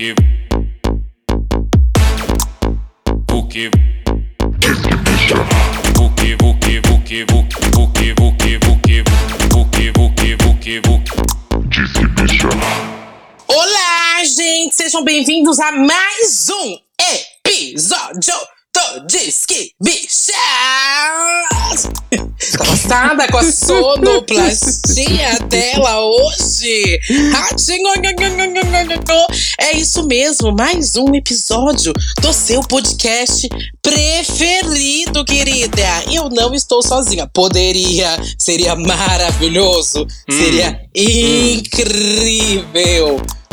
que o que o que o que o que o que Olá, gente! Sejam bem-vindos a mais um episódio do Disque Bicha! Tá passada com a sonoplastia dela hoje! É isso mesmo, mais um episódio do seu podcast preferido, querida! Eu não estou sozinha. Poderia, seria maravilhoso, seria incrível!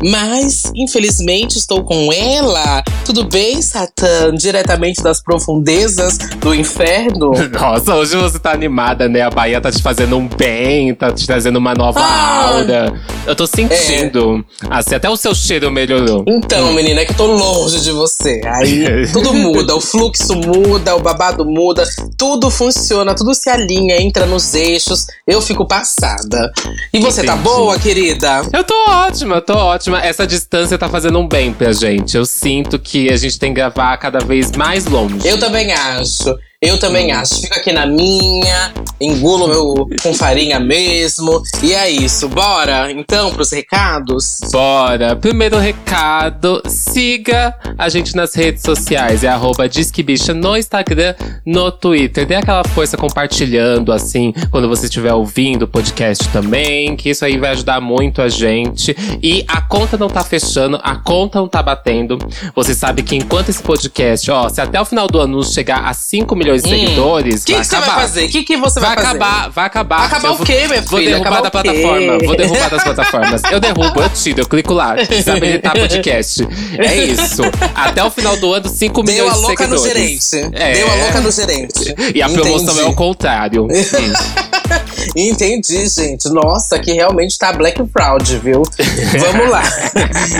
Mas, infelizmente, estou com ela. Tudo bem, Satã? Diretamente das profundezas do inferno? Nossa, hoje você tá animada, né? A Bahia tá te fazendo um bem, tá te trazendo uma nova Ah. aura. Eu tô sentindo. Assim, até o seu cheiro melhorou. Então, menina, é que eu tô longe de você. Aí tudo muda, o fluxo muda, o babado muda, tudo funciona, tudo se alinha, entra nos eixos. Eu fico passada. E você tá Entendi. boa, querida? Eu tô ótima, tô ótima. Essa distância tá fazendo um bem pra gente. Eu sinto que a gente tem que gravar cada vez mais longe. Eu também acho. Eu também acho. Fico aqui na minha, engulo meu com farinha mesmo. E é isso. Bora, então, pros recados? Bora! Primeiro recado: siga a gente nas redes sociais. É arroba Disquebicha no Instagram, no Twitter. Dê aquela força compartilhando, assim, quando você estiver ouvindo o podcast também. Que isso aí vai ajudar muito a gente. E a conta não tá fechando, a conta não tá batendo. Você sabe que enquanto esse podcast, ó, se até o final do ano chegar a 5 milhões de seguidores, O que, você vai fazer? O que, que você vai, Vai fazer? acabar, vai acabar. Vai acabar o vou- quê, minha Vou filha? derrubar da plataforma. Vou derrubar das plataformas. Eu derrubo, eu tiro, eu clico lá. Desabilitar podcast. É isso. Até o final do ano, 5 Deu milhões a de louca no seguidores. gerente. É. Deu a louca no gerente. E a promoção Entendi. é o contrário. Hum. Entendi, gente. Nossa, que realmente tá Black Fraud, viu? Vamos lá.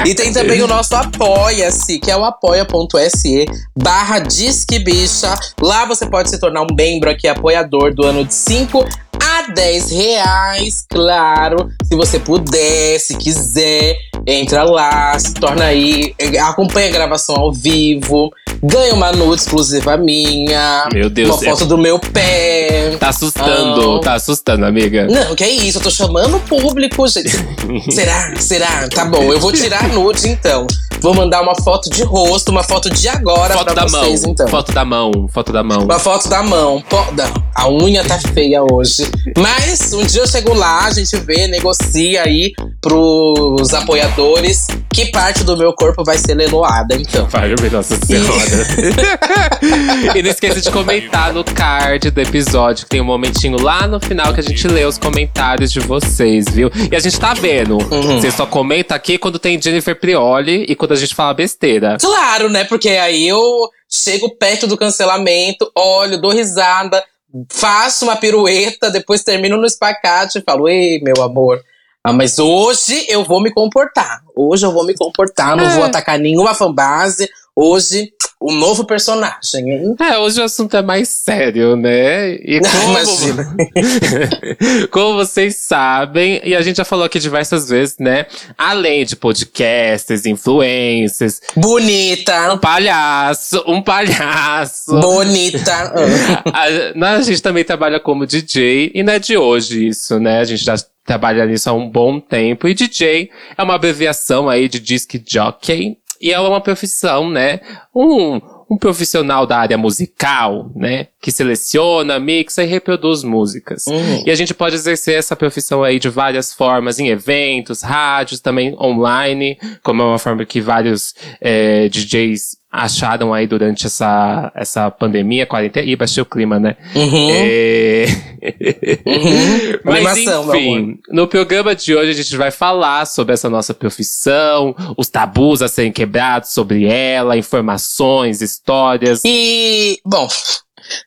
E tem também o nosso Apoia-se, que é o apoia.se barra Disque Bicha. Lá você pode se tornar um membro aqui, apoiador do ano de 5 a 10 reais, claro. Se você puder, se quiser, entra lá, se torna aí, acompanha a gravação ao vivo, ganha uma nude exclusiva minha, Meu Deus, uma foto do meu pé. Tá assustando, Ah. tá assustando, amiga. Não, que é isso, eu tô chamando o público, gente. Será? Será? Tá bom, eu vou tirar nude então. Vou mandar uma foto de rosto, uma foto de agora Foto pra da vocês, mão. então. Foto da mão, foto da mão. Uma foto da mão. Pô, não, a unha tá feia hoje. Mas um dia eu chego lá, a gente vê, negocia aí pros apoiadores que parte do meu corpo vai ser leiloada, então. Vai, meu Nossa Senhora. e não esqueça de comentar no card do episódio, que tem um momentinho lá no final que a gente lê os comentários de vocês, viu? E a gente tá vendo. Uhum. Você só comenta aqui quando tem Jennifer Prioli e quando a gente fala besteira. Claro, né? Porque aí eu chego perto do cancelamento, olho, dou risada, faço uma pirueta, depois termino no espacate e falo: Ei, meu amor. Ah, mas hoje eu vou me comportar. Hoje eu vou me comportar, não É. vou atacar nenhuma fanbase. Hoje, o novo personagem, hein? É, hoje o assunto é mais sério, né? E como, como vocês sabem, e a gente já falou aqui diversas vezes, né? Além de podcasters, influencers, Bonita. um palhaço, um palhaço. Bonita. A, nós- a gente também trabalha como DJ, e não é de hoje isso, né? A gente já trabalha nisso há um bom tempo. E DJ é uma abreviação aí de disc jockey. E é uma profissão, né? Um, um profissional da área musical, né? Que seleciona, mixa e reproduz músicas. Hum. E a gente pode exercer essa profissão aí de várias formas, em eventos, rádios, também online, como é uma forma que vários eh, DJs acharam aí durante essa, essa pandemia, quarentena. Ih, baixei o clima, né? Uhum. É... Uhum. Mas enfim, no programa de hoje a gente vai falar sobre essa nossa profissão, os tabus a serem quebrados sobre ela, informações, histórias. E, bom,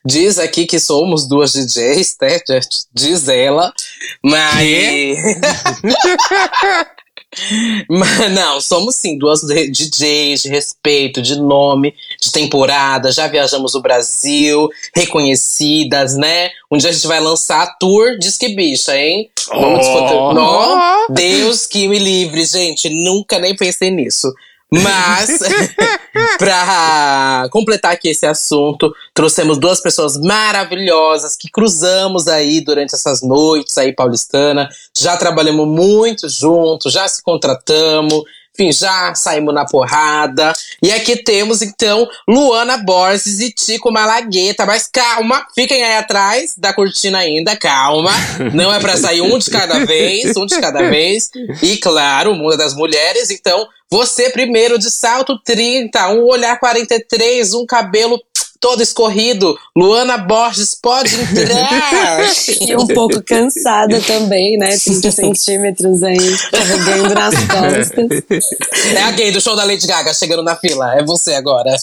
diz aqui que somos duas DJs, né? Diz ela. Mas. Mas não, somos sim duas DJs de respeito, de nome, de temporada. Já viajamos o Brasil, reconhecidas, né? Um dia a gente vai lançar a tour Disque Bicha, hein? Vamos Oh! Deus que me livre, gente. Nunca nem pensei nisso. Mas, pra completar aqui esse assunto, trouxemos duas pessoas maravilhosas que cruzamos aí durante essas noites aí paulistana. Já trabalhamos muito juntos, já se contratamos. Enfim, já saímos na porrada. E aqui temos, então, Luana Borges e Tico Malagueta. Mas calma, fiquem aí atrás da cortina ainda, calma. Não é pra sair um de cada vez, um de cada vez. E claro, o mundo das mulheres. Então, você primeiro de salto 30, um olhar 43, um cabelo todo escorrido. Luana Borges pode entrar. e um pouco cansada também, né? 30 centímetros aí, carregando nas costas. É a gay do show da Lady Gaga chegando na fila. É você agora.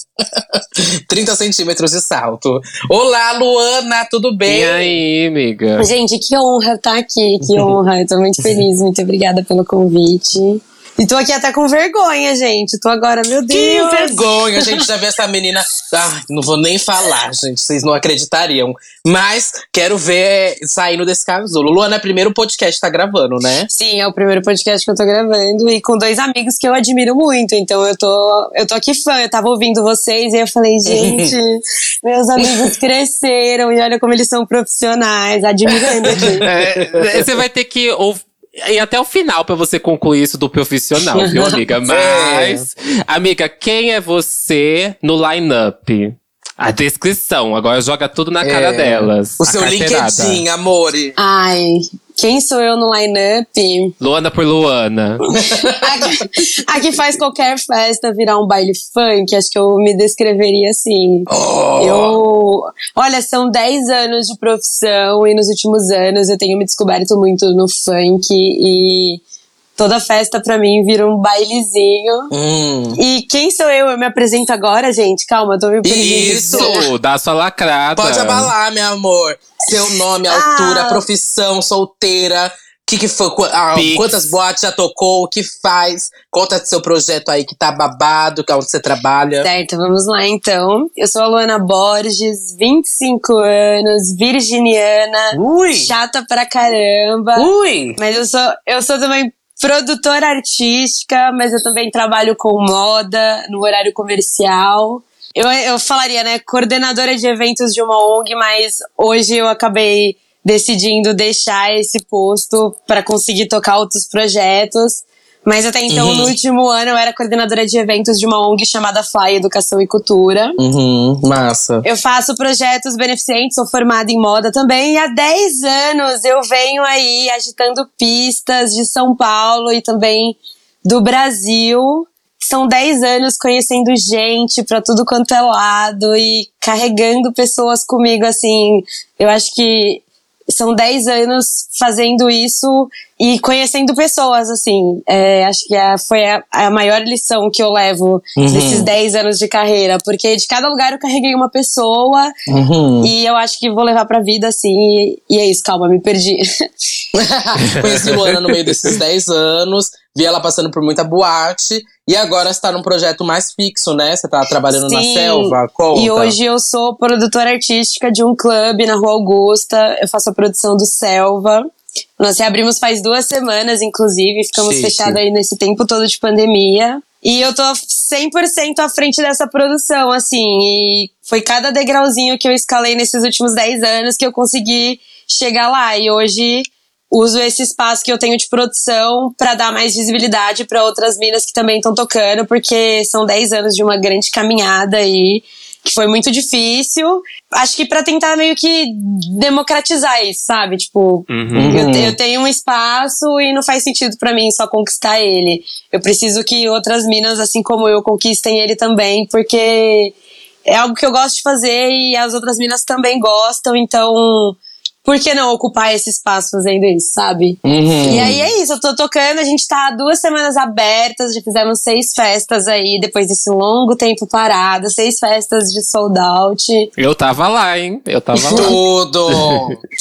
30 centímetros de salto. Olá, Luana, tudo bem? E aí, amiga? Gente, que honra estar aqui, que honra. Eu tô muito feliz, muito obrigada pelo convite. E tô aqui até com vergonha, gente. Tô agora, meu Deus. Que vergonha, a gente já vê essa menina. Ah, não vou nem falar, gente. Vocês não acreditariam. Mas quero ver saindo desse casulo. Luana, é o primeiro podcast que tá gravando, né? Sim, é o primeiro podcast que eu tô gravando. E com dois amigos que eu admiro muito. Então eu tô, eu tô aqui fã. Eu tava ouvindo vocês e eu falei, gente, meus amigos cresceram. E olha como eles são profissionais. Admirando aqui. É, você vai ter que ouvir e até o final para você concluir isso do profissional, viu, amiga? Mas, é. amiga, quem é você no line-up? A descrição, agora joga tudo na cara é. delas. O seu carteirada. LinkedIn, amore. Ai, quem sou eu no line-up? Luana por Luana. a, que, faz qualquer festa virar um baile funk, acho que eu me descreveria assim. Oh. Eu. Olha, são 10 anos de profissão e nos últimos anos eu tenho me descoberto muito no funk e Toda festa pra mim vira um bailezinho. Hum. E quem sou eu? Eu me apresento agora, gente? Calma, eu tô me perdendo. Isso, dá sua lacrada. Pode abalar, meu amor. Seu nome, ah. altura, profissão, solteira. Que que foi, ah, quantas boates já tocou? O que faz? Conta do seu projeto aí que tá babado, que é onde você trabalha. Certo, vamos lá então. Eu sou a Luana Borges, 25 anos, virginiana, Ui. chata pra caramba. Ui! Mas eu sou, eu sou também produtora artística, mas eu também trabalho com moda no horário comercial. Eu, eu falaria, né, coordenadora de eventos de uma ONG, mas hoje eu acabei decidindo deixar esse posto para conseguir tocar outros projetos. Mas até então, uhum. no último ano, eu era coordenadora de eventos de uma ONG chamada Fly Educação e Cultura. Uhum, massa. Eu faço projetos beneficentes, sou formada em moda também. E há 10 anos eu venho aí agitando pistas de São Paulo e também do Brasil. São 10 anos conhecendo gente pra tudo quanto é lado e carregando pessoas comigo, assim. Eu acho que são 10 anos fazendo isso e conhecendo pessoas, assim. É, acho que a, foi a, a, maior lição que eu levo uhum. desses 10 anos de carreira. Porque de cada lugar eu carreguei uma pessoa uhum. e eu acho que vou levar pra vida, assim. E, e é isso, calma, me perdi. Conheci Luana no meio desses 10 anos, vi ela passando por muita boate. E agora você tá num projeto mais fixo, né? Você tá trabalhando Sim. na selva, conta. E hoje eu sou produtora artística de um clube na Rua Augusta. Eu faço a produção do Selva. Nós reabrimos faz duas semanas, inclusive. Ficamos fechados aí nesse tempo todo de pandemia. E eu tô 100% à frente dessa produção, assim. E foi cada degrauzinho que eu escalei nesses últimos 10 anos que eu consegui chegar lá. E hoje uso esse espaço que eu tenho de produção para dar mais visibilidade para outras minas que também estão tocando, porque são 10 anos de uma grande caminhada aí, que foi muito difícil. Acho que para tentar meio que democratizar isso, sabe? Tipo, uhum. eu, eu, tenho um espaço e não faz sentido para mim só conquistar ele. Eu preciso que outras minas, assim como eu, conquistem ele também, porque é algo que eu gosto de fazer e as outras minas também gostam, então por que não ocupar esse espaço fazendo isso, sabe? Uhum. E aí é isso, eu tô tocando, a gente tá duas semanas abertas, já fizemos seis festas aí, depois desse longo tempo parado, seis festas de sold out. Eu tava lá, hein? Eu tava lá. Tudo!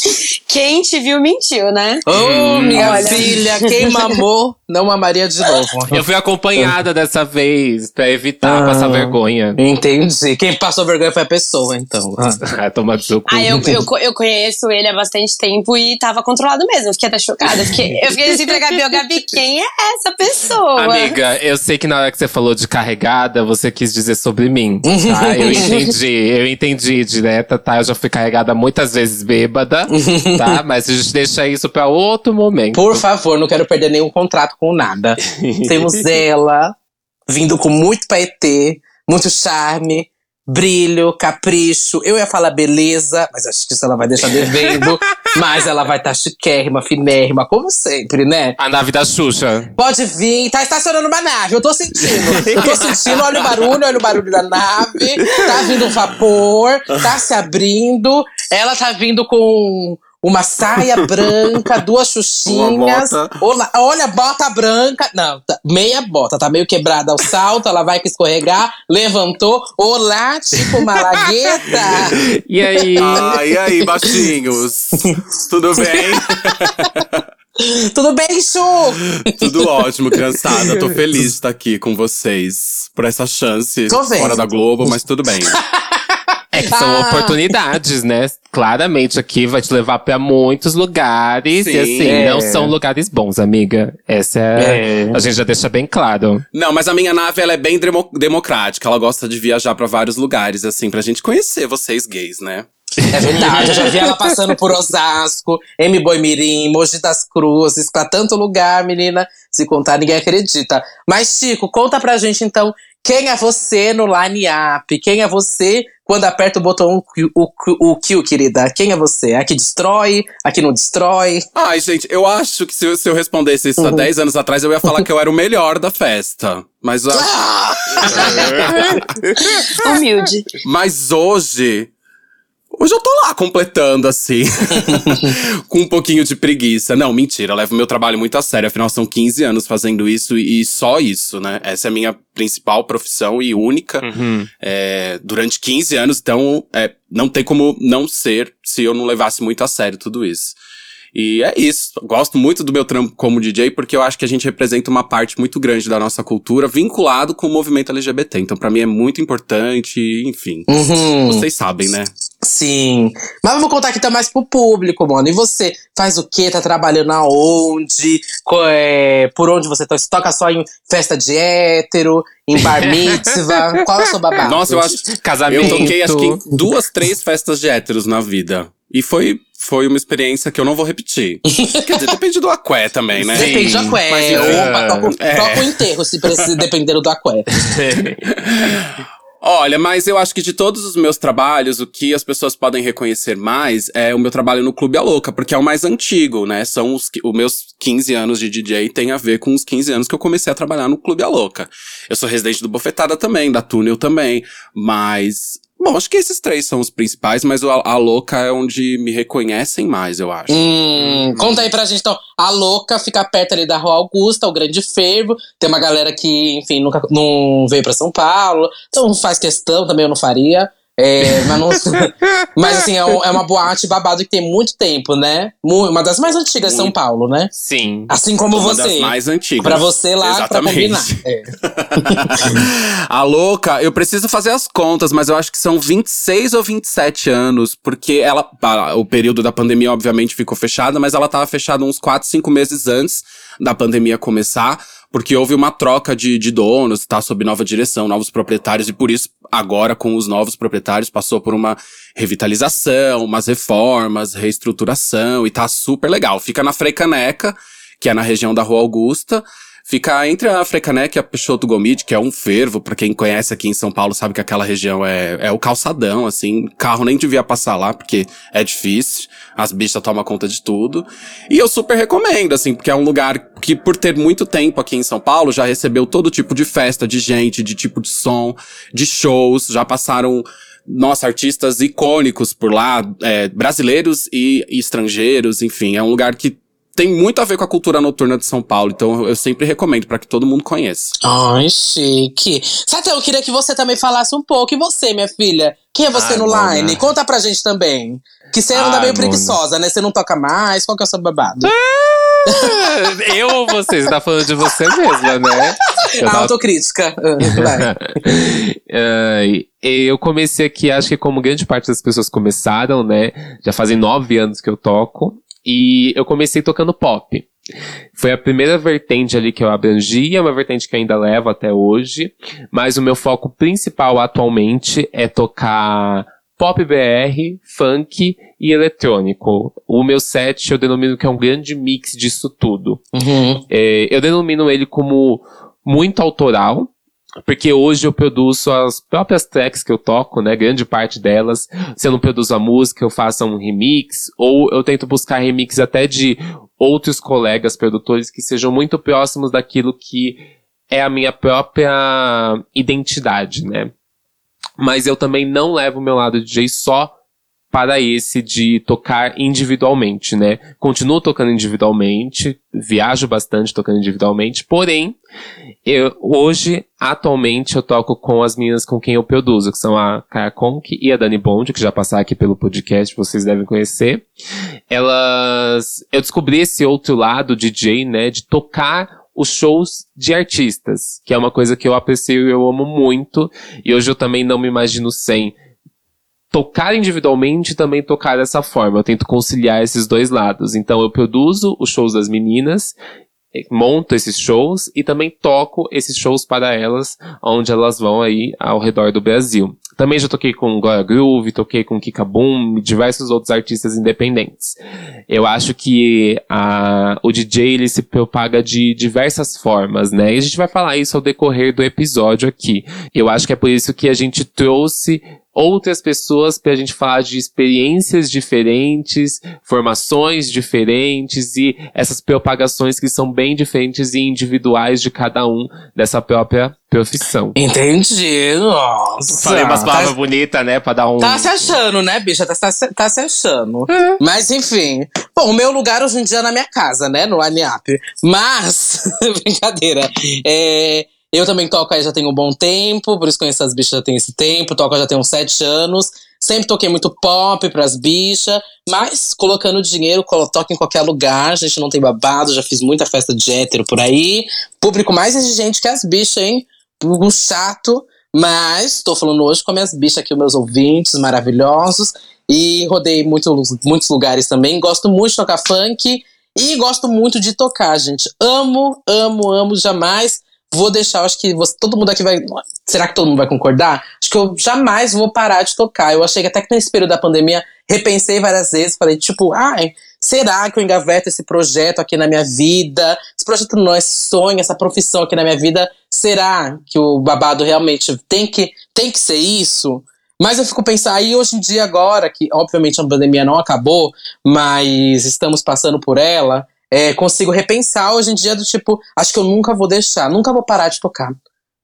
Quem te viu mentiu, né? Ô, oh, minha Olha. filha, quem mamou não mamaria de novo. Eu fui acompanhada dessa vez, pra evitar ah, passar vergonha. Entendi. Quem passou vergonha foi a pessoa, então. Ah, toma do seu cu. Ah, eu, eu, eu conheço ele há bastante tempo e tava controlado mesmo. Eu fiquei até chocada. Eu fiquei, eu fiquei assim pra Gabi, ô Gabi, quem é essa pessoa? Amiga, eu sei que na hora que você falou de carregada, você quis dizer sobre mim. Tá? Eu entendi, eu entendi direta, tá? Eu já fui carregada muitas vezes bêbada, tá? Mas a gente deixa isso pra outro momento. Por favor, não quero perder nenhum contrato com nada. Temos ela vindo com muito paetê, muito charme, brilho, capricho. Eu ia falar beleza, mas acho que isso ela vai deixar devendo. mas ela vai estar tá chiquérrima, finérrima, como sempre, né? A nave da Xuxa. Pode vir, tá estacionando uma nave, eu tô sentindo. Eu tô sentindo, olha o barulho, olha o barulho da nave. Tá vindo um vapor, tá se abrindo. Ela tá vindo com uma saia branca, duas xuxinhas. Olha, olha, bota branca. Não, tá, meia bota, tá meio quebrada o salto, ela vai escorregar, levantou. Olá, tipo malagueta. E aí? Ah, e aí, baixinhos? Tudo bem? Tudo bem, Chu? Tudo ótimo, criançada. Tô feliz de estar aqui com vocês por essa chance Tô vendo. fora da Globo, mas tudo bem. É que são Ah. oportunidades, né? Claramente aqui vai te levar pra muitos lugares. Sim, e assim, é. não são lugares bons, amiga. Essa é, É. A gente já deixa bem claro. Não, mas a minha nave ela é bem demo- democrática. Ela gosta de viajar pra vários lugares, assim, pra gente conhecer vocês gays, né? É verdade, eu já vi ela passando por Osasco, M. Boi Mirim, Mogi das Cruzes, pra tanto lugar, menina. Se contar, ninguém acredita. Mas, Chico, conta pra gente então quem é você no Line Up? Quem é você quando aperta o botão Q- o, Q- o Q, querida? Quem é você? A que destrói? A que não destrói? Ai, gente, eu acho que se eu, se eu respondesse isso há Uhum. 10 anos atrás, eu ia falar que eu era o melhor da festa. Mas, Humilde. mas hoje. Hoje eu tô lá completando, assim. com um pouquinho de preguiça. Não, mentira, eu levo meu trabalho muito a sério. Afinal, são 15 anos fazendo isso e só isso, né? Essa é a minha principal profissão e única. é, durante 15 anos, então é, não tem como não ser se eu não levasse muito a sério tudo isso. E é isso. Gosto muito do meu trampo como DJ porque eu acho que a gente representa uma parte muito grande da nossa cultura vinculado com o movimento LGBT. Então, pra mim é muito importante, enfim. Uhum. Vocês sabem, né? Sim. Mas vamos contar aqui então mais pro público, mano. E você faz o quê? Tá trabalhando aonde? É, por onde você toca? Você toca só em festa de hétero? Em bar mitzvah? Qual é o seu babado? Nossa, eu acho. Casamento. Eu toquei acho que em duas, três festas de héteros na vida. E foi, foi uma experiência que eu não vou repetir. Quer dizer, depende do aqué também, né? Depende do aqué. Mas, Opa, toca, é. toca o enterro, se dependendo do aqué. Olha, mas eu acho que de todos os meus trabalhos, o que as pessoas podem reconhecer mais é o meu trabalho no Clube A Louca, porque é o mais antigo, né? São os, os meus 15 anos de DJ tem a ver com os 15 anos que eu comecei a trabalhar no Clube A Louca. Eu sou residente do Bofetada também, da Túnel também, mas. Bom, acho que esses três são os principais, mas o A A Louca é onde me reconhecem mais, eu acho. Hum, conta aí pra gente, então. A Louca fica perto ali da Rua Augusta, o Grande Fervo. Tem uma galera que, enfim, nunca não veio pra São Paulo. Então faz questão, também eu não faria. É, mas, não- mas assim, é, um- é uma boate babado que tem muito tempo, né? Uma das mais antigas de São. Paulo, né? Sim. Assim como Uma você. das mais antigas. Pra você lá, pra Exatamente. combinar. É. A louca, eu preciso fazer as contas, mas eu acho que são 26 ou 27 anos, porque ela. O período da pandemia, obviamente, ficou fechada, mas ela tava fechada uns 4, 5 meses antes da pandemia começar, porque houve uma troca de, de donos, tá sob nova direção, novos proprietários, e por isso, agora, com os novos proprietários, passou por uma revitalização, umas reformas, reestruturação, e tá super legal. Fica na Freicaneca, que é na região da Rua Augusta. Fica entre a Frecaneca e a Peixoto Gomide, que é um fervo, pra quem conhece aqui em São Paulo, sabe que aquela região é, é o calçadão, assim. Carro nem devia passar lá, porque é difícil. As bichas tomam conta de tudo. E eu super recomendo, assim, porque é um lugar que, por ter muito tempo aqui em São Paulo, já recebeu todo tipo de festa, de gente, de tipo de som, de shows. Já passaram nossa, artistas icônicos por lá, é, brasileiros e, e estrangeiros, enfim, é um lugar que tem muito a ver com a cultura noturna de São Paulo, então eu sempre recomendo pra que todo mundo conheça. Ai, chique. Satã, eu queria que você também falasse um pouco. E você, minha filha? Quem é você Ai, no Mona. line? Conta pra gente também. Que você anda Ai, meio Mona. preguiçosa, né? Você não toca mais. Qual que é o seu babado? Eu ou você? Você tá falando de você mesma, né? Eu Ah, tava- autocrítica. Ah, eu comecei aqui, acho que como grande parte das pessoas começaram, né? Já fazem nove anos que eu toco. E eu comecei tocando pop. Foi a primeira vertente ali que eu abrangi, é uma vertente que ainda levo até hoje, mas o meu foco principal atualmente é tocar pop BR, funk e eletrônico. O meu set eu denomino que é um grande mix disso tudo. Uhum. É, eu denomino ele como muito autoral, porque hoje eu produzo as próprias tracks que eu toco, né? Grande parte delas. Se eu não produzo a música, eu faço um remix, ou eu tento buscar remix até de outros colegas produtores que sejam muito próximos daquilo que é a minha própria identidade, né? Mas eu também não levo o meu lado DJ só para esse de tocar individualmente, né? Continuo tocando individualmente, viajo bastante tocando individualmente, porém, eu, hoje, atualmente, eu toco com as meninas com quem eu produzo, que são a Kaya Conk e a Dani Bond, que já passaram aqui pelo podcast, vocês devem conhecer. Elas, eu descobri esse outro lado DJ, né, de tocar os shows de artistas, que é uma coisa que eu aprecio e eu amo muito, e hoje eu também não me imagino sem tocar individualmente e também tocar dessa forma. Eu tento conciliar esses dois lados. Então eu produzo os shows das meninas, eh, monto esses shows e também toco esses shows para elas, onde elas vão aí ao redor do Brasil. Também já toquei com Glória Groove, toquei com Kika Boom, diversos outros artistas independentes. Eu acho que a, o DJ ele se propaga de diversas formas, né? E a gente vai falar isso ao decorrer do episódio aqui. Eu acho que é por isso que a gente trouxe outras pessoas para a gente falar de experiências diferentes, formações diferentes e essas propagações que são bem diferentes e individuais de cada um dessa própria profissão. Entendi, nossa. Falei umas palavras Tá- bonitas, né? Pra dar um. Tá se achando, né, bicha? Tá, tá, se- tá se achando. É. Mas, enfim. Bom, o meu lugar hoje em dia é na minha casa, né? No line-up. Mas, brincadeira. É, eu também toco aí já tem um bom tempo, por isso conheço as bichas já tem esse tempo. Toco já tem uns sete anos. Sempre toquei muito pop pras bichas. Mas, colocando dinheiro, toco em qualquer lugar. A gente não tem babado, já fiz muita festa de hétero por aí. Público mais exigente que as bichas, hein? Público chato. Mas tô falando hoje com minhas bichas aqui, meus ouvintes maravilhosos. E rodei muito, muitos lugares também. Gosto muito de tocar funk. E gosto muito de tocar, gente. Amo, amo, amo. Jamais vou deixar. Acho que você- todo mundo aqui vai. Será que todo mundo vai concordar? Acho que eu jamais vou parar de tocar. Eu achei que até que nesse período da pandemia, repensei várias vezes. Falei, tipo, ai, será que eu engaveto esse projeto aqui na minha vida? Esse projeto não, esse sonho, essa profissão aqui na minha vida. Será que o babado realmente tem que, tem que ser isso? Mas eu fico pensando, aí hoje em dia agora, que obviamente a pandemia não acabou, mas estamos passando por ela, é, consigo repensar hoje em dia do tipo, acho que eu nunca vou deixar, nunca vou parar de tocar.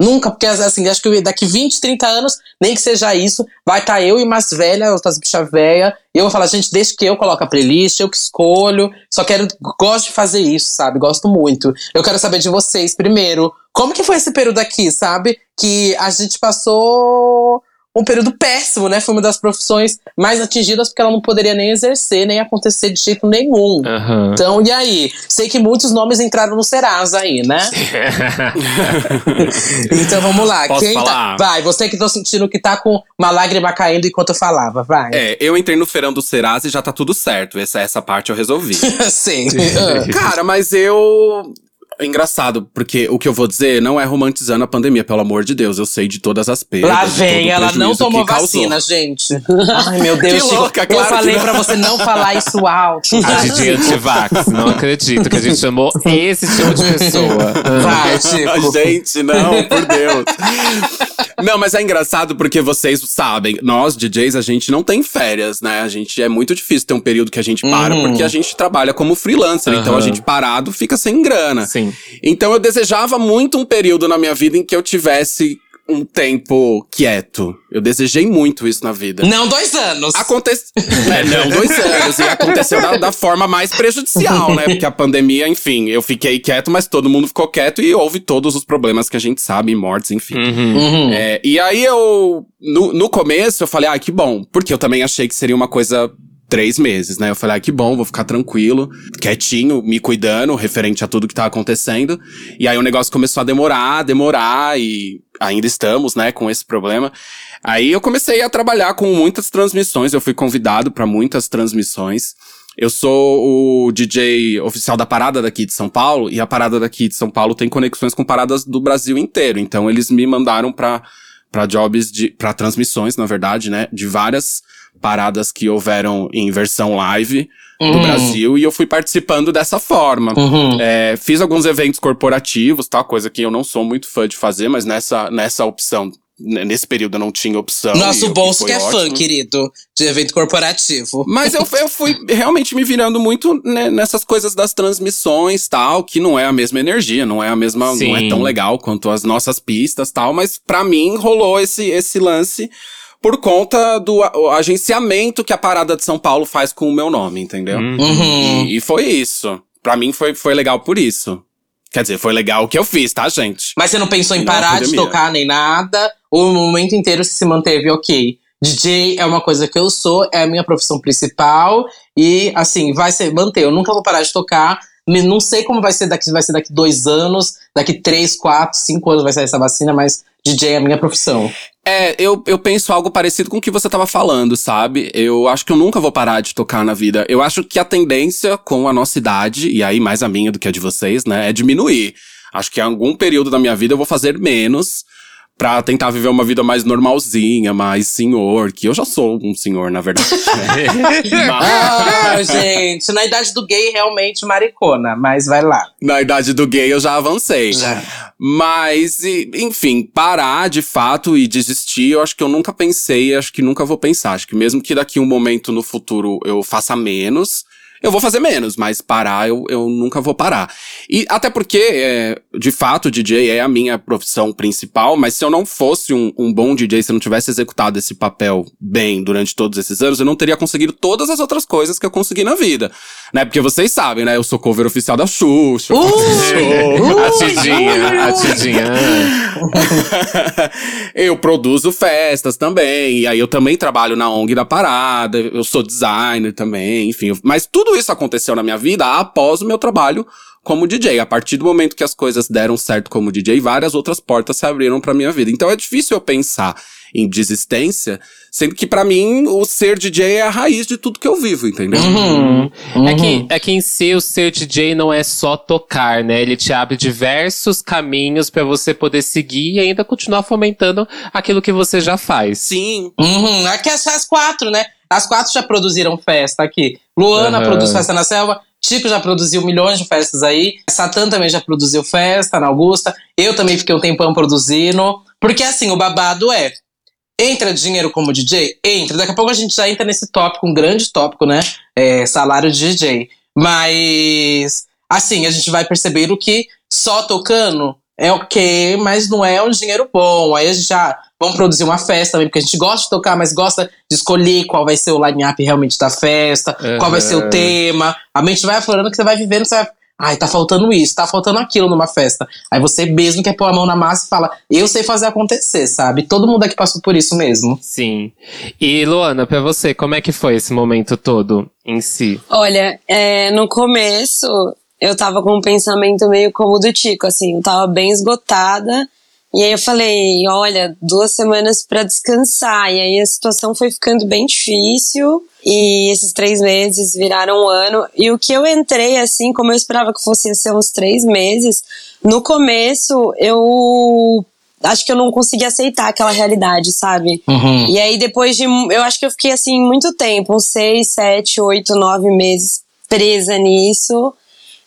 Nunca, porque assim, acho que daqui 20, 30 anos, nem que seja isso, vai estar eu e mais velha, outras bichas velhas, e eu vou falar, gente, desde que eu coloco a playlist, eu que escolho, só quero, gosto de fazer isso, sabe? Gosto muito. Eu quero saber de vocês, primeiro, como que foi esse período aqui, sabe? Que a gente passou um período péssimo, né? Foi uma das profissões mais atingidas porque ela não poderia nem exercer, nem acontecer de jeito nenhum. Aham. Então, e aí? Sei que muitos nomes entraram no Serasa aí, né? então vamos lá. Posso Quem falar? tá. Vai, você que tô sentindo que tá com uma lágrima caindo enquanto eu falava, vai. É, eu entrei no feirão do Serasa e já tá tudo certo. Essa, essa parte eu resolvi. Sim. Cara, mas eu. É engraçado, porque o que eu vou dizer não é romantizando a pandemia, pelo amor de Deus. Eu sei de todas as perdas. Lá vem, ela não tomou vacina, gente. Ai, meu Deus. Que louca, Eu claro que falei não. pra você não falar isso alto. A Didi antivax. Não acredito que a gente chamou esse tipo de pessoa. Vai, A Chico. gente, não, por Deus. Não, mas é engraçado porque vocês sabem, nós, DJs, a gente não tem férias, né? A gente é muito difícil ter um período que a gente para, Uhum. porque a gente trabalha como freelancer. Então a gente parado fica sem grana. Sim. Então eu desejava muito um período na minha vida em que eu tivesse um tempo quieto. Eu desejei muito isso na vida. Não dois anos. Aconteceu. É, não, dois anos. E aconteceu da, da forma mais prejudicial, né? Porque a pandemia, enfim, eu fiquei quieto, mas todo mundo ficou quieto e houve todos os problemas que a gente sabe, mortes, enfim. Uhum. Uhum. É, e aí eu. No, no começo eu falei, ah, que bom. Porque eu também achei que seria uma coisa. Três meses, né? Eu falei, ah, que bom, vou ficar tranquilo, quietinho, me cuidando, referente a tudo que tá acontecendo. E aí o negócio começou a demorar, demorar, e ainda estamos, né, com esse problema. Aí eu comecei a trabalhar com muitas transmissões, eu fui convidado para muitas transmissões. Eu sou o DJ oficial da parada daqui de São Paulo, e a parada daqui de São Paulo tem conexões com paradas do Brasil inteiro. Então eles me mandaram pra, pra jobs de. pra transmissões, na verdade, né? De várias paradas que houveram em versão live do Hum. Brasil e eu fui participando dessa forma. Uhum. É, fiz alguns eventos corporativos, tá? Coisa que eu não sou muito fã de fazer, mas nessa, nessa opção, nesse período eu não tinha opção. Nosso eu- bolso e que é fã, ótimo. querido, de evento corporativo. Mas eu, eu fui realmente me virando muito né, nessas coisas das transmissões tal, que não é a mesma energia, não é a mesma, não Sim. é tão legal quanto as nossas pistas tal, mas pra mim rolou esse, esse lance por conta do agenciamento que a Parada de São Paulo faz com o meu nome, entendeu? Uhum. E, e foi isso. Pra mim foi, foi legal por isso. Quer dizer, foi legal o que eu fiz, tá, gente? Mas você não pensou em Não, parar de tocar nem nada? O momento inteiro se manteve ok? DJ é uma coisa que eu sou, é a minha profissão principal. E assim, vai ser manter. Eu nunca vou parar de tocar. Não sei como vai ser daqui, vai ser daqui dois anos, daqui três, quatro, cinco anos vai sair essa vacina, mas DJ é a minha profissão. É, eu, eu penso algo parecido com o que você tava falando, sabe? Eu acho que eu nunca vou parar de tocar na vida. Eu acho que a tendência com a nossa idade, e aí mais a minha do que a de vocês, né, é diminuir. Acho que em algum período da minha vida eu vou fazer menos pra tentar viver uma vida mais normalzinha, mais senhor, que eu já sou um senhor, na verdade. Mas- Ah, gente, na idade do gay, realmente maricona, mas vai lá. na idade do gay eu já avancei. Já. Mas, e- enfim, parar de fato e desistir, eu acho que eu nunca pensei, acho que nunca vou pensar. Acho que mesmo que daqui um momento no futuro eu faça menos, eu vou fazer menos, mas parar eu, eu nunca vou parar. E até porque, é, de fato, DJ é a minha profissão principal, mas se eu não fosse um, um bom DJ, se eu não tivesse executado esse papel bem durante todos esses anos, eu não teria conseguido todas as outras coisas que eu consegui na vida. Né? Porque vocês sabem, né? Eu sou cover oficial da Xuxa. eu faço show. a Tidinha, a Tidinha. eu produzo festas também, e aí eu também trabalho na ONG da Parada, eu sou designer também, enfim. Mas tudo isso aconteceu na minha vida após o meu trabalho como DJ. A partir do momento que as coisas deram certo como DJ, várias outras portas se abriram pra minha vida. Então é difícil eu pensar em desistência, sendo que pra mim o ser DJ é a raiz de tudo que eu vivo, entendeu? Uhum. É que, é que em si o ser DJ não é só tocar, né? Ele te abre diversos caminhos pra você poder seguir e ainda continuar fomentando aquilo que você já faz. Sim. Uhum. Aqui as, as quatro, né? As quatro já produziram festa aqui. Luana Aham. produz festa na selva. Chico já produziu milhões de festas aí. Satã também já produziu festa na Augusta. Eu também fiquei um tempão produzindo. Porque assim, o babado é. Entra dinheiro como DJ? Entra. Daqui a pouco a gente já entra nesse tópico, um grande tópico, né? É, salário de DJ. Mas, assim, a gente vai perceber o que só tocando é ok, mas não é um dinheiro bom. Aí a gente já vamos produzir uma festa também, porque a gente gosta de tocar, mas gosta de escolher qual vai ser o line-up realmente da festa, qual vai ser o Aham. tema. A mente vai aflorando que você vai vivendo, você vai. Ai, tá faltando isso, tá faltando aquilo numa festa. Aí você mesmo quer pôr a mão na massa e fala, eu sei fazer acontecer, sabe? Todo mundo aqui passou por isso mesmo. Sim. E Luana, pra você, como é que foi esse momento todo em si? Olha, é, no começo eu tava com um pensamento meio como o do Tico, assim, eu tava bem esgotada. E aí eu falei, olha, duas semanas pra descansar. E aí a situação foi ficando bem difícil. E esses três meses viraram um ano. E o que eu entrei, assim, como eu esperava que fosse ser uns três meses, no começo eu acho que eu não consegui aceitar aquela realidade, sabe? Uhum. E aí, depois de. Eu acho que eu fiquei assim muito tempo uns seis, sete, oito, nove meses presa nisso.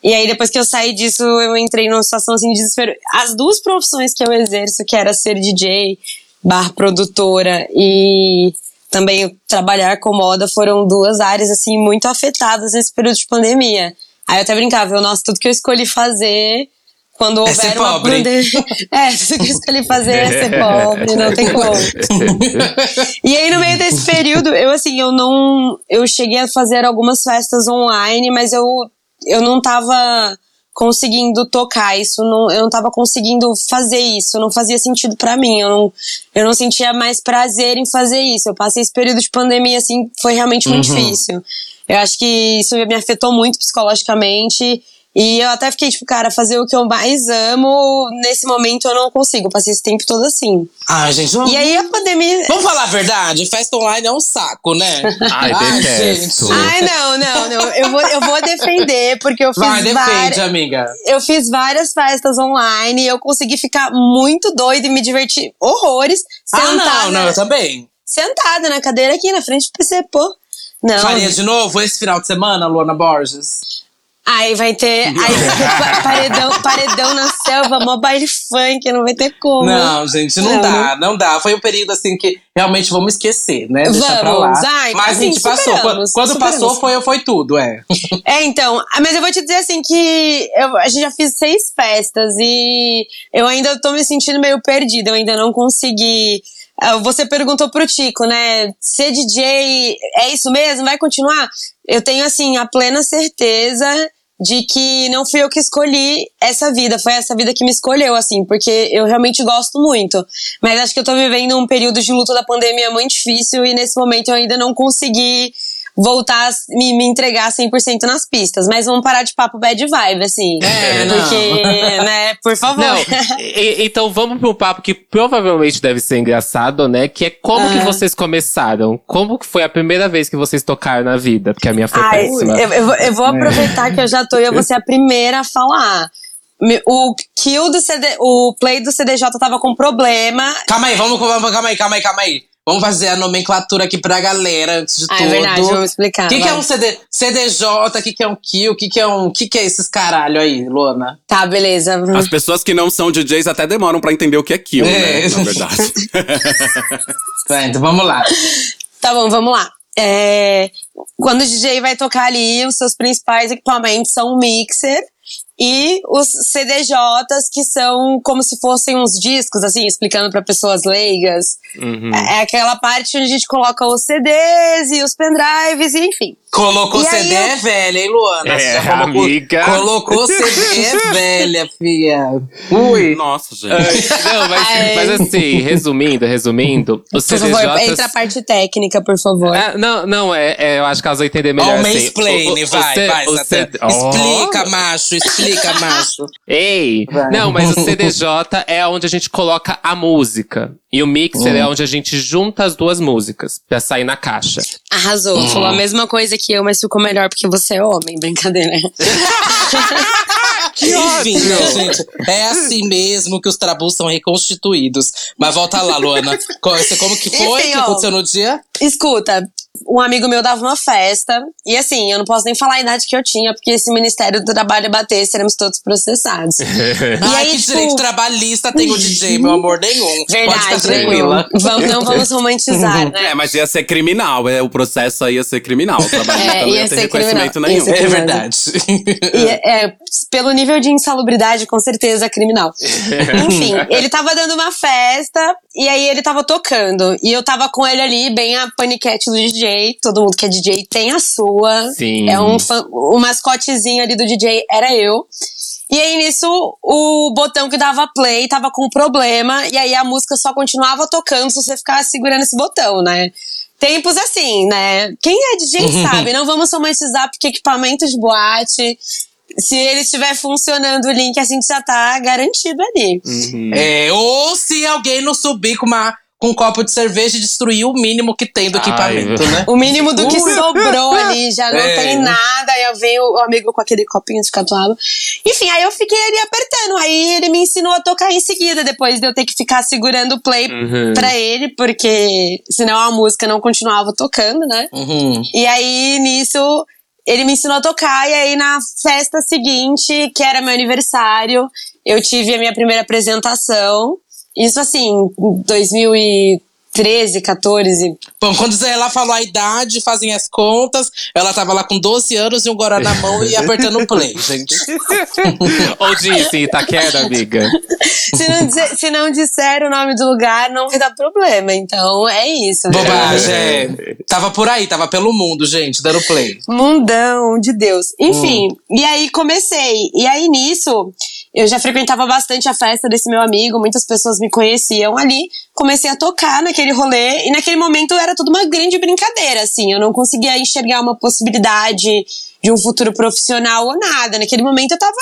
E aí, depois que eu saí disso, eu entrei numa situação assim de desespero. As duas profissões que eu exerço, que era ser DJ, bar produtora e também trabalhar com moda, foram duas áreas assim muito afetadas nesse período de pandemia. Aí eu até brincava, eu, nossa, tudo que eu escolhi fazer quando É houver ser uma pobre. pandemia. É, tudo que eu escolhi fazer é ser pobre, não tem como. E aí, no meio desse período, eu assim, eu não. Eu cheguei a fazer algumas festas online, mas eu, eu não tava conseguindo tocar isso, não, eu não tava conseguindo fazer isso, não fazia sentido pra mim, eu não, eu não sentia mais prazer em fazer isso. Eu passei esse período de pandemia, assim, foi realmente muito Uhum. difícil. Eu acho que isso me afetou muito psicologicamente. E eu até fiquei, tipo, cara, fazer o que eu mais amo, nesse momento eu não consigo. Passei esse tempo todo assim. Ai, gente, vamos, E aí a pandemia. vamos falar a verdade? Festa online é um saco, né? Ai, detesto. Ai, não, não, não. Eu vou, eu vou defender, porque eu fiz Vai, defende, várias. amiga. Eu fiz várias festas online e eu consegui ficar muito doida e me divertir horrores. Ah, Sentada, não, não, eu também. sentada na cadeira aqui na frente do PC, pô. Não. Faria de novo esse final de semana, Luana Borges? Aí vai ter. Aí vai ter pa- paredão, paredão na selva, mó baile funk, não vai ter como. Não, gente, não, Não, dá, não dá. Foi um período assim que realmente vamos esquecer, né? Deixa pra lá. Vamos, ai, Mas a assim, gente passou. Quando passou, foi, foi tudo, é. É, então, mas eu vou te dizer assim que eu, a gente já fez seis festas e eu ainda tô me sentindo meio perdida, eu ainda não consegui. Ah, Você perguntou pro Tico, né? Ser DJ é isso mesmo? Vai continuar? Eu tenho, assim, a plena certeza de que não fui eu que escolhi essa vida, foi essa vida que me escolheu, assim, porque eu realmente gosto muito. Mas acho que eu tô vivendo um período de luto da pandemia muito difícil e nesse momento eu ainda não consegui voltar a me, me entregar 100% nas pistas. Mas vamos parar de papo bad vibe, assim. É, não. porque, né, por favor. Não, e- então vamos pro papo que provavelmente deve ser engraçado, né? Que é como que Ah. vocês começaram? Como que foi a primeira vez que vocês tocaram na vida? Porque a minha foi Ai, péssima. eu, eu vou- eu vou aproveitar que eu já tô e eu vou ser a primeira a falar. O kill do CD, o play do CDJ tava com problema. Calma aí, vamos, vamos, calma aí, calma aí, calma aí. Vamos fazer a nomenclatura aqui pra galera, antes de Ah, tudo. é verdade, vamos explicar. O que, que é um CD, CDJ? O que, que é um Kill? O que, que é um. O que, que é esses caralho aí, Luana? Tá, beleza. As pessoas que não são DJs até demoram pra entender o que é kill, É. né? Na verdade. Tá, então vamos lá. Tá bom, vamos lá. É, quando o DJ vai tocar ali, os seus principais equipamentos são o mixer e os CDJs, que são como se fossem uns discos, assim, explicando pra pessoas leigas. Uhum. É aquela parte onde a gente coloca os CDs e os pendrives, e enfim. Colocou E CD eu- é velha, hein, Luana? É, colocou, amiga. Colocou CD é velha, fia. Ui. Nossa, gente. Não, mas, mas assim, resumindo, resumindo, os Por favor, CDJs... entra a parte técnica, por favor. Ah, não, não, é, é, eu acho que elas vão entender melhor Ó, o assim. O- o- o vai, vai, o Satã. C- Ó. Explica, macho, explica, macho. Ei! Vai. Não, mas o CDJ é onde a gente coloca a música. E o mixer Hum. é onde a gente junta as duas músicas pra sair na caixa. Arrasou. Uhum. Falou a mesma coisa que eu, mas ficou melhor porque você é homem. Brincadeira. Enfim, né, gente? É assim mesmo que os trabus são reconstituídos. Mas volta lá, Luana. Como que foi? O que aconteceu no dia? Escuta, um amigo meu dava uma festa. E assim, eu não posso nem falar a idade que eu tinha, porque se o Ministério do Trabalho bater, seremos todos processados. Ai, aí, que tipo- direito trabalhista tem o DJ, meu amor, nenhum. Pode Verdade, ficar tranquila. Vamos, não vamos romantizar, né? É, mas ia ser criminal. É, o processo aí ia ser criminal. O trabalhista É, não ia ia ter ser reconhecimento criminal. nenhum. Ia ser É verdade. E, é, pelo nível de insalubridade, com certeza criminal. Enfim, ele tava dando uma festa e aí ele tava tocando. E eu tava com ele ali, bem a paniquete do DJ. Todo mundo que é DJ tem a sua. Sim. É um, fã- o mascotezinho ali do DJ era eu. E aí nisso, o botão que dava play tava com problema. E aí a música só continuava tocando se você ficasse segurando esse botão, né? Tempos assim, né? Quem é DJ sabe, não vamos romantizar porque equipamento de boate. Se ele estiver funcionando o link, a gente já tá garantido ali. Uhum. É, ou se alguém não subir com, uma, com um copo de cerveja e destruir o mínimo que tem do Ai, equipamento, né? O mínimo do que sobrou ali, já não É. tem nada. Aí eu venho o amigo com aquele copinho de catuaba. Enfim, aí eu fiquei ali apertando. Aí ele me ensinou a tocar em seguida, depois de eu ter que ficar segurando o play Uhum. pra ele, porque senão a música não continuava tocando, né? Uhum. E aí, nisso, ele me ensinou a tocar. E aí, na festa seguinte, que era meu aniversário, eu tive a minha primeira apresentação. Isso, assim, em 2013, 14. Bom, quando ela falou a idade, fazem as contas, ela tava lá com 12 anos e um goró na mão e apertando o play, gente. Ou disse Itaquera, amiga. Se não, dizer- se não disser o nome do lugar, não vai dar problema. Então, é isso. Bobagem. é. Tava por aí, tava pelo mundo, gente, dando play. Mundão de Deus. Enfim, e aí comecei. E aí nisso, eu já frequentava bastante a festa desse meu amigo, muitas pessoas me conheciam ali. Comecei a tocar naquele rolê, e naquele momento era tudo uma grande brincadeira, assim. Eu não conseguia enxergar uma possibilidade de um futuro profissional ou nada. Naquele momento eu tava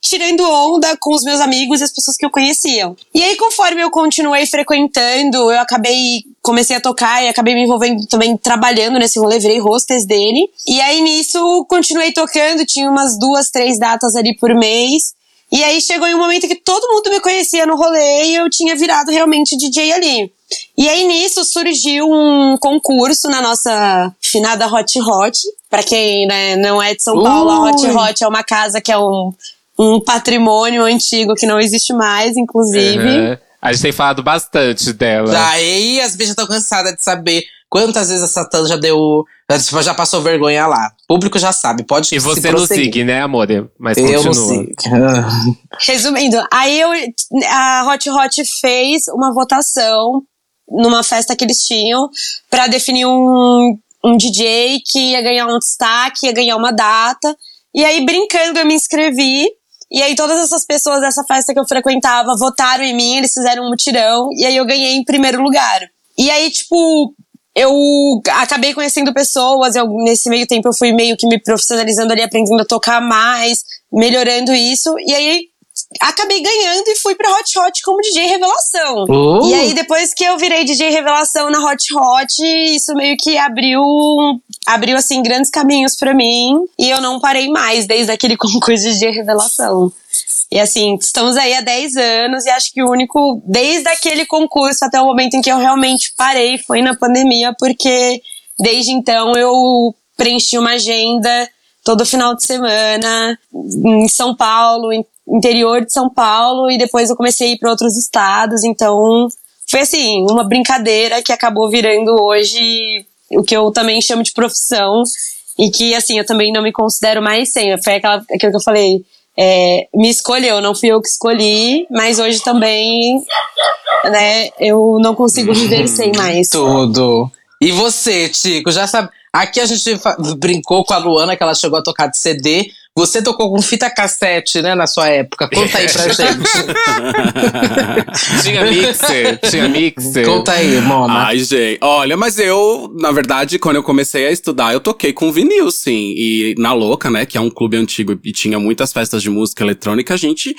tirando onda com os meus amigos e as pessoas que eu conheciam. E aí, conforme eu continuei frequentando, eu acabei, comecei a tocar e acabei me envolvendo também trabalhando nesse rolê, virei hostess dele. E aí, nisso, continuei tocando, tinha umas duas, três datas ali por mês. E aí chegou em um momento que todo mundo me conhecia no rolê e eu tinha virado realmente DJ ali. E aí nisso surgiu um concurso na nossa finada Hot Hot. Pra quem né, não é de São Paulo, a Hot Hot é uma casa que é um um patrimônio antigo que não existe mais, inclusive. Uhum. A gente tem falado bastante dela. Daí as bichas estão cansadas de saber quantas vezes a Satã já deu. Já passou vergonha lá. O público já sabe, pode E você não siga, né, amor? Mas eu continua. Resumindo, aí eu, a Hot Hot fez uma votação numa festa que eles tinham para definir um, um DJ que ia ganhar um destaque, ia ganhar uma data. E aí, brincando, eu me inscrevi. E aí todas essas pessoas dessa festa que eu frequentava votaram em mim, eles fizeram um mutirão, e aí eu ganhei em primeiro lugar. E aí, tipo, eu acabei conhecendo pessoas, eu, nesse meio tempo eu fui meio que me profissionalizando ali, aprendendo a tocar mais, melhorando isso, e aí acabei ganhando e fui pra Hot Hot como DJ Revelação. Uh. E aí, depois que eu virei DJ Revelação na Hot Hot, isso meio que abriu abriu assim grandes caminhos para mim e eu não parei mais desde aquele concurso de revelação. E assim, estamos aí há 10 anos e acho que o único, desde aquele concurso até o momento em que eu realmente parei foi na pandemia, porque desde então eu preenchi uma agenda todo final de semana em São Paulo, interior de São Paulo, e depois eu comecei a ir para outros estados, então foi assim, uma brincadeira que acabou virando hoje o que eu também chamo de profissão e que, assim, eu também não me considero mais sem. Foi aquela, aquilo que eu falei, é, me escolheu, não fui eu que escolhi, mas hoje também, né, eu não consigo viver sem mais. Tudo. E você, Tico, já sabe. Aqui a gente brincou com a Luana, que ela chegou a tocar de CD. Você tocou com fita cassete, né, na sua época. Conta aí pra gente. tinha mixer, tinha mixer. Conta aí, Mona. Ai, gente. Olha, mas eu, na verdade, quando eu comecei a estudar, eu toquei com vinil, sim. E na Louca, né, que é um clube antigo e tinha muitas festas de música eletrônica, a gente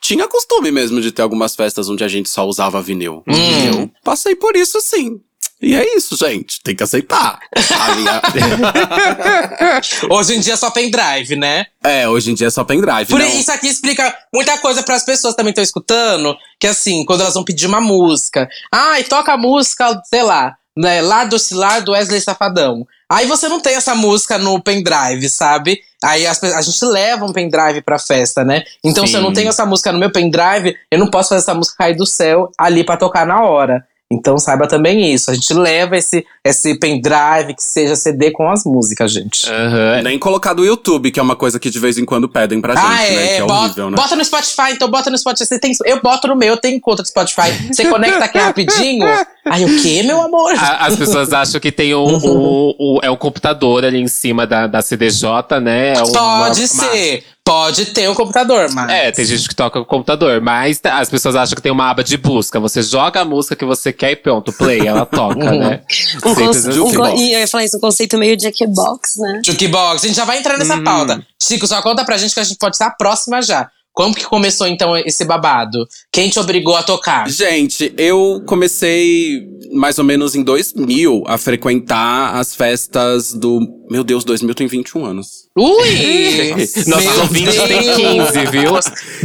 tinha costume mesmo de ter algumas festas onde a gente só usava vinil. Hum. Eu passei por isso, sim. E é isso, gente. Tem que aceitar. Minha... hoje em dia é só pendrive, né? É, hoje em dia é só pendrive. Por não. isso aqui explica muita coisa para as pessoas também estão escutando. Que assim, quando elas vão pedir uma música. Ai, ah, toca a música, sei lá, né? Lá do Cilar do Wesley Safadão. Aí você não tem essa música no pendrive, sabe? Aí as, a gente leva um pendrive pra festa, né? Então, Sim. se eu não tenho essa música no meu pendrive, eu não posso fazer essa música cair do céu ali para tocar na hora. Então saiba também isso. A gente leva esse, esse pendrive que seja CD com as músicas, gente. Uhum. Nem colocar do YouTube, que é uma coisa que de vez em quando pedem pra gente, ah, né? É, que é bota, horrível, né? Bota no Spotify, então bota no Spotify. Você tem, eu boto no meu, eu tenho conta do Spotify. Você conecta aqui rapidinho. Aí o quê, meu amor? A, as pessoas acham que tem um, um, um, é um computador ali em cima da, da CDJ, né? É Pode uma, ser. Uma... Pode ter um computador, mas. É, tem gente que toca com computador, mas as pessoas acham que tem uma aba de busca. Você joga a música que você quer e pronto, play, ela toca, né? Um conce... um e eu ia falar isso, um conceito meio jukebox, né? Jukebox, a gente já vai entrar nessa hum. pauta. Chico, só conta pra gente que a gente pode estar próxima já. Como que começou então esse babado? Quem te obrigou a tocar? Gente, eu comecei mais ou menos em 2000 a frequentar as festas do. Meu Deus, 2000 tem 21 anos. Ui! Nossa, ouvintes tem 15, viu?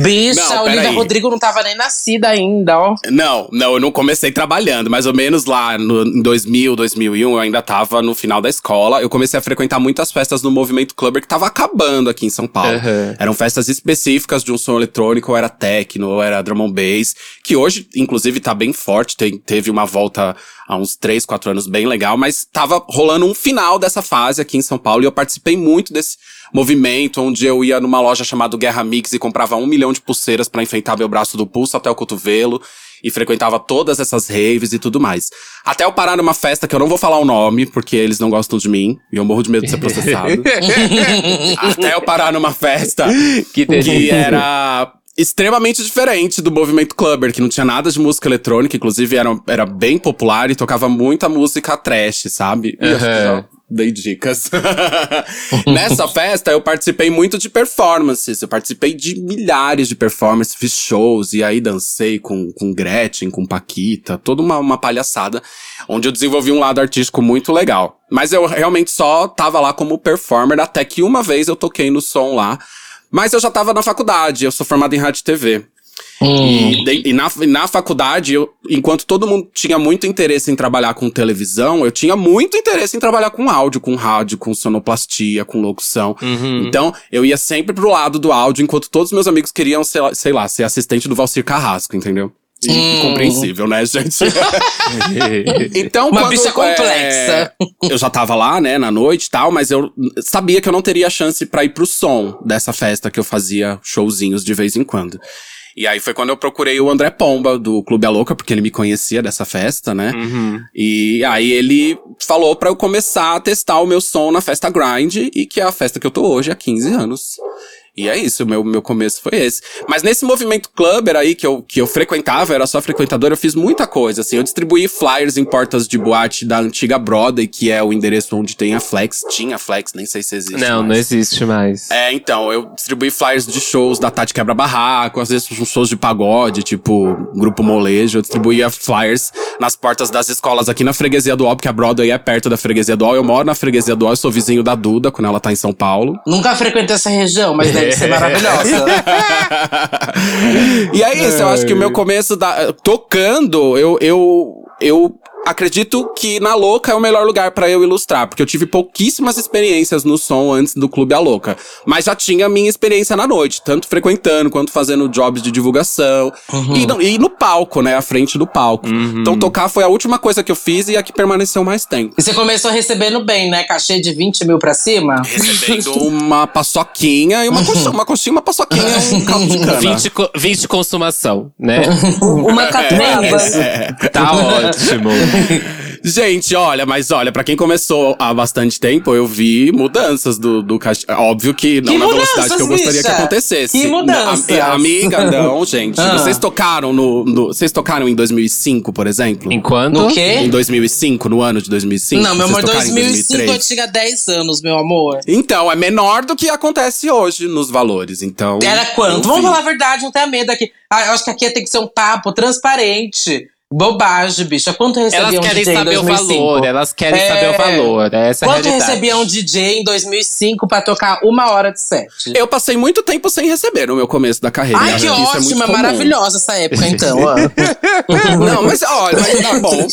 Bicha, não, a Olivia Rodrigo não tava nem nascida ainda, ó. Não, não, eu não comecei trabalhando. Mais ou menos lá no, em 2000, 2001, eu ainda tava no final da escola. Eu comecei a frequentar muitas festas no Movimento Clubber que tava acabando aqui em São Paulo. Uhum. Eram festas específicas de um som eletrônico, ou era techno, ou era drum and bass. Que hoje, inclusive, tá bem forte. Tem, teve uma volta há uns 3, 4 anos bem legal. Mas tava rolando um final dessa fase aqui em São Paulo. E eu participei muito desse movimento, onde eu ia numa loja chamada Guerra Mix e comprava um milhão de pulseiras para enfeitar meu braço do pulso até o cotovelo. E frequentava todas essas raves e tudo mais. Até eu parar numa festa que eu não vou falar o nome, porque eles não gostam de mim. E eu morro de medo de ser processado. Até eu parar numa festa que, que era extremamente diferente do movimento clubber, que não tinha nada de música eletrônica, inclusive era, era bem popular e tocava muita música trash, sabe? Uhum dei dicas. Nessa festa, eu participei muito de performances. Eu participei de milhares de performances, fiz shows, e aí dancei com, com Gretchen, com Paquita, toda uma, uma palhaçada, onde eu desenvolvi um lado artístico muito legal. Mas eu realmente só tava lá como performer, até que uma vez eu toquei no som lá. Mas eu já tava na faculdade, eu sou formado em rádio e TV. E, de- e na, e na faculdade, eu, enquanto todo mundo tinha muito interesse em trabalhar com televisão, eu tinha muito interesse em trabalhar com áudio, com rádio, com sonoplastia, com locução. Então, eu ia sempre pro lado do áudio, enquanto todos os meus amigos queriam, sei lá, sei lá ser assistente do Valcir Carrasco, entendeu? E, Compreensível, né, gente? então, Uma quando, bicha complexa. é, eu já tava lá, né, na noite e tal, mas eu sabia que eu não teria chance pra ir pro som dessa festa que eu fazia showzinhos de vez em quando. E aí foi quando eu procurei o André Pomba, do Clube A Louca, porque ele me conhecia dessa festa, né? E aí ele falou pra eu começar a testar o meu som na festa Grind, e que é a festa que eu tô hoje há 15 anos. E é isso, meu, meu começo foi esse. Mas nesse movimento clubber aí que eu, que eu frequentava, eu era só frequentador, eu fiz muita coisa, assim. Eu distribuí flyers em portas de boate da antiga Broadway, que é o endereço onde tem a Flex. Tinha Flex, nem sei se existe Não, mais. não existe mais. É, então, eu distribuí flyers de shows da Tati Quebra Barraco, às vezes shows de pagode, tipo Grupo Molejo. Eu distribuía flyers nas portas das escolas aqui na Freguesia do Ó, porque a Broadway é perto da Freguesia do Ó. Eu moro na Freguesia do Ó, eu sou vizinho da Duda, quando ela tá em São Paulo. Nunca frequentei essa região, mas deve ser maravilhosa. e é isso, eu acho que o meu começo da, tocando, eu, eu, eu acredito que na Louca é o melhor lugar pra eu ilustrar, porque eu tive pouquíssimas experiências no som antes do Clube A Louca, mas já tinha a minha experiência na noite, tanto frequentando quanto fazendo jobs de divulgação e, no, e no palco, né, à frente do palco. Então tocar foi a última coisa que eu fiz e a que permaneceu mais tempo. E você começou recebendo bem, né? Cachê de 20 mil pra cima? Recebendo uma paçoquinha e uma coxinha, uma coxinha, uma paçoquinha e um caldo de cana. 20, co- 20 consumação, né? Uma catrava. tá ótimo. Gente, olha, mas olha, pra quem começou há bastante tempo, eu vi mudanças do, do caixa. Óbvio que não Que na velocidade que eu gostaria que bicha? acontecesse. Que mudanças? Não, a- amiga, não, gente. Ah. Vocês tocaram no, no- Vocês tocaram em 2005, por exemplo? Enquanto. No quê? Em 2005, no ano de 2005? não, meu amor, tocaram em 2005 eu 2003? tinha 10 anos, meu amor. Então, é menor do que acontece hoje nos valores. Então. Era quanto? Vamos falar a verdade, não tenha medo aqui. Ah, eu acho que aqui tem que ser um papo transparente. Bobagem, bicha. Quanto recebia Elas um querem DJ em saber o 2005? valor, elas querem É. saber o valor. Essa é a Quanto realidade. recebia um DJ em 2005 pra tocar uma hora de set? Eu passei muito tempo sem receber no meu começo da carreira. Ai, Acho que isso é é maravilhosa essa época, então. Não, mas olha, mas tá bom.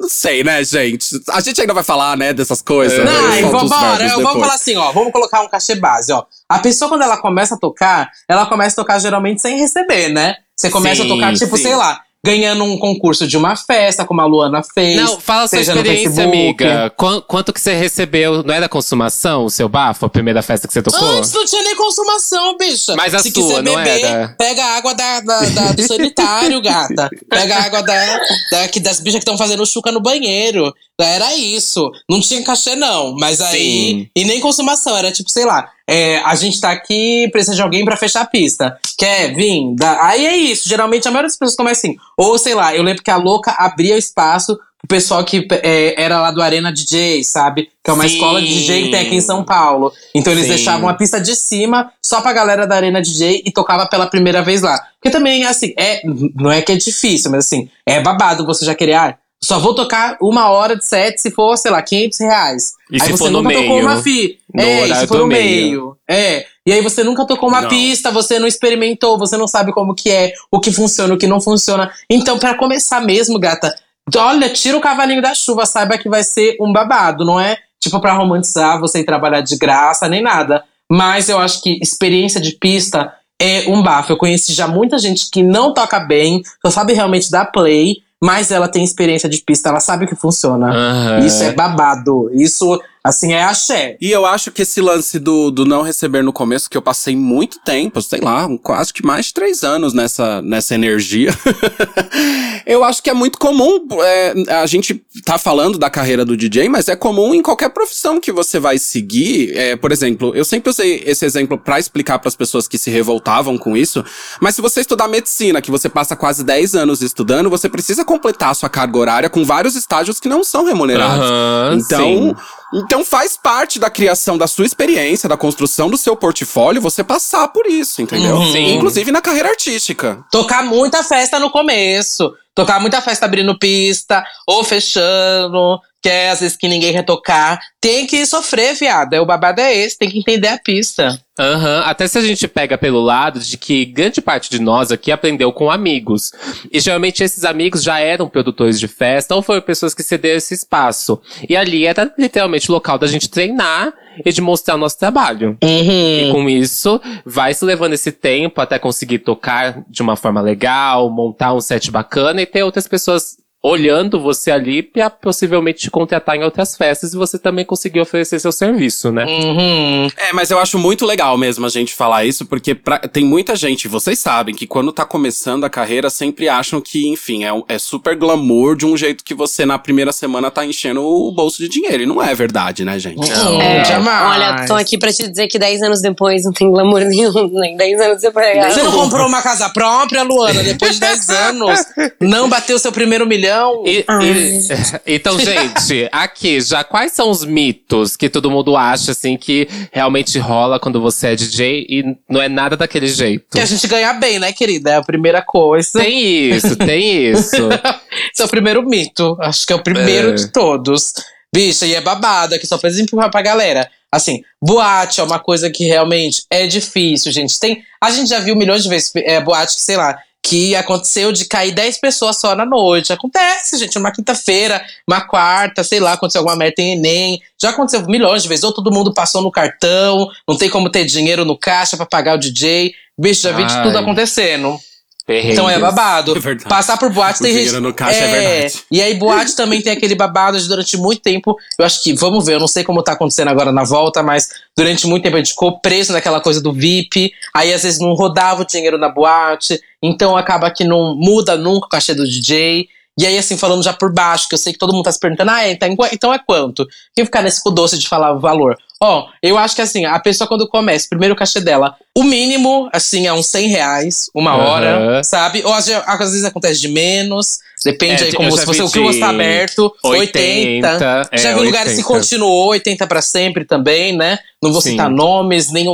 Não sei, né, gente? A gente ainda vai falar, né, dessas coisas. né? Não, e os vambora. Eu vou falar assim, ó. Vamos colocar um cachê base, ó. A pessoa, quando ela começa a tocar, ela começa a tocar geralmente sem receber, né? Você começa Sim, a tocar, tipo, sim. sei lá, ganhando um concurso de uma festa, como a Luana fez. Não, fala a sua experiência, amiga. Quan- quanto que você recebeu? Não é da consumação, o seu bafo, a primeira festa que você tocou? Antes não tinha nem consumação, bicha. Mas a Se sua, quiser não beber, era? pega a água da, da- da- do sanitário, gata. Pega a água da, da- que- das bichas que estão fazendo chuca no banheiro. Era isso. Não tinha cachê, não. Mas aí. Sim. E nem consumação. Era tipo, sei lá. é, a gente tá aqui, precisa de alguém pra fechar a pista. Quer vir? Dá- Aí é isso. Geralmente a maioria das pessoas começa assim. Ou sei lá, eu lembro que a louca abria espaço pro pessoal que é, era lá do Arena DJ, sabe? Que é uma Sim. escola de DJ que tem aqui em São Paulo. Então eles Sim. deixavam a pista de cima só pra galera da Arena DJ e tocava pela primeira vez lá. Porque também, assim, é, não é que é difícil, mas assim, é babado você já querer. Ah, só vou tocar uma hora de set se for, sei lá, 500 reais. E aí se você for no nunca tocou meio? uma fi. No é, do no meio. meio. É. E aí você nunca tocou uma Não. pista, você não experimentou, você não sabe como que é, o que funciona, o que não funciona. Então, pra começar mesmo, gata, olha, tira o cavalinho da chuva, saiba que vai ser um babado, não é tipo pra romantizar você ir trabalhar de graça, nem nada. Mas eu acho que experiência de pista é um bafo. Eu conheci já muita gente que não toca bem, só sabe realmente dar play, mas ela tem experiência de pista, ela sabe o que funciona. Aham. Isso é babado. Isso, assim, é axé. E eu acho que esse lance do, do não receber no começo, que eu passei muito tempo, sei lá, um- quase que mais de três anos nessa, nessa energia. eu acho que é muito comum. é, a gente tá falando da carreira do DJ, mas é comum em qualquer profissão que você vai seguir. É, por exemplo, eu sempre usei esse exemplo pra explicar pras pessoas que se revoltavam com isso. Mas se você estudar medicina, que você passa quase 10 anos estudando, você precisa completar a sua carga horária com vários estágios que não são remunerados. Aham, Então, sim. Então faz parte da criação da sua experiência, da construção do seu portfólio, você passar por isso, entendeu? Uhum. Sim. Inclusive na carreira artística. Tocar muita festa no começo. Tocar muita festa abrindo pista ou fechando. Que é às vezes que ninguém quer tocar. Tem que sofrer, viado. É, O babado é esse, tem que entender a pista. Aham, Até se a gente pega pelo lado de que grande parte de nós aqui aprendeu com amigos. E geralmente esses amigos já eram produtores de festa ou foram pessoas que cederam esse espaço. E ali era literalmente o local da gente treinar e de mostrar o nosso trabalho. E Uhum. com isso, vai se levando esse tempo até conseguir tocar de uma forma legal, montar um set bacana e ter outras pessoas olhando você ali pra possivelmente te contratar em outras festas e você também conseguir oferecer seu serviço, né? Uhum. É, mas eu acho muito legal mesmo a gente falar isso, porque pra- tem muita gente, vocês sabem, que quando tá começando a carreira sempre acham que, enfim, é, é super glamour de um jeito que você na primeira semana tá enchendo o bolso de dinheiro. E não é verdade, né, gente? Não, É, jamais. Olha, tô aqui pra te dizer que 10 anos depois não tem glamour nenhum, nem 10 anos depois. Você não comprou uma casa própria, Luana, depois de 10 anos? Não bateu seu primeiro milhão? E- e- então, gente, aqui, já quais são os mitos que todo mundo acha, assim, que realmente rola quando você é DJ e não é nada daquele jeito? Que a gente ganha bem, né, querida? É a primeira coisa. Tem isso, tem isso. Esse é o primeiro mito. Acho que é o primeiro É. de todos. Bicha, e é babado, aqui só pra exemplificar pra galera. Assim, boate é uma coisa que realmente é difícil, gente. Tem, a gente já viu milhões de vezes é, boate que, sei lá, que aconteceu de cair 10 pessoas só na noite. Acontece, gente, numa quinta-feira, uma quarta, sei lá, aconteceu alguma merda, tem Enem. Já aconteceu milhões de vezes. Ou todo mundo passou no cartão, não tem como ter dinheiro no caixa pra pagar o DJ. Bicho, já vi de tudo acontecendo. Perrengues. Então é babado. É. Passar por boate O tem gente. no caixa é verdade. E aí, boate também tem aquele babado de durante muito tempo. Eu acho que, vamos ver, eu não sei como tá acontecendo agora na volta, mas durante muito tempo a gente ficou preso naquela coisa do VIP. Aí às vezes não rodava o dinheiro na boate. Então acaba que não muda nunca o cachê do DJ. E aí, assim, falando já por baixo, que eu sei que todo mundo tá se perguntando, ah, é, então, então é quanto? Quem ficar nesse cu doce de falar o valor? Ó, eu acho que assim, a pessoa quando começa, primeiro o cachê dela, o mínimo, assim, é uns 100 reais, uma hora, sabe? Ou às, às vezes acontece de menos, depende É, aí como se você, o que você tá aberto, 80. 80, é, já vi lugares que 80. continuou 80 pra sempre também, né? Não vou Sim. citar nomes, nenhum,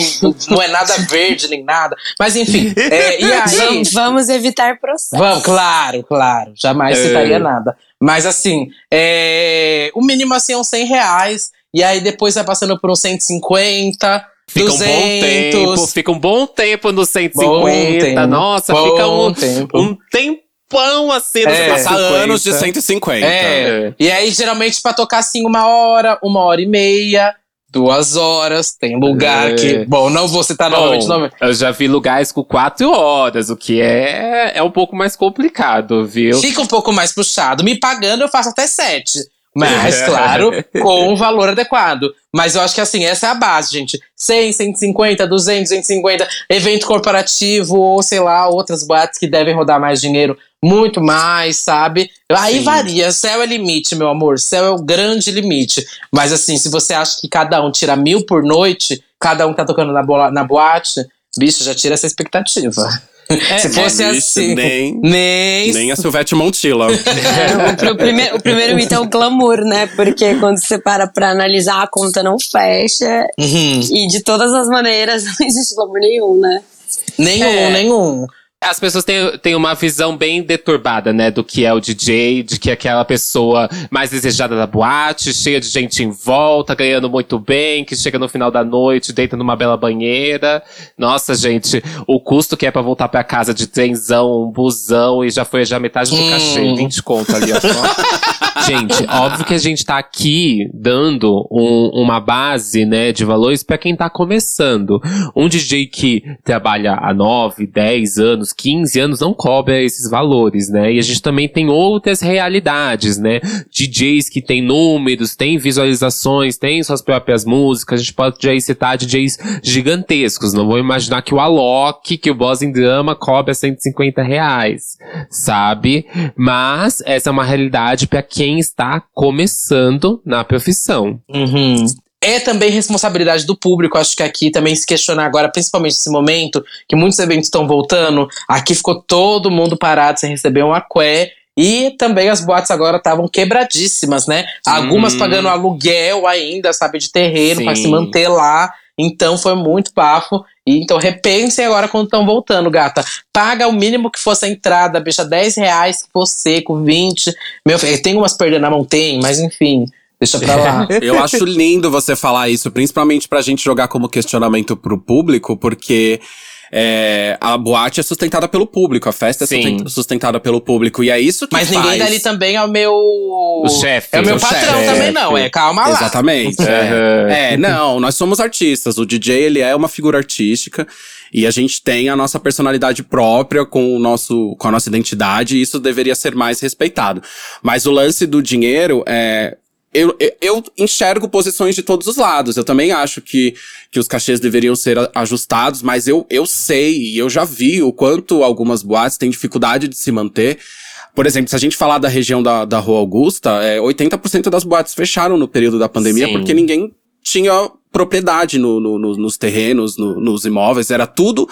não é nada verde nem nada. Mas enfim, é, e aí. Vamos, vamos evitar processo. Vamos, claro, claro. Jamais É. citaria nada. Mas assim, é, o mínimo assim é uns 100 reais. E aí depois vai passando por uns 150, Fica 200. um bom tempo, fica um bom tempo no 150. Bom tempo, Nossa, bom fica um, tempo. um tempão assim no É. Passar 150. anos de 150. É. E aí, geralmente, pra tocar assim uma hora, uma hora e meia, duas horas. Tem lugar É. que. Bom, não vou citar novamente o nome. eu já vi lugares com quatro horas, o que é, é um pouco mais complicado, viu? Fica um pouco mais puxado. Me pagando, eu faço até sete. Mas, claro, com um valor adequado. Mas eu acho que assim, essa é a base, gente. 100, 150, 200, 250. Evento corporativo, ou sei lá, outras boates que devem rodar mais dinheiro. Muito mais, sabe? Aí Sim. varia. Céu é limite, meu amor. Céu é o grande limite. Mas assim, se você acha que cada um tira mil por noite, cada um que tá tocando na, boa- na boate, bicho, já tira essa expectativa. se fosse É, assim. Nem, Nem, nem a Silvete Montilla. É, o primeiro, o primeiro mito é o glamour, né? Porque quando você para pra analisar, a conta não fecha. Uhum. E de todas as maneiras, não existe glamour nenhum, né? Nenhum, É. nenhum. As pessoas têm, têm uma visão bem deturbada, né, do que é o DJ, de que é aquela pessoa mais desejada da boate, cheia de gente em volta, ganhando muito bem, que chega no final da noite, deita numa bela banheira. Nossa, gente, o custo que é pra voltar pra casa de trenzão, um busão, e já foi já metade do Hum. cachê, 20 conto ali, ó. só. gente, óbvio que a gente tá aqui dando um- uma base, né, de valores pra quem tá começando. Um DJ que trabalha há 9, 10 anos, 15 anos, não cobra esses valores, né? E a gente também tem outras realidades, né? DJs que tem números, tem visualizações, tem suas próprias músicas. A gente pode aí citar DJs gigantescos. Não vou imaginar que o Alok, que o Boss em Drama cobra 150 reais, sabe? Mas essa é uma realidade para quem está começando na profissão. Uhum. É também responsabilidade do público, acho que aqui também se questionar agora, principalmente nesse momento, que muitos eventos estão voltando, aqui ficou todo mundo parado sem receber um aqué. E também as boates agora estavam quebradíssimas, né? Algumas Uhum. pagando aluguel ainda, sabe, de terreno Sim. se manter lá. Então foi muito bafo. E então repensem agora quando estão voltando, gata. Paga o mínimo que fosse a entrada, bicha, 10 reais que fosse seco, 20. Meu tem umas perdendo na mão, tem, mas enfim, deixa pra lá. Eu acho lindo você falar isso, principalmente pra gente jogar como questionamento pro público, porque é, a boate é sustentada pelo público, a festa Sim. é susten- sustentada pelo público. E é isso que Mas faz... ninguém dali também é o meu. O chefe. É o meu O patrão chefe. também, não. É, calma lá. Exatamente. É. É, não, nós somos artistas. O DJ, ele é uma figura artística. E a gente tem a nossa personalidade própria com, o nosso, com a nossa identidade. E isso deveria ser mais respeitado. Mas o lance do dinheiro é... Eu, eu, enxergo posições de todos os lados. Eu também acho que, que os cachês deveriam ser ajustados, mas eu, eu sei e eu já vi o quanto algumas boates têm dificuldade de se manter. Por exemplo, se a gente falar da região da, da Rua Augusta, é, 80% das boates fecharam no período da pandemia Sim. porque ninguém tinha propriedade no, no- no- nos terrenos, no- nos imóveis. Era tudo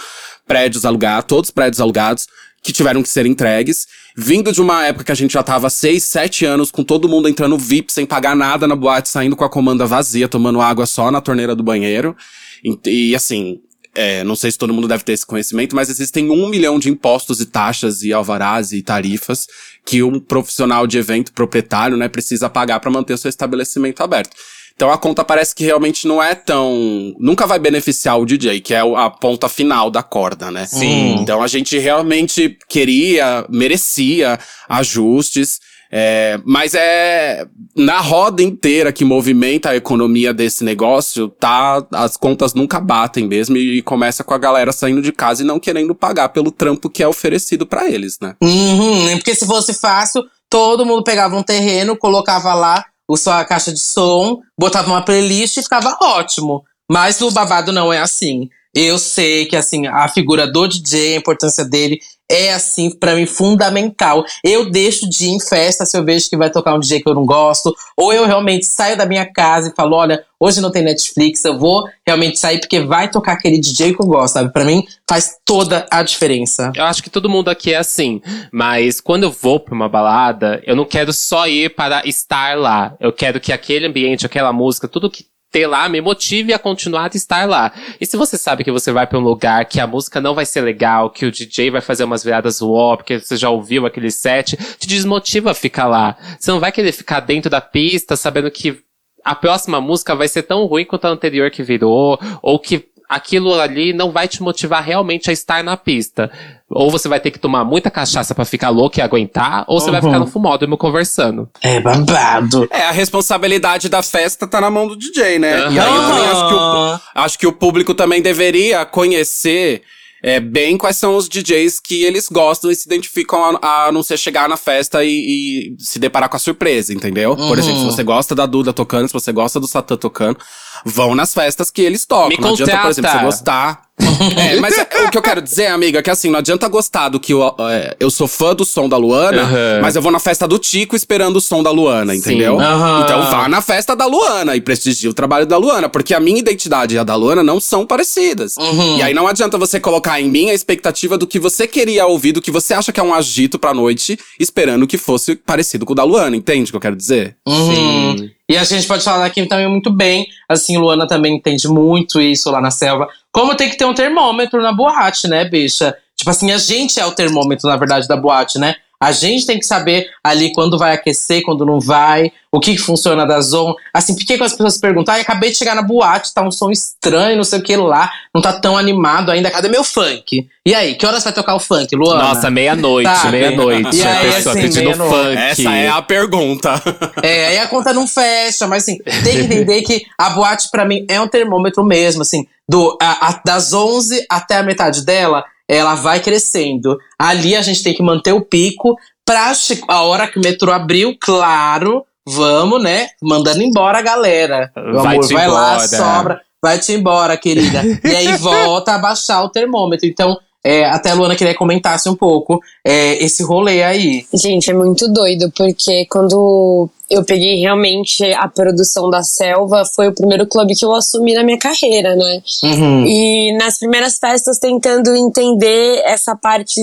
prédios alugados, todos prédios alugados que tiveram que ser entregues. Vindo de uma época que a gente já tava seis, sete anos com todo mundo entrando VIP sem pagar nada na boate, saindo com a comanda vazia, tomando água só na torneira do banheiro. E, e, assim, é, não sei se todo mundo deve ter esse conhecimento, mas existem um milhão de impostos e taxas e alvarás e tarifas que um profissional de evento proprietário, né, precisa pagar para manter o seu estabelecimento aberto. Então a conta parece que realmente não é tão. Nunca vai beneficiar o DJ, que é a ponta final da corda, né? Sim. Então a gente realmente queria, merecia ajustes. é, mas é na roda inteira que movimenta a economia desse negócio, tá? As contas nunca batem mesmo e, começa com a galera saindo de casa e não querendo pagar pelo trampo que é oferecido pra eles, né? Uhum, porque se fosse fácil, todo mundo pegava um terreno, colocava lá sua caixa de som, botava uma playlist e ficava ótimo. Mas o babado não é assim. Eu sei que assim, a figura do DJ, a importância dele é assim pra mim fundamental. Eu deixo de ir em festa se eu vejo que vai tocar um DJ que eu não gosto, ou eu realmente saio da minha casa e falo, olha, hoje não tem Netflix, eu vou realmente sair porque vai tocar aquele DJ que eu gosto, sabe? Pra mim faz toda a diferença. Eu acho que todo mundo aqui é assim. Mas quando eu vou pra uma balada, eu não quero só ir para estar lá. Eu quero que aquele ambiente, aquela música, tudo que ter lá me motive a continuar a estar lá. E se você sabe que você vai pra um lugar que a música não vai ser legal, que o DJ vai fazer umas viradas uó, porque você já ouviu aquele set, te desmotiva a ficar lá. Você não vai querer ficar dentro da pista sabendo que a próxima música vai ser tão ruim quanto a anterior que virou, ou que aquilo ali não vai te motivar realmente a estar na pista. Ou você vai ter que tomar muita cachaça pra ficar louco e aguentar, ou você vai Uhum. ficar no fumódromo conversando. É babado. É, a responsabilidade da festa tá na mão do DJ, né? E aí eu também acho que, o, acho que o público também deveria conhecer é, bem quais são os DJs que eles gostam e se identificam a, a não ser chegar na festa e, e se deparar com a surpresa, entendeu? Por Uhum. exemplo, se você gosta da Duda tocando, se você gosta do Satã tocando, vão nas festas que eles tocam. Me não adianta, por exemplo, você contrata. gostar. É, mas é, o que eu quero dizer, amiga, é que assim, não adianta gostar do que eu, é, eu sou fã do som da Luana, Aham. mas eu vou na festa do Tico esperando o som da Luana, Sim. entendeu? Aham. Então vá na festa da Luana e prestigie o trabalho da Luana, porque a minha identidade e a da Luana não são parecidas. Uhum. E aí não adianta você colocar em mim a expectativa do que você queria ouvir, do que você acha que é um agito pra noite, esperando que fosse parecido com o da Luana, entende o que eu quero dizer? Uhum. E a gente pode falar aqui também muito bem. Assim, Luana também entende muito isso lá na selva. Como tem que ter um termômetro na boate, né, bicha? Tipo assim, a gente é o termômetro, na verdade, da boate, né? A gente tem que saber ali quando vai aquecer, quando não vai, o que, que funciona da zona. Assim, por que as pessoas perguntam? Ai, acabei de chegar na boate, tá um som estranho, não sei o que lá, não tá tão animado ainda. Cadê meu funk? E aí, que horas vai tocar o funk, Luana? Nossa, meia-noite, meia-noite. A pessoa assim, pedindo meia-noite. funk. Essa é a pergunta. É, aí a conta não fecha, mas assim, tem que entender que a boate pra mim é um termômetro mesmo, assim, do, a- a- das 11 até a metade dela, ela vai crescendo. Ali a gente tem que manter o pico pra a hora que o metrô abriu, claro, vamos, né, mandando embora a galera. Meu amor, Vai-te vai lá, embora. sobra, vai-te embora, querida. e aí volta a baixar o termômetro. Então, é, até a Luana queria que comentasse um pouco é, esse rolê aí. Gente, é muito doido, porque quando eu peguei realmente a produção da Selva, foi o primeiro clube que eu assumi na minha carreira, né? Uhum. E nas primeiras festas, tentando entender essa parte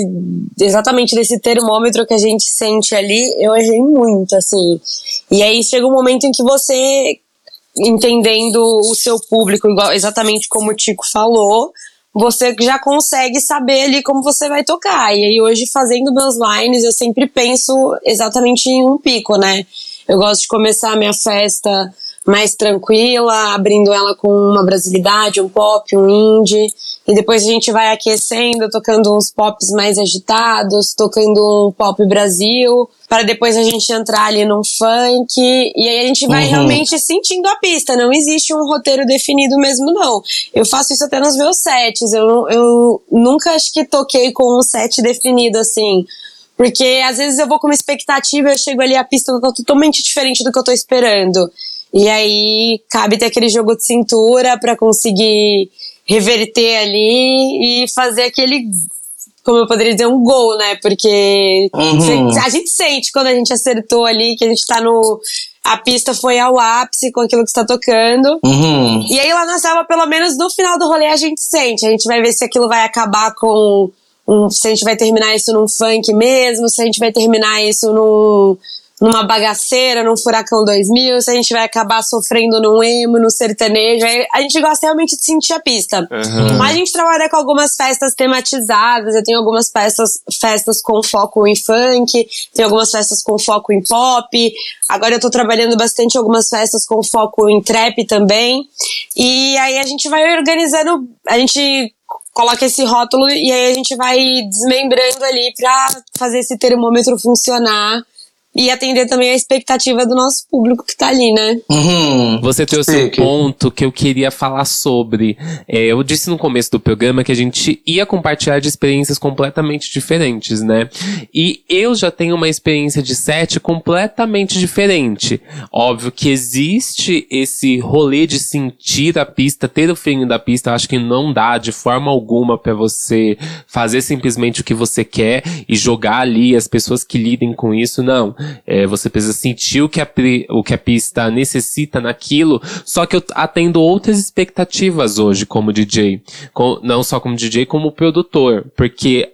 exatamente desse termômetro que a gente sente ali, eu errei muito, assim. E aí chega um momento em que você, entendendo o seu público, igual, exatamente como o Tico falou, você já consegue saber ali como você vai tocar. E aí hoje fazendo meus lines, eu sempre penso exatamente em um pico, né? Eu gosto de começar a minha festa mais tranquila, abrindo ela com uma brasilidade, um pop, um indie, e depois a gente vai aquecendo, tocando uns pops mais agitados, tocando um pop Brasil, para depois a gente entrar ali num funk, e aí a gente vai Uhum. realmente sentindo a pista, não existe um roteiro definido mesmo não. Eu faço isso até nos meus sets, eu, eu nunca acho que toquei com um set definido assim, porque às vezes eu vou com uma expectativa, eu chego ali a pista tá totalmente diferente do que eu tô esperando. E aí cabe ter aquele jogo de cintura pra conseguir reverter ali e fazer aquele, como eu poderia dizer, um gol, né? Porque Uhum. a gente sente quando a gente acertou ali, que a gente tá no. A pista foi ao ápice com aquilo que está tocando. Uhum. E aí lá na selva, pelo menos no final do rolê, a gente sente. A gente vai ver se aquilo vai acabar com. Um, se a gente vai terminar isso num funk mesmo, se a gente vai terminar isso num, numa bagaceira, num Furacão 2000, se a gente vai acabar sofrendo num emo, no sertanejo. A gente gosta realmente de sentir a pista. Mas a gente trabalha com algumas festas tematizadas, eu tenho algumas festas, festas com foco em funk, tenho algumas festas com foco em pop. Agora eu tô trabalhando bastante algumas festas com foco em trap também. E aí a gente vai organizando, a gente coloca esse rótulo e aí a gente vai desmembrando ali pra fazer esse termômetro funcionar e atender também a expectativa do nosso público que tá ali, né? Uhum. Você trouxe um ponto que eu queria falar sobre. É, eu disse no começo do programa que a gente ia compartilhar de experiências completamente diferentes, né? E eu já tenho uma experiência de set completamente diferente. Óbvio que existe esse rolê de sentir a pista, ter o feeling da pista. Eu acho que não dá de forma alguma pra você fazer simplesmente o que você quer e jogar ali as pessoas que lidem com isso. Não. É, você precisa sentir o que, a, o que a pista necessita naquilo. Só que eu atendo outras expectativas hoje como DJ. Com- não só como DJ, como produtor. Porque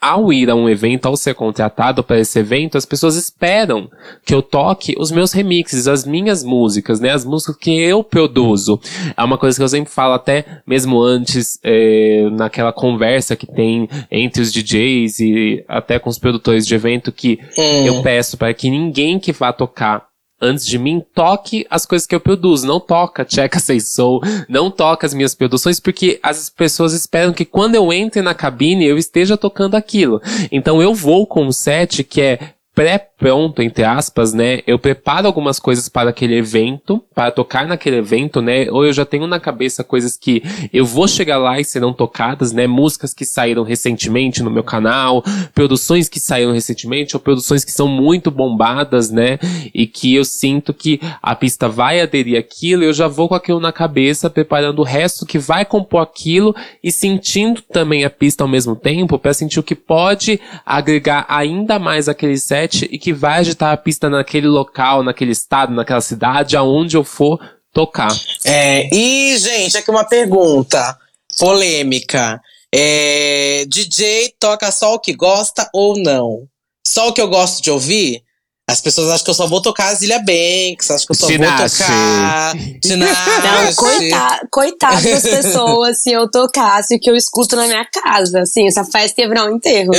ao ir a um evento, ao ser contratado para esse evento, as pessoas esperam que eu toque os meus remixes, as minhas músicas, né? As músicas que eu produzo. É uma coisa que eu sempre falo até mesmo antes, é, naquela conversa que tem entre os DJs e até com os produtores de evento, que Hum. eu peço para que ninguém que vá tocar antes de mim toque as coisas que eu produzo. Não toca Checa Say Soul, não toca as minhas produções, porque as pessoas esperam que quando eu entre na cabine eu esteja tocando aquilo. Então eu vou com um set que é pré-pronto, entre aspas, né? Eu preparo algumas coisas para aquele evento, para tocar naquele evento, né? Ou eu já tenho na cabeça coisas que eu vou chegar lá e serão tocadas, né? Músicas que saíram recentemente no meu canal, produções que saíram recentemente, ou produções que são muito bombadas, né? E que eu sinto que a pista vai aderir aquilo, eu já vou com aquilo na cabeça, preparando o resto que vai compor aquilo e sentindo também a pista ao mesmo tempo, para sentir o que pode agregar ainda mais aquele set e que vai agitar a pista naquele local, naquele estado, naquela cidade, aonde eu for tocar. É, e, gente, aqui uma pergunta polêmica. É, DJ toca só o que gosta ou não? Só o que eu gosto de ouvir? As pessoas acham que eu só vou tocar Zilia Banks, acham que eu só Tinashe. vou tocar Não, coitado, coitado das pessoas se eu tocasse o que eu escuto na minha casa. Assim, essa festa ia virar um enterro.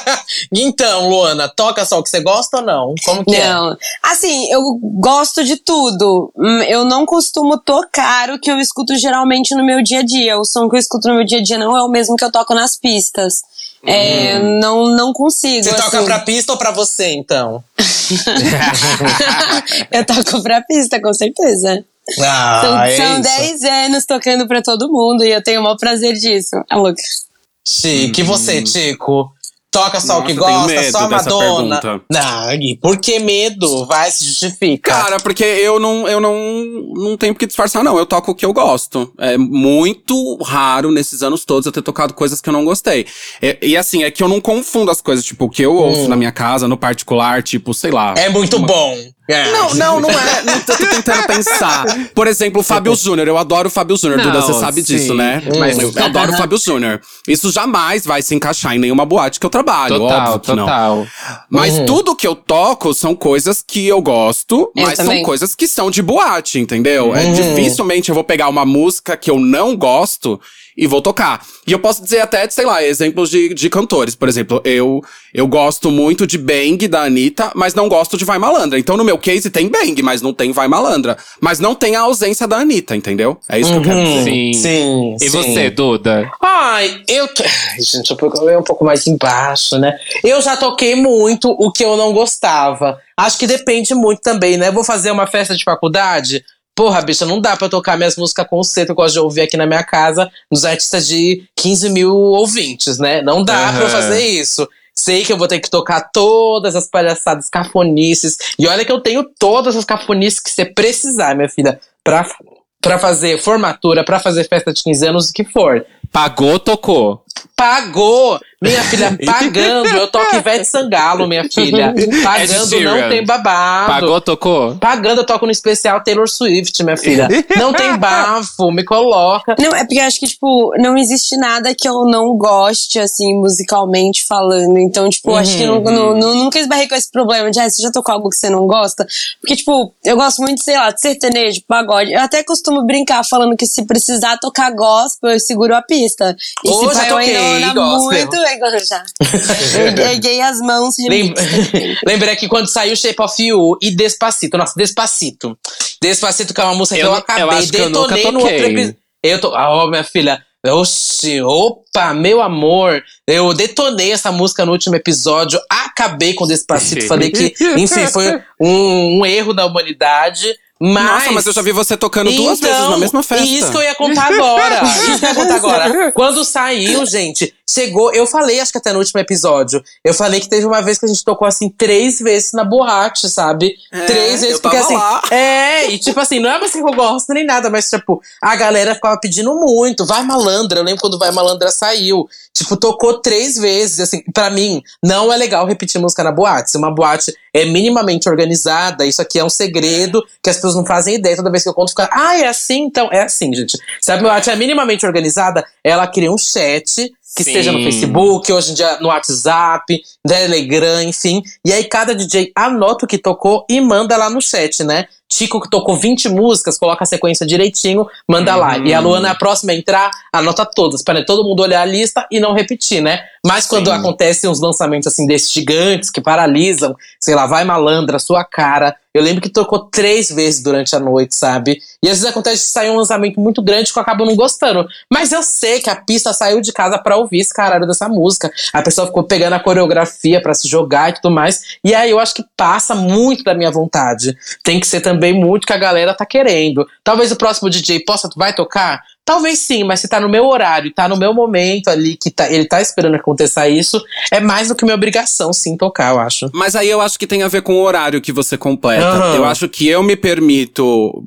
então, Luana, toca só o que você gosta ou não? Como que é? Não. Assim, eu gosto de tudo. Hum, Eu não costumo tocar o que eu escuto geralmente no meu dia a dia. O som que eu escuto no meu dia a dia não é o mesmo que eu toco nas pistas. É, não, não consigo. Você toca assim. pra pista ou pra você, então? eu toco pra pista, com certeza. Ah, São, é são isso. 10 anos tocando pra todo mundo e eu tenho o maior prazer disso. É louca. Chique. E você, Tico? Toca só o que Nossa, eu tenho gosta, só dessa Madonna. pergunta. Não, e por que medo? Vai, se justifica. Cara, porque eu não, eu não, não tenho por que disfarçar, não. Eu toco o que eu gosto. É muito raro nesses anos todos eu ter tocado coisas que eu não gostei. E, e assim, é que eu não confundo as coisas, tipo, o que eu ouço na minha casa, no particular, tipo, sei lá. é muito bom. É. Não, não, não é. Não tô, tô tentando pensar. Por exemplo, o Fábio Júnior. Eu adoro o Fábio Júnior. Não, Duda, você sabe sim. disso, né? Mas- eu, eu adoro o Fábio Júnior. Isso jamais vai se encaixar em nenhuma boate que eu trabalho. Total, óbvio que não. total. Mas tudo que eu toco são coisas que eu gosto, Eu mas são coisas que são de boate, entendeu? É dificilmente eu vou pegar uma música que eu não gosto e vou tocar. E eu posso dizer até, sei lá, exemplos de, de cantores. Por exemplo, eu, eu gosto muito de Bang da Anitta, mas não gosto de Vai Malandra. Então, no meu case, tem Bang, mas não tem Vai Malandra. Mas não tem a ausência da Anitta, entendeu? É isso que eu quero dizer. Sim. Sim. E sim. você, Duda? Ai, eu. Ai, gente, eu procurei um pouco mais embaixo, né? Eu já toquei muito o que eu não gostava. Acho que depende muito também, né? Vou fazer uma festa de faculdade. Porra, bicha, não dá pra tocar minhas músicas conceito que eu gosto de ouvir aqui na minha casa, nos artistas de 15 mil ouvintes, né? Não dá pra eu Aham. fazer isso. Sei que eu vou ter que tocar todas as palhaçadas cafonices. E olha que eu tenho todas as cafonices que você precisar, minha filha, pra, pra fazer formatura, pra fazer festa de 15 anos, o que for. Pagou, tocou. Pagou! Minha filha, pagando. Eu toco Ivete Sangalo, minha filha. Pagando não tem babado. Pagou, tocou. Pagando, eu toco no especial Taylor Swift, minha filha. Não tem bafo, me coloca. Não, é porque eu acho que, tipo, não existe nada que eu não goste, assim, musicalmente falando. Então, tipo, eu acho que Uhum. não, não, não- nunca esbarrei com esse problema de, ah, você já tocou algo que você não gosta? Porque, tipo, eu gosto muito, sei lá, de sertanejo, pagode. Eu até costumo brincar falando que se precisar tocar gospel, eu seguro a pista. E Ô, se já vai eu toquei ainda gospel. muito, já. Eu erguei as mãos, Lem- remix. Lembrei que quando saiu Shape of You e Despacito. Nossa, Despacito. Despacito, que é uma música que Eu eu não- eu acabei, que eu nunca detonei no toquei. outro episódio. Eu tô. Ah, ó, minha filha. Oxi, opa, meu amor. Eu detonei essa música no último episódio, acabei com Despacito. falei que, enfim, foi um, um erro da humanidade. Mas. Nossa, mas eu já vi você tocando duas vezes na mesma festa. Então, Isso que eu ia contar agora. Isso que eu ia contar agora. Quando saiu, gente, chegou. Eu falei, acho que até no último episódio. Eu falei que teve uma vez que a gente tocou assim três vezes na boate, sabe? É, três vezes, eu porque assim. lá. É, e tipo assim, não é uma música que eu gosto nem nada, mas tipo, a galera ficava pedindo muito. Vai malandra. Eu lembro quando Vai Malandra saiu. Tipo, tocou três vezes. Assim, pra mim, não é legal repetir música na boate. Se uma boate é minimamente organizada, isso aqui é um segredo que as pessoas não fazem ideia. Toda vez que eu conto, fica, ah, é assim? Então, é assim, gente. Se a boate é minimamente organizada, ela cria um chat que Sim. esteja no Facebook, hoje em dia no WhatsApp, Telegram, enfim. E aí cada DJ anota o que tocou e manda lá no chat, né? Tico que tocou 20 músicas, coloca a sequência direitinho, manda lá. E a Luana, a próxima a entrar, anota todas, para todo mundo olhar a lista e não repetir, né? Mas quando Sim. acontecem uns lançamentos assim desses gigantes que paralisam, sei lá, vai malandra, sua cara. Eu lembro que tocou três vezes durante a noite, sabe? E às vezes acontece de sair um lançamento muito grande que eu acabo não gostando. Mas eu sei que a pista saiu de casa pra ouvir esse caralho dessa música. A pessoa ficou pegando a coreografia pra se jogar e tudo mais. E aí eu acho que passa muito da minha vontade. Tem que ser também muito que a galera tá querendo. Talvez o próximo DJ possa, vai tocar? Talvez sim, mas se tá no meu horário, tá no meu momento ali, que tá, ele tá esperando aconteça isso, é mais do que minha obrigação, sim, tocar, eu acho. Mas aí eu acho que tem a ver com o horário que você completa. Aham. Eu acho que eu me permito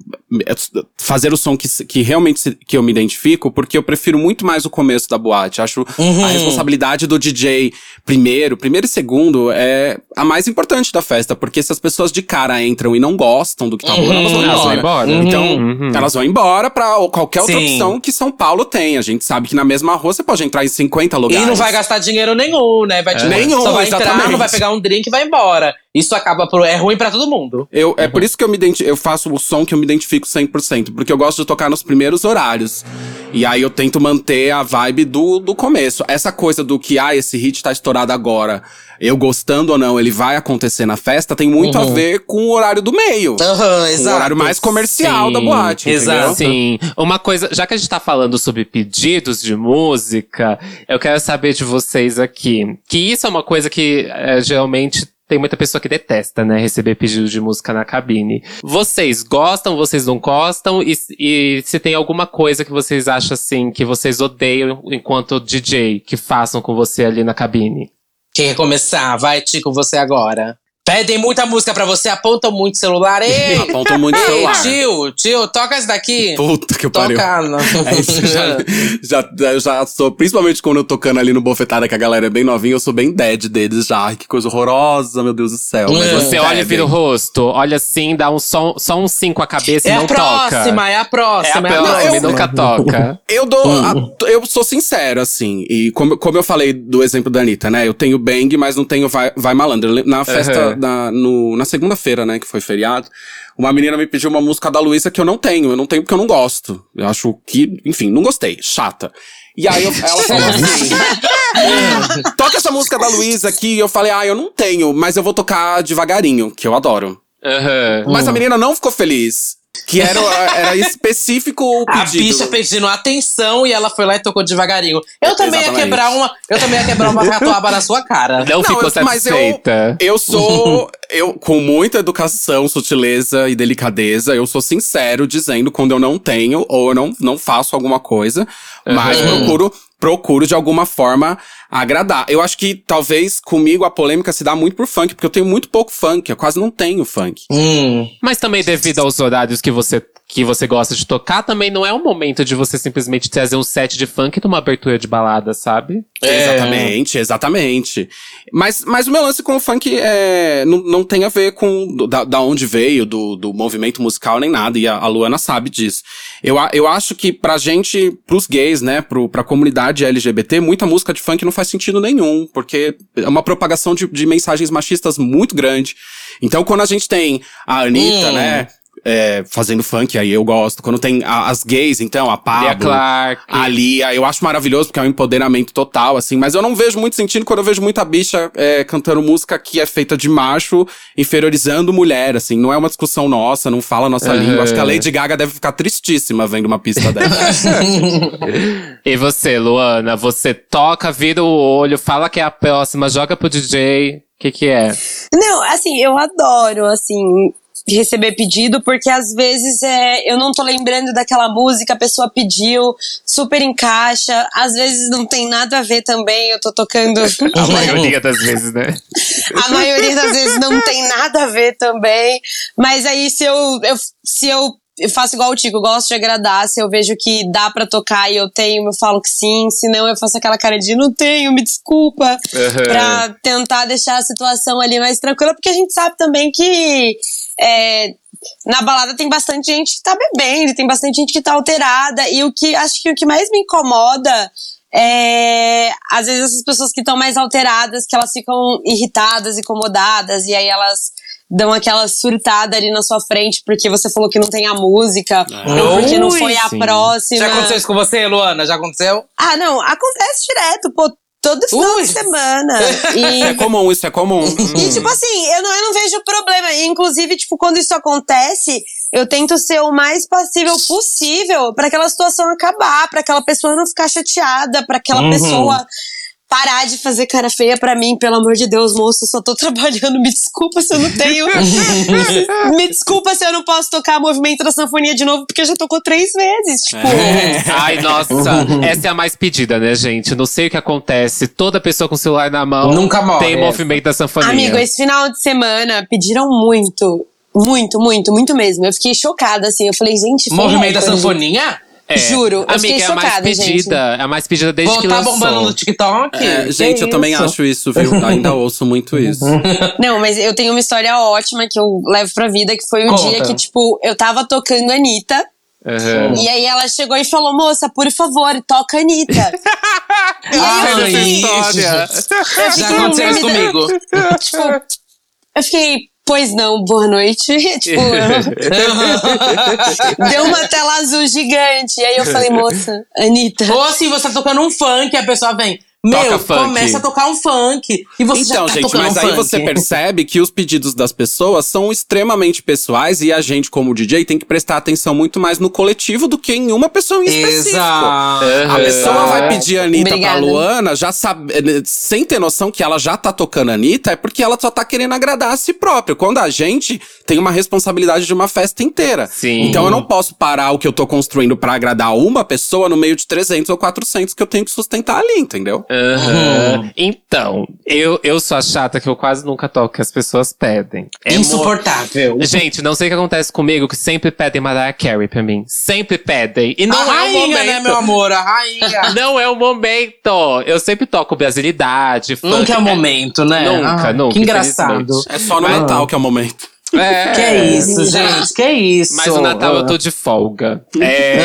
eh, fazer o som que, que realmente se- que eu me identifico, porque eu prefiro muito mais o começo da boate. Acho Uhum. a responsabilidade do DJ primeiro, primeiro e segundo é a mais importante da festa, porque se as pessoas de cara entram e não gostam do que tá rolando, elas vão Elas vão embora. Então, Uhum. elas vão embora pra qualquer outra Sim. opção que São Paulo tem. A gente sabe que na mesma rua você pode entrar em 50 lugares. E não vai gastar dinheiro nenhum, né? Vai, tipo, Nenhum, só vai entrar, exatamente. não vai pegar um drink e vai embora. Isso acaba por. É ruim pra todo mundo. Eu, é por isso que eu me identi- eu faço o som que eu me identifico 100%, porque eu gosto de tocar nos primeiros horários. E aí eu tento manter a vibe do, do começo. Essa coisa do que, ah, esse hit tá estourado agora, eu gostando ou não, ele vai acontecer na festa, tem muito a ver com o horário do meio. Aham, o exato. horário mais comercial Sim, da boate, exato. Sim. Uma coisa, já que a gente tá falando sobre pedidos de música, eu quero saber de vocês aqui. Que isso é uma coisa que é, geralmente tem muita pessoa que detesta, né? Receber pedido de música na cabine. Vocês gostam, vocês não gostam? E, e se tem alguma coisa que vocês acham assim, que vocês odeiam enquanto DJ, que façam com você ali na cabine? Quem quer começar? Vai, Tico, você agora. Pedem muita música pra você, apontam muito celular. Ei! Apontam muito Ei, celular. tio, tio, toca esse daqui. Puta que pariu. Toca. É isso, já, já, eu já sou, principalmente quando eu tocando ali no bofetada, que a galera é bem novinha, eu sou bem dead deles já. Ai, que coisa horrorosa, meu Deus do céu. Mas É. eles Você olha e vira o rosto, olha assim, dá um só, só um sim com a cabeça É e não a próxima, toca. é a É a próxima, é a próxima próxima. nunca toca. Eu dou. a- eu sou sincero, assim. E como, como eu falei do exemplo da Anitta, né? Eu tenho Bang, mas não tenho Vai, Vai Malandro. Na festa, Uhum. No- na segunda-feira, né? Que foi feriado. Uma menina me pediu uma música da Luísa que eu não tenho. Eu não tenho porque eu não gosto. Eu acho que, enfim, não gostei. Chata. E aí eu- ela falou assim: toca essa música da Luísa aqui. E eu falei, ah, eu não tenho, mas eu vou tocar devagarinho, que eu adoro. Aham. Mas a menina não ficou feliz. Que era, era específico o A pedido. bicha pedindo atenção e ela foi lá e tocou devagarinho. Eu também ia Exatamente. quebrar uma. Eu também ia quebrar uma catuaba na sua cara. Não, ficou eu- mas eu- satisfeita. Eu sou, eu com muita educação, sutileza e delicadeza, eu sou sincero dizendo quando eu não tenho ou eu não, não faço alguma coisa, mas procuro procuro de alguma forma agradar. Eu acho que talvez comigo a polêmica se dá muito por funk, porque eu tenho muito pouco funk, eu quase não tenho funk. Hum. Mas também devido aos horários que você, que você gosta de tocar, também não é o momento de você simplesmente trazer um set de funk numa abertura de balada, sabe? É. Exatamente, exatamente. Mas, mas o meu lance com o funk é, não, não tem a ver com da, da onde veio, do, do movimento musical, nem nada. E a, a Luana sabe disso. Eu, eu acho que pra gente, pros gays, né, pro, pra comunidade LGBT, muita música de funk não faz sentido nenhum. Porque é uma propagação de, de mensagens machistas muito grande. Então, quando a gente tem a Anitta, Hum. né, é, fazendo funk, aí eu gosto. Quando tem a- as gays, então, a Pablo. Lia Clark. A Lia, eu acho maravilhoso porque é um empoderamento total, assim, mas eu não vejo muito sentido quando eu vejo muita bicha é, cantando música que é feita de macho, inferiorizando mulher, assim, não é uma discussão nossa, não fala a nossa Uhum. língua. Acho que a Lady Gaga deve ficar tristíssima vendo uma pista dessa. E você, Luana, você toca, vira o olho, fala que é a próxima, joga pro DJ. O que que é? Não, assim, eu adoro, assim, receber pedido, porque às vezes é, eu não tô lembrando daquela música, a pessoa pediu, super encaixa, às vezes não tem nada a ver também, eu tô tocando. A maioria das vezes, né? A maioria das vezes não tem nada a ver também. Mas aí, se eu, eu- se eu, eu faço igual o Tico, gosto de agradar, se eu vejo que dá pra tocar e eu tenho, eu falo que sim, se não, eu faço aquela cara de não tenho, me desculpa. Uhum. Pra tentar deixar a situação ali mais tranquila, porque a gente sabe também que. É, na balada tem bastante gente que tá bebendo, tem bastante gente que tá alterada. E o que acho que o que mais me incomoda é às vezes essas pessoas que estão mais alteradas, que elas ficam irritadas, incomodadas, e aí elas dão aquela surtada ali na sua frente porque você falou que não tem a música, ou porque não foi a sim. próxima. Já aconteceu isso com você, Luana? Já aconteceu? Ah, não, acontece direto, pô, todo final Ui. de semana. E é comum, isso é comum. e, tipo assim, eu não, eu não vejo problema. Inclusive, tipo, quando isso acontece, eu tento ser o mais passível possível pra aquela situação acabar, pra aquela pessoa não ficar chateada, pra aquela Uhum. pessoa parar de fazer cara feia pra mim, pelo amor de Deus, moço, eu só tô trabalhando, me desculpa se eu não tenho. me desculpa se eu não posso tocar movimento da sanfonia de novo, porque já tocou três vezes, tipo. Ai, nossa, essa é a mais pedida, né, gente? Não sei o que acontece. Toda pessoa com o celular na mão Nunca morre tem essa. movimento da sanfonia. Amigo, esse final de semana pediram muito. Muito, muito, muito mesmo. Eu fiquei chocada, assim. Eu falei, gente, foi Movimento da sanfoninha? É. Juro, eu Amiga, fiquei é a mais chocada, gente. pedida. É a mais pedida desde que tá lançou. bombando no TikTok? É, gente, eu também acho isso, viu? Ainda ouço muito isso. Não, mas eu tenho uma história ótima que eu levo pra vida, que foi um Conta. dia que, tipo, eu tava tocando a Anitta. Aham. E aí ela chegou e falou, moça, por favor, toca a Anitta. e aí eu Ai, fiquei, História. eu Já aconteceu isso comigo. Tipo, eu fiquei, pois não, boa noite. tipo, deu uma tela azul gigante. E aí eu falei, moça, Anitta. Ou assim, você tá tocando um funk e a pessoa vem. Meu, Toca começa a tocar um funk. E você já Então, tá gente, mas um aí funk. você percebe que os pedidos das pessoas são extremamente pessoais e a gente, como DJ, tem que prestar atenção muito mais no coletivo do que em uma pessoa em específico. Exato. A pessoa vai pedir a Anitta Obrigada. pra Luana, já sabe, eh, sem ter noção que ela já tá tocando a Anitta, é porque ela só tá querendo agradar a si própria. Quando a gente tem uma responsabilidade de uma festa inteira. Sim. Então eu não posso parar o que eu tô construindo pra agradar uma pessoa no meio de 300 ou 400 que eu tenho que sustentar ali, entendeu? Aham. Hum. Então, eu, eu sou a chata que eu quase nunca toco que as pessoas pedem. É mo- Insuportável. Gente, não sei o que acontece comigo, que sempre pedem Mariah Carey pra mim. Sempre pedem. E não a é o rainha, momento. né, meu amor? A rainha. Não é o momento. Eu sempre toco brasilidade, funk. Nunca é o momento, né? Nunca, Ah, nunca, Que engraçado. É só no Natal que é o momento. É. Que é isso, gente? Que isso? Mas o Natal eu tô de folga. É.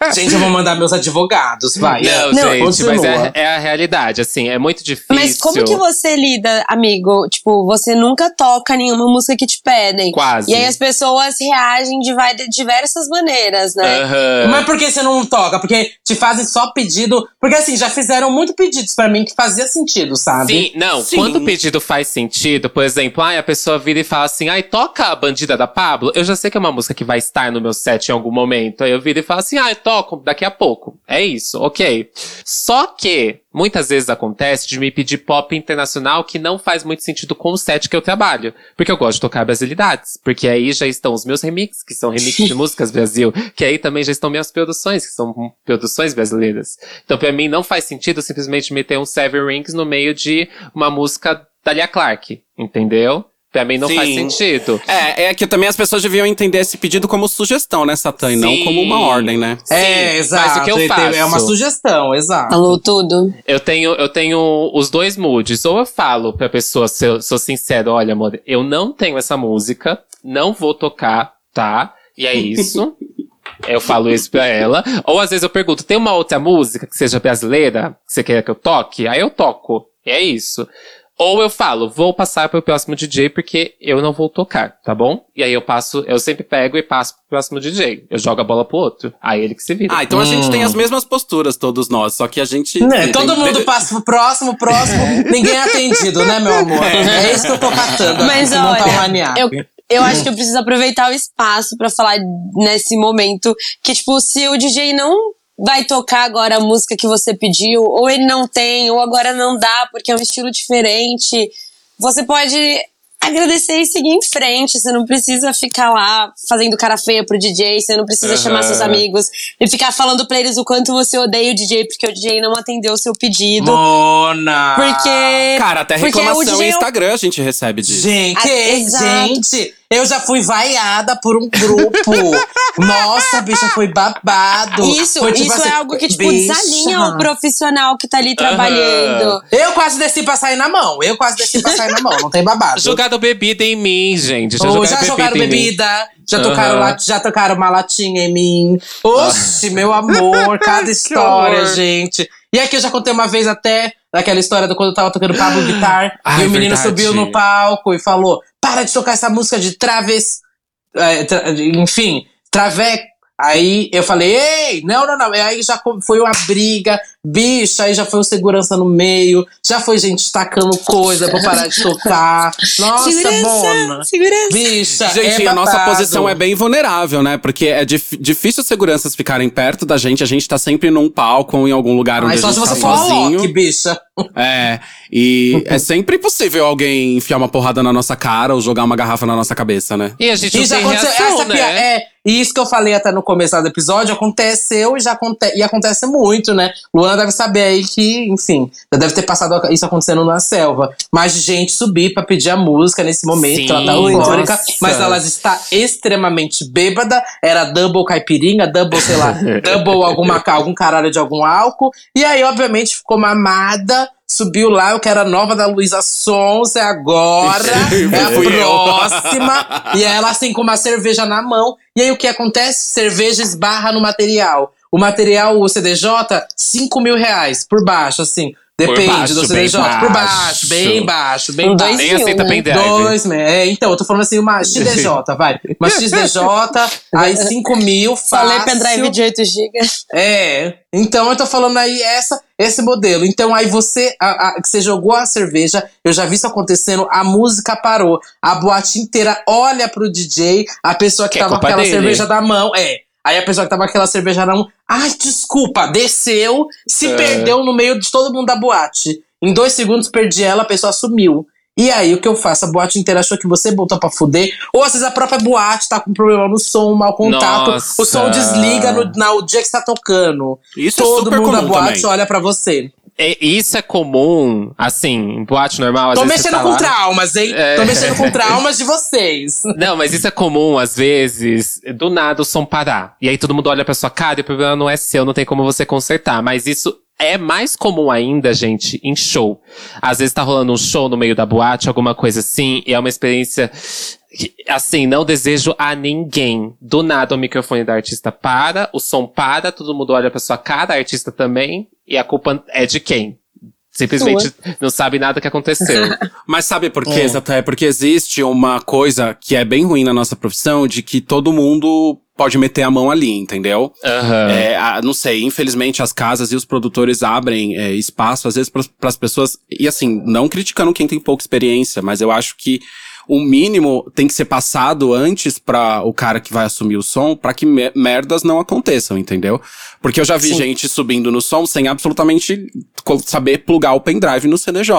Ah. Gente, eu vou mandar meus advogados, vai. Não, Não, gente, continua. mas é, é a realidade, assim, é muito difícil. Mas como que você lida, amigo? Tipo, você nunca toca nenhuma música que te pedem. Quase. E aí as pessoas reagem de de diversas maneiras, né? Aham. Mas por que você não toca? Porque te fazem só pedido. Porque assim, já fizeram muito pedidos pra mim que fazia sentido, sabe? Sim, não, Sim. quando o pedido faz sentido, por exemplo, ai, a pessoa vira e fala assim, ai, toca a Bandida da Pablo, eu já sei que é uma música que vai estar no meu set em algum momento, aí eu viro e falo assim, ai, toco daqui a pouco, é isso, ok. Só que, muitas vezes acontece de me pedir pop internacional que não faz muito sentido com o set que eu trabalho, porque eu gosto de tocar brasilidades, porque aí já estão os meus remixes, que são remixes de músicas Brasil, que aí também já estão minhas produções, que são produções brasileiras. Então, pra mim, não faz sentido simplesmente meter um Seven Rings no meio de uma música da Lia Clark, entendeu? Pra mim não Sim. faz sentido. É, é que também as pessoas deviam entender esse pedido como sugestão, né, Satã? E não como uma ordem, né? É, Sim, exato. Mas o que eu faço? É uma sugestão, exato. Falou tudo. Eu tenho, eu tenho os dois moods. Ou eu falo pra pessoa, se eu sou sincero, olha, amor, eu não tenho essa música, não vou tocar, tá? E é isso. Eu falo isso pra ela. Ou às vezes eu pergunto, tem uma outra música que seja brasileira, que você queira que eu toque? Aí eu toco. E é isso. Ou eu falo, vou passar pro próximo DJ porque eu não vou tocar, tá bom? E aí eu passo, eu sempre pego e passo pro próximo DJ. Eu jogo a bola pro outro. Aí ele que se vira. Ah, então a gente Hum. tem as mesmas posturas, todos nós, só que a gente. Né, tem- todo tem- mundo passa pro próximo, próximo, ninguém é atendido, né, meu amor? É isso que eu tô catando. Mas aqui, olha, um maniaco. eu, eu acho que eu preciso aproveitar o espaço pra falar nesse momento que, tipo, se o DJ não vai tocar agora a música que você pediu, ou ele não tem, ou agora não dá porque é um estilo diferente, você pode agradecer e seguir em frente. Você não precisa ficar lá fazendo cara feia pro DJ, você não precisa Aham. chamar seus amigos e ficar falando pra eles o quanto você odeia o DJ porque o DJ não atendeu o seu pedido. Mona! Porque. Cara, até o reclamação em é Instagram a gente recebe disso. Gente, Ah, exato. gente, eu já fui vaiada por um grupo. Nossa, bicha, foi babado. Isso, Foi, tipo isso assim, é algo que, tipo, bicha. desalinha o profissional que tá ali trabalhando. Eu quase desci pra sair na mão. Eu quase desci pra sair na mão. Não tem babado. Jogaram bebida em mim, gente. Já, Ou jogaram, já jogaram bebida, já tocaram, lat- já tocaram uma latinha em mim. Oxe, meu amor, cada história, gente. E aqui eu já contei uma vez até daquela história do quando eu tava tocando Pablo Vittar. Ai, e o menino verdade. subiu no palco e falou: para de tocar essa música de traves. é, tra- enfim, traveco. Aí eu falei, ei, não, não, não. Aí já foi uma briga, bicha, aí já foi o segurança no meio, já foi gente tacando coisa pra parar de tocar. Nossa, bona. segurança. Bicha, Gente, é a nossa posição é bem vulnerável, né? Porque é dif- difícil os seguranças ficarem perto da gente. A gente tá sempre num palco ou em algum lugar onde Ai, a só gente se tá você for a sozinho. Loki, bicha. É. E é sempre possível alguém enfiar uma porrada na nossa cara ou jogar uma garrafa na nossa cabeça, né? E a gente E não reação, Essa né? é, e isso que eu falei até no começo do episódio, aconteceu e já acontece. E acontece muito, né? Luana deve saber aí que, enfim, já deve ter passado isso acontecendo na selva. Mas gente subir pra pedir a música nesse momento, Sim, ela tá eufórica, nossa. mas ela está extremamente bêbada. Era double caipirinha, double, sei lá, double alguma, algum caralho de algum álcool. E aí, obviamente, ficou mamada. Subiu lá, eu quero a nova da Luísa Sons, é agora. é a próxima. e ela assim com uma cerveja na mão. E aí o que acontece? Cerveja esbarra no material. O material, o CDJ, 5 mil reais por baixo, assim. Depende baixo, do bem CDJ. Por baixo, baixo. bem baixo, bem Um baixo. dois Nem aceita né? pendrive. Dois, né? É, então, eu tô falando assim, uma XDJ, vai. Uma XDJ, aí 5 mil, fácil. pendrive de 8 GB. É. Então eu tô falando aí essa, esse modelo. Então aí você, a- a- que você jogou a cerveja, eu já vi isso acontecendo, a música parou. A boate inteira olha pro DJ, a pessoa que, Que é tava com aquela dele. cerveja da mão, é. Aí a pessoa que tava com aquela cerveja na mão, ai, desculpa, desceu, se É. perdeu no meio de todo mundo da boate. Em dois segundos perdi ela, a pessoa sumiu. E aí, o que eu faço? A boate inteira achou que você botou pra fuder. Ou às vezes a própria boate tá com problema no som, mau contato. Nossa. O som desliga no, no dia que você tá tocando. Isso é Todo super mundo da comum boate também. olha pra você. É- isso é comum, assim, em boate normal. Tô mexendo tá com lá- traumas, hein? É. Tô mexendo com traumas de vocês. Não, mas isso é comum, às vezes, do nada o som parar. E aí todo mundo olha pra sua cara e o problema não é seu, não tem como você consertar. Mas isso é mais comum ainda, gente, em show. Às vezes tá rolando um show no meio da boate, alguma coisa assim, e é uma experiência. que, Assim, não desejo a ninguém. Do nada o microfone da artista para, o som para, todo mundo olha pra sua cara, a artista também, e a culpa é de quem? Simplesmente não sabe nada que aconteceu. Mas sabe por quê, É. Zata? É porque existe uma coisa que é bem ruim na nossa profissão, de que todo mundo pode meter a mão ali, entendeu? Aham. É, a- não sei, infelizmente as casas e os produtores abrem é, espaço, às vezes, para as pessoas. E assim, não criticando quem tem pouca experiência, mas eu acho que o mínimo tem que ser passado antes para o cara que vai assumir o som, para que me- merdas não aconteçam, entendeu? Porque eu já vi Sim. gente subindo no som sem absolutamente saber plugar o pendrive no CNJ.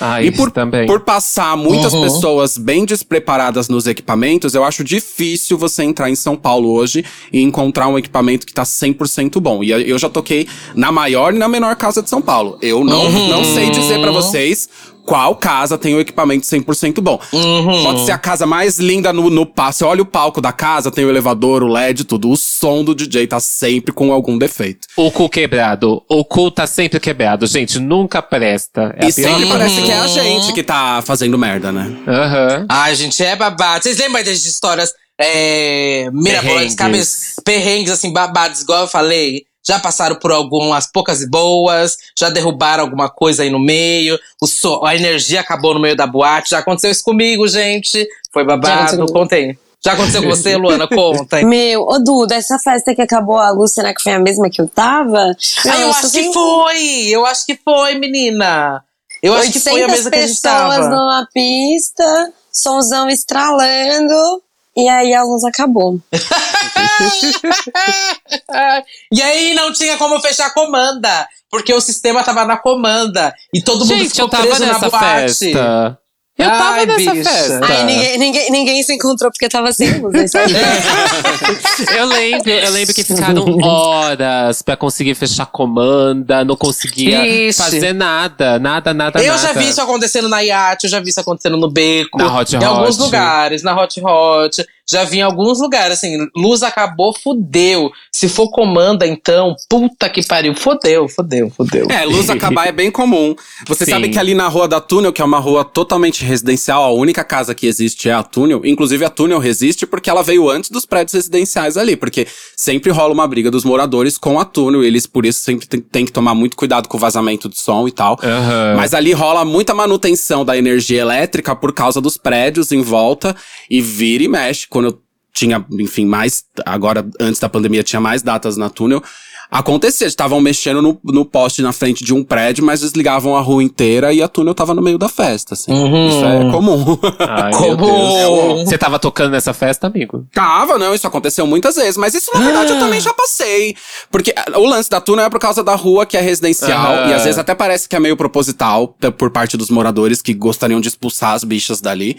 Ah, e isso por, também. por passar muitas Uhum. pessoas bem despreparadas nos equipamentos, eu acho difícil você entrar em São Paulo hoje e encontrar um equipamento que tá 100% bom. E eu já toquei na maior e na menor casa de São Paulo. Eu não, Uhum. não sei dizer pra vocês qual casa tem o equipamento 100% bom. Uhum. Pode ser a casa mais linda no, no palco. Você olha o palco da casa, tem o elevador, o LED, tudo. O som do DJ tá sempre com algum defeito. O cu quebrado. O cu tá sempre quebrado, gente. Nunca presta. É e sempre coisa. parece que é a gente que tá fazendo merda, né? Aham. Ai, gente, é babado. Vocês lembram das histórias é, mirabolantes, Perrengues. cabeças, perrengues, assim, babados, igual eu falei? Já passaram por algumas poucas e boas, já derrubaram alguma coisa aí no meio, o so- a energia acabou no meio da boate. Já aconteceu isso comigo, gente. Foi babado, comigo. contei. Já aconteceu com você, Luana? Conta. Meu, ô Duda, essa festa que acabou a luz, será que foi a mesma que eu tava? Ah, eu Meu, acho que foi! Eu acho que foi, menina! Eu acho que foi a 800 mesma que a gente pessoas tava. numa pista, somzão estralando, e aí a luz acabou. e aí não tinha como fechar a comanda, porque o sistema tava na comanda e todo mundo Gente, ficou eu tava preso na nessa boate. festa. Eu tava Ai, nessa bicha. festa. Aí ninguém, ninguém, ninguém se encontrou porque tava sem luz. é. Eu lembro, eu lembro que ficaram horas pra conseguir fechar comanda, não conseguia Ixi. fazer nada, nada, nada, Eu nada. já vi isso acontecendo na iate, eu já vi isso acontecendo no beco. Na Hot Em alguns Hot. lugares, na Hot Hot. Já vi em alguns lugares, assim, luz acabou, fudeu. Se for comanda, então, puta que pariu. Fudeu, fudeu, fudeu. É, luz acabar é bem comum. Você Sim. sabe que ali na Rua da Túnel, que é uma rua totalmente residencial, a única casa que existe é a Túnel. Inclusive, a Túnel resiste porque ela veio antes dos prédios residenciais ali. Porque sempre rola uma briga dos moradores com a Túnel. E eles, por isso, sempre tem, tem que tomar muito cuidado com o vazamento de som e tal. Aham. Mas ali rola muita manutenção da energia elétrica por causa dos prédios em volta. E vira e mexe. Quando eu tinha, enfim, mais. Agora, antes da pandemia, tinha mais datas na túnel. Acontecia, estavam mexendo no, no poste na frente de um prédio, mas desligavam a rua inteira e a túnel tava no meio da festa, assim. Uhum. Isso é comum. Ai, Deus. Você tava tocando nessa festa, amigo? Tava, não, isso aconteceu muitas vezes. Mas isso, na verdade, eu também já passei. Porque ah, o lance da túnel é por causa da rua que é residencial. Aham. E às vezes até parece que é meio proposital por parte dos moradores que gostariam de expulsar as bichas dali.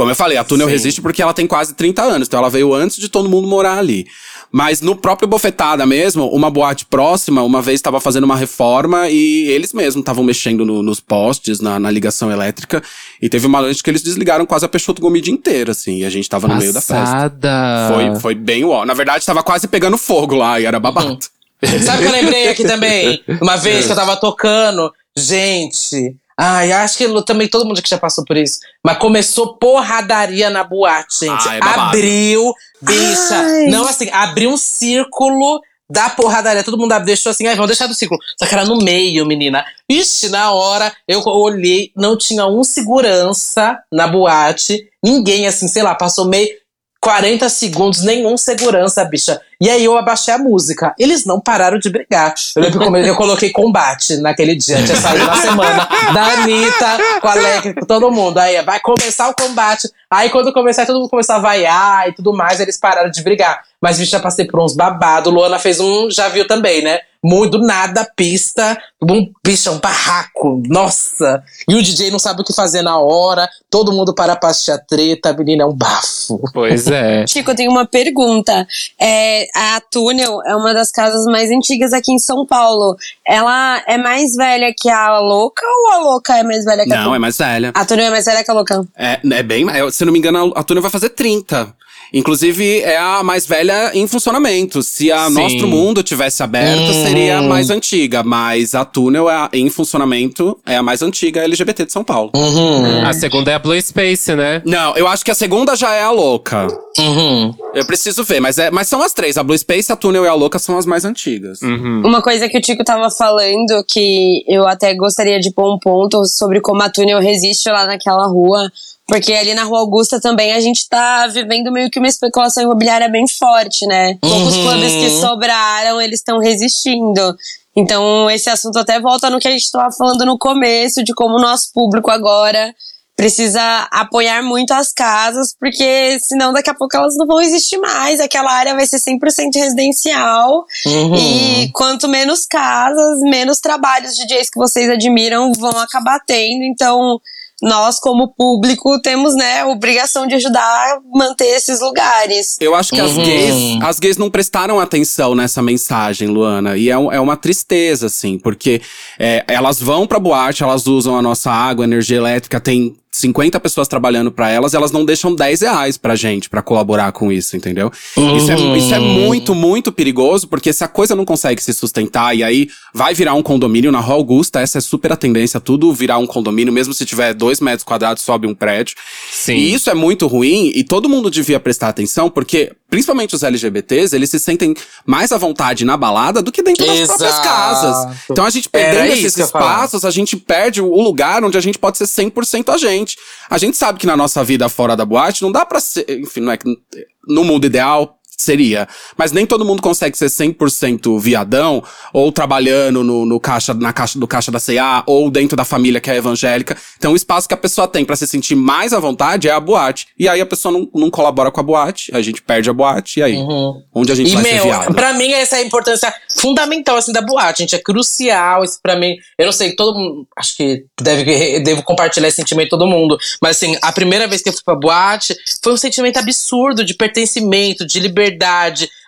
Como eu falei, a túnel Sim. resiste porque ela tem quase 30 anos. Então ela veio antes de todo mundo morar ali. Mas no próprio Bofetada mesmo, uma boate próxima, uma vez estava fazendo uma reforma e eles mesmos estavam mexendo no- nos postes, na, na ligação elétrica. E teve uma noite que eles desligaram quase a Peixoto Gomide inteira, assim. E a gente tava no meio da festa. Passada. Foi, foi bem uó. Na verdade, tava quase pegando fogo lá e era babado. Sabe o que eu lembrei aqui também? Uma vez que eu tava tocando, gente. Ai, acho que também todo mundo aqui já passou por isso. Mas começou porradaria na boate, gente. Babado. abriu, bicha. Ai. Não assim, abriu um círculo da porradaria. Todo mundo abriu, deixou assim, ai, vamos deixar do círculo. Só que era no meio, menina. Ixi, na hora eu olhei, não tinha um segurança na boate. Ninguém, assim, sei lá, passou meio. 40 segundos, nenhum segurança, bicha. E aí eu abaixei a música. Eles não pararam de brigar. Eu lembro como eu coloquei combate naquele dia. Tinha saído na semana da Anitta, com a Alecre, com todo mundo. Aí vai começar o combate. Aí quando começar, todo mundo começou a vaiar e tudo mais, eles pararam de brigar. Mas, bicho, já passei por uns babados. Luana fez um, já viu também, né? Muito nada pista, um bicho, é um barraco, nossa. E o DJ não sabe o que fazer na hora, todo mundo para pra assistir a treta, a menina é um bafo. Pois é. Chico, eu tenho uma pergunta. É, a Túnel é uma das casas mais antigas aqui em São Paulo. Ela é mais velha que a Louca ou a Louca é mais velha que a Não, é mais velha. A Túnel é mais velha que a Louca. É, é bem. se não me engano, a Túnel vai fazer 30. Inclusive, é a mais velha em funcionamento. Se a Sim. Nostro Mundo tivesse aberta, Uhum. seria a mais antiga. Mas a Túnel, é a- em funcionamento, é a mais antiga LGBT de São Paulo. Uhum, A segunda é a Blue Space, né? Não, eu acho que a segunda já é a Louca. uhum. Eu preciso ver, mas, é, mas são as três. A Blue Space, a Túnel e a Louca são as mais antigas. Uhum. Uma coisa que o Tico tava falando, que eu até gostaria de pôr um ponto sobre como a Túnel resiste lá naquela rua. Porque ali na Rua Augusta também a gente tá vivendo meio que uma especulação imobiliária bem forte, né? Poucos Uhum. clubes que sobraram, eles estão resistindo. Então, esse assunto até volta no que a gente estava falando no começo, de como o nosso público agora precisa apoiar muito as casas, porque senão daqui a pouco elas não vão existir mais. Aquela área vai ser 100% residencial. Uhum. E quanto menos casas, menos trabalhos de DJs que vocês admiram vão acabar tendo. Então, nós, como público, temos, né, a obrigação de ajudar a manter esses lugares. Eu acho que as Uhum. gays, as gays não prestaram atenção nessa mensagem, Luana. E é, um- é uma tristeza, assim, porque é, elas vão pra boate, elas usam a nossa água, energia elétrica, tem 50 pessoas trabalhando pra elas, elas não deixam 10 reais pra gente pra colaborar com isso, entendeu? Isso, é, isso é muito, muito perigoso, porque se a coisa não consegue se sustentar e aí vai virar um condomínio na Rua Augusta, essa é super a tendência, tudo virar um condomínio, mesmo se tiver dois metros quadrados, sobe um prédio. Sim. E isso é muito ruim e todo mundo devia prestar atenção, porque principalmente os LGBTs, eles se sentem mais à vontade na balada do que dentro das próprias Exato. casas. Então a gente perdendo esses espaços, a gente perde o lugar onde a gente pode ser 100% a gente. A gente sabe que na nossa vida fora da boate não dá pra ser, enfim, não é que no mundo ideal seria, mas nem todo mundo consegue ser 100% viadão ou trabalhando no, no caixa na caixa do caixa da CA ou dentro da família que é evangélica. Então o espaço que a pessoa tem pra se sentir mais à vontade é a boate. E aí a pessoa não, não colabora com a boate, a gente perde a boate e aí onde a gente E, vai ser meu, viado? pra mim, essa é a importância fundamental, assim, da boate, gente. É crucial, isso pra mim. Eu não sei, todo mundo. Acho que deve, devo compartilhar esse sentimento todo mundo. Mas, assim, a primeira vez que eu fui pra boate foi um sentimento absurdo de pertencimento, de liberdade.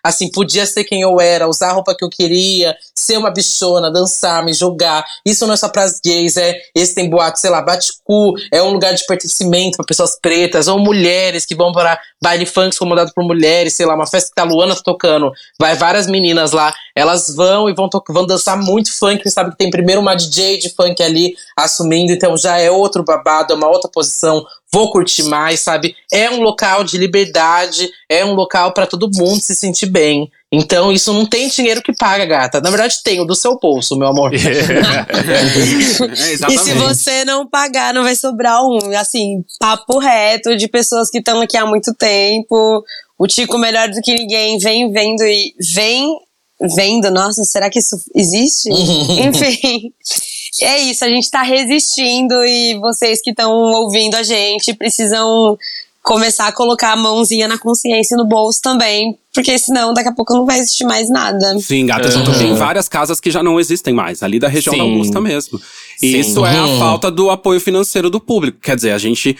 Assim, podia ser quem eu era, usar a roupa que eu queria, ser uma bichona, dançar, me jogar. Isso não é só pras gays, é. Esse tem boate, sei lá, Baticu, é um lugar de pertencimento pra pessoas pretas, ou mulheres que vão para baile funk comandado por mulheres, sei lá, uma festa que tá Luana tocando, vai várias meninas lá, elas vão e vão, vão dançar muito funk, sabe que tem primeiro uma DJ de funk ali assumindo, então já é outro babado, é uma outra posição, vou curtir mais, sabe? É um local de liberdade, é um local pra todo mundo se sentir bem. Então isso não tem dinheiro que paga, gata. Na verdade tem, o do seu bolso, meu amor. É, E se você não pagar, não vai sobrar um. Assim, papo reto de pessoas que estão aqui há muito tempo. O Tico, melhor do que ninguém, vem vendo e vem vendo. Nossa, será que isso existe? Enfim. É isso, a gente tá resistindo e vocês que estão ouvindo a gente precisam começar a colocar a mãozinha na consciência e no bolso também, porque senão daqui a pouco não vai existir mais nada. Sim, gata, Uhum. tem várias casas que já não existem mais, ali da região da Sim. Augusta mesmo. E Sim. isso é a Uhum. falta do apoio financeiro do público. Quer dizer, a gente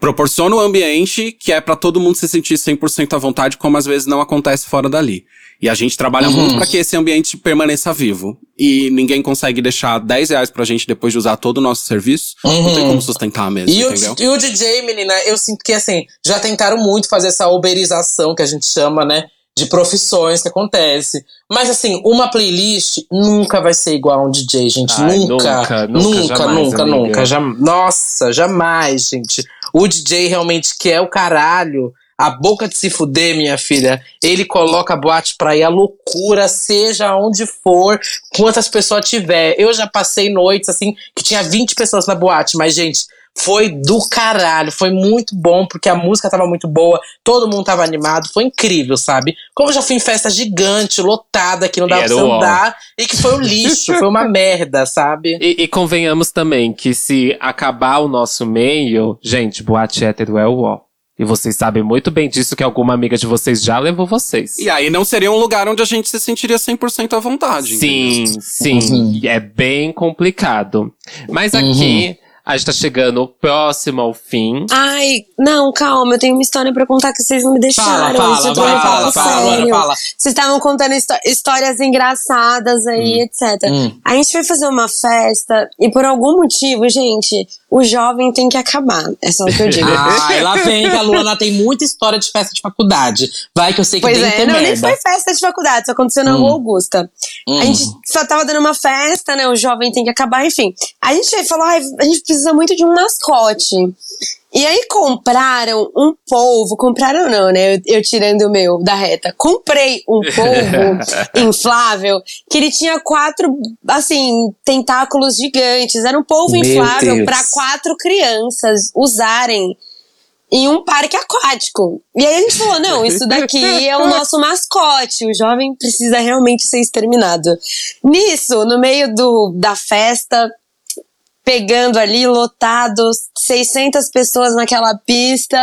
proporciona um ambiente que é pra todo mundo se sentir 100% à vontade, como às vezes não acontece fora dali. E a gente trabalha Uhum. muito pra que esse ambiente permaneça vivo. E ninguém consegue deixar 10 reais pra gente depois de usar todo o nosso serviço. Não tem como sustentar mesmo, E o, entendeu? e o DJ, menina, eu sinto que assim, já tentaram muito fazer essa uberização que a gente chama, né? De profissões que acontece. Mas assim, uma playlist nunca vai ser igual a um DJ, gente. Ai, nunca. nunca, nunca, Nunca, jamais, nunca, nunca. jam- Nossa, jamais, gente. O DJ realmente que é o caralho. A boca de se fuder, minha filha. Ele coloca a boate pra ir à loucura, seja onde for, quantas pessoas tiver. Eu já passei noites assim que tinha 20 pessoas na boate, mas, gente, foi do caralho. Foi muito bom, porque a música tava muito boa, todo mundo tava animado, foi incrível, sabe? Como eu já fui em festa gigante, lotada, que não dava E pra você andar, e que foi um lixo, foi uma merda, sabe? E, e convenhamos também que se acabar o nosso meio, gente, boate hétero é o ó. E vocês sabem muito bem disso que alguma amiga de vocês já levou vocês. E aí não seria um lugar onde a gente se sentiria 100% à vontade. Sim, entendeu? sim. Uhum. É bem complicado. Mas aqui, a gente tá chegando próximo ao fim. Ai, não, calma, eu tenho uma história pra contar que vocês não me deixaram. Fala, Isso eu fala, tô vai, levando fala, fala, sério. fala. Vocês estavam contando histó- histórias engraçadas aí, etc. Hum. A gente foi fazer uma festa e por algum motivo, gente, o jovem tem que acabar. É só o que eu digo. Ai, lá vem que a Luana tem muita história de festa de faculdade. Vai que eu sei que Pois tem que é, ter não, nem merda. foi festa de faculdade, isso aconteceu na Hum. Rua Augusta. Hum. A gente só tava dando uma festa, né? O jovem tem que acabar, enfim. A gente falou, a gente precisa muito de um mascote. E aí compraram um polvo, compraram não, né? Eu, eu tirando o meu da reta. Comprei um polvo inflável que ele tinha quatro, assim, tentáculos gigantes. Era um polvo Meu inflável para quatro crianças usarem em um parque aquático. E aí a gente falou: não, isso daqui é o nosso mascote. O jovem precisa realmente ser exterminado. Nisso, no meio do, da festa, pegando ali, lotado, 600 pessoas naquela pista.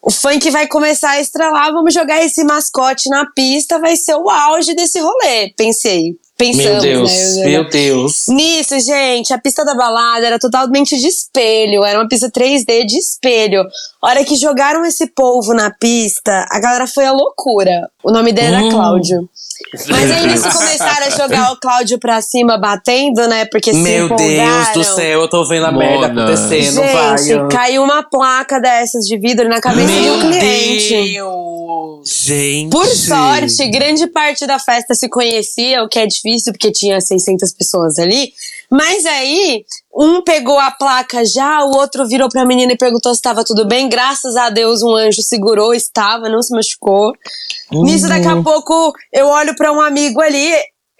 O funk vai começar a estrelar, vamos jogar esse mascote na pista, vai ser o auge desse rolê. Pensei. Pensamos, Meu Deus, né? meu Deus. Nisso, gente, a pista da balada era totalmente de espelho, era uma pista 3D de espelho. Hora que jogaram esse polvo na pista, a galera foi a loucura. O nome dele era Hum. Cláudio. Mas aí nisso começaram a jogar o Cláudio pra cima, batendo, né? Porque se Meu Deus do céu, eu tô vendo a Mona. merda acontecendo, vai. Gente, caiu uma placa dessas de vidro na cabeça de um Meu cliente. Deus. Gente. Por sorte, grande parte da festa se conhecia, o que é difícil porque tinha 600 pessoas ali. Mas aí, um pegou a placa já, o outro virou pra menina e perguntou se estava tudo bem. Graças a Deus, um anjo segurou, estava, não se machucou. Nisso, daqui a pouco, eu olho pra um amigo ali,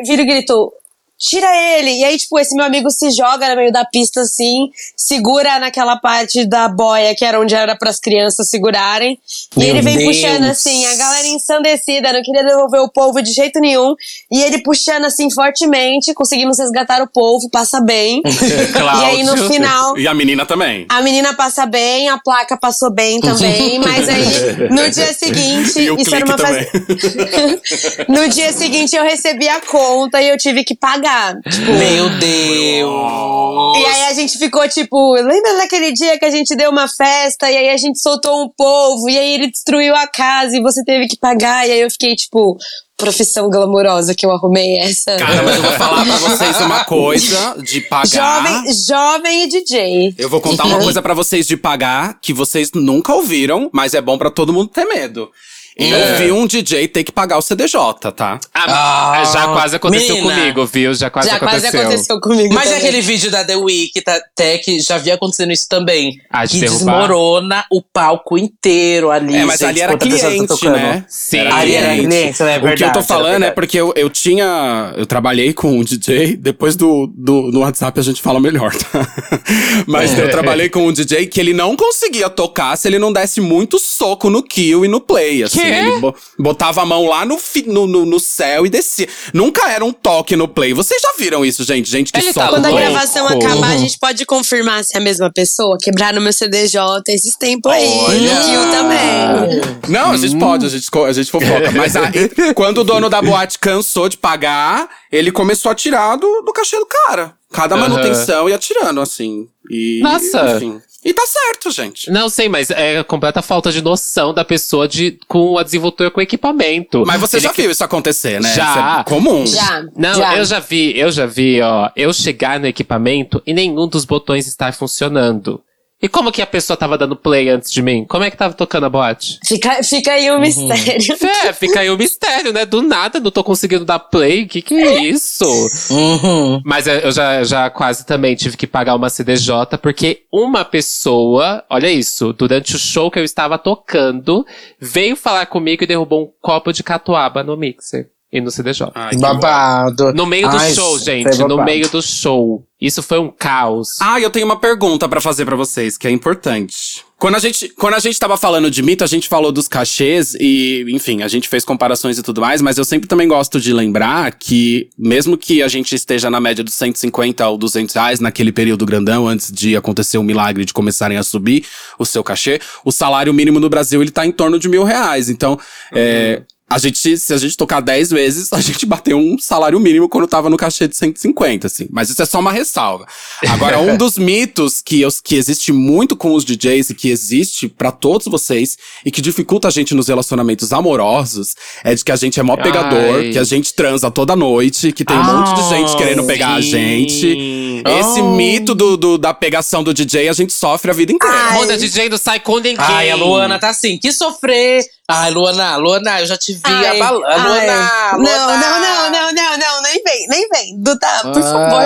vira e grito. Tira ele! E aí, tipo, esse meu amigo se joga no meio da pista assim, segura naquela parte da boia que era onde era pras crianças segurarem. e Meu ele vem Deus. puxando assim, a galera ensandecida, não queria devolver o polvo de jeito nenhum. E ele puxando assim fortemente, conseguimos resgatar o polvo, passa bem. e aí no final. E a menina também. A menina passa bem, a placa passou bem também, mas aí no dia seguinte, E o isso era uma festa. no dia seguinte eu recebi a conta e eu tive que pagar. Tipo, Meu Deus. e aí a gente ficou tipo, lembra daquele dia que a gente deu uma festa e aí a gente soltou um polvo e aí ele destruiu a casa e você teve que pagar e aí eu fiquei tipo, profissão glamourosa que eu arrumei essa. Cara, mas eu vou falar pra vocês uma coisa de pagar. Jovem, jovem e DJ. Eu vou contar uma coisa pra vocês de pagar que vocês nunca ouviram, mas é bom pra todo mundo ter medo. Eu É. vi um DJ ter que pagar o CDJ, tá? Ah, Ah, já quase aconteceu menina. comigo, viu? Já quase Já aconteceu. quase aconteceu comigo. Mas é também. aquele vídeo da The Week, tá, Tech, já havia acontecendo isso também. Ah, de que derrubar? desmorona o palco inteiro ali. É, mas gente, ali era tá cliente, né? Sim. Ali era cliente, né? É o que eu verdade, tô era falando é verdade. porque eu, eu tinha. Eu trabalhei com um DJ, depois do, do no WhatsApp a gente fala melhor, tá? Mas eu trabalhei com um DJ que ele não conseguia tocar se ele não desse muito soco no kill e no play. Assim, Quê? ele bo- botava a mão lá no, no, no, no céu e descia. Nunca era um toque no play. Vocês já viram isso, gente? Gente que Ele soca tá Quando a no gravação acabar, a gente pode confirmar se é a mesma pessoa. Quebraram meu CDJ esses tempos aí. Olha! No Kill também. Não, a gente pode, a gente, a gente fofoca. Mas aí, quando o dono da boate cansou de pagar, ele começou a tirar do, do cachê do cara. Cada manutenção ia tirando, assim. E, Nossa. Enfim. E tá certo, gente. Não sei, mas é completa falta de noção da pessoa de, com a desenvoltura com equipamento. Mas você Ele já que- viu isso acontecer, né? Já. Isso é comum. Já. Não, já. eu já vi, eu já vi, ó, eu chegar no equipamento e nenhum dos botões estar funcionando. E como que a pessoa tava dando play antes de mim? Como é que tava tocando a boate? Fica, fica aí Uhum. o mistério. É, fica aí o mistério, né? Do nada, não tô conseguindo dar play. Que que é isso? Uhum. Mas eu já, já quase também tive que pagar uma CDJ, porque uma pessoa, olha isso, durante o show que eu estava tocando, veio falar comigo e derrubou um copo de catuaba no mixer. E no CDJ. Ai, que Babado. No meio do Ai, show, gente. No meio do show. Isso foi um caos. Ah, eu tenho uma pergunta pra fazer pra vocês, que é importante. Quando a, gente, quando a gente tava falando de mito, a gente falou dos cachês e, enfim, a gente fez comparações e tudo mais, mas eu sempre também gosto de lembrar que, mesmo que a gente esteja na média dos 150 ou 200 reais naquele período grandão, antes de acontecer o milagre de começarem a subir o seu cachê, o salário mínimo no Brasil ele tá em torno de mil reais. Então, é. A gente, se a gente tocar 10 vezes, a gente bateu um salário mínimo quando tava no cachê de 150, assim. Mas isso é só uma ressalva. Agora, um dos mitos que, eu, que existe muito com os DJs e que existe pra todos vocês e que dificulta a gente nos relacionamentos amorosos é de que a gente é mó pegador, Ai. que a gente transa toda noite, que tem um monte de gente Ah, querendo pegar a sim. gente. Esse Oh. mito do, do- da pegação do DJ a gente sofre a vida inteira. Ai. Quando a DJ não sai. Ai, a Luana tá assim, que sofrer. Ai, Luana, Luana, eu já te vi Ai, abalando. Não, não, não, não, não, não, nem vem, nem vem. Duda, por favor.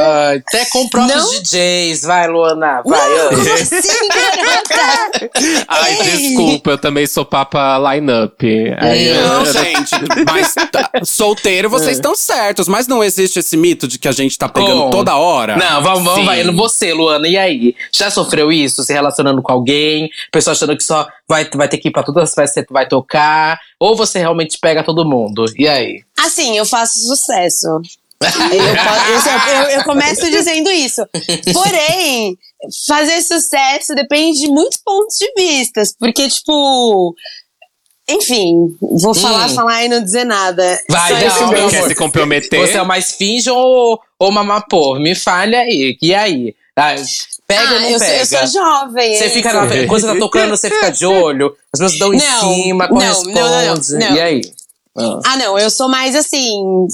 Até com próprios Não. DJs. Vai, Luana, vai. Não, como assim, garota? Ai, Ei. desculpa, eu também sou papa line-up. Não, eu- gente, mas tá- solteiro vocês estão certos, mas não existe esse mito de que a gente tá pegando Como? toda hora. Não, vamos, vamos, Sim. vai. Você, Luana, e aí? Já sofreu isso? Se relacionando com alguém? Pessoa achando que só vai, vai ter que ir pra todas as festas que tu vai tocar? Ou você realmente pega todo mundo? E aí? Assim, eu faço sucesso. Eu, eu- eu- eu começo dizendo isso. Porém, fazer sucesso depende de muitos pontos de vistas. Porque, tipo. Enfim, vou falar, falar e não dizer nada. Hum. Vai, Só não, mesmo. Quer se comprometer? Você é o mais finge ou, ou mamapô? Me fale aí. E aí? Ah, pega ou Ah, não eu, sou, pega? eu sou jovem. Você fica na, quando você tá tocando, você fica de olho, as pessoas dão em Não, cima, corresponde. não, não, não, não. E aí? Ah. Ah, não, eu sou mais assim.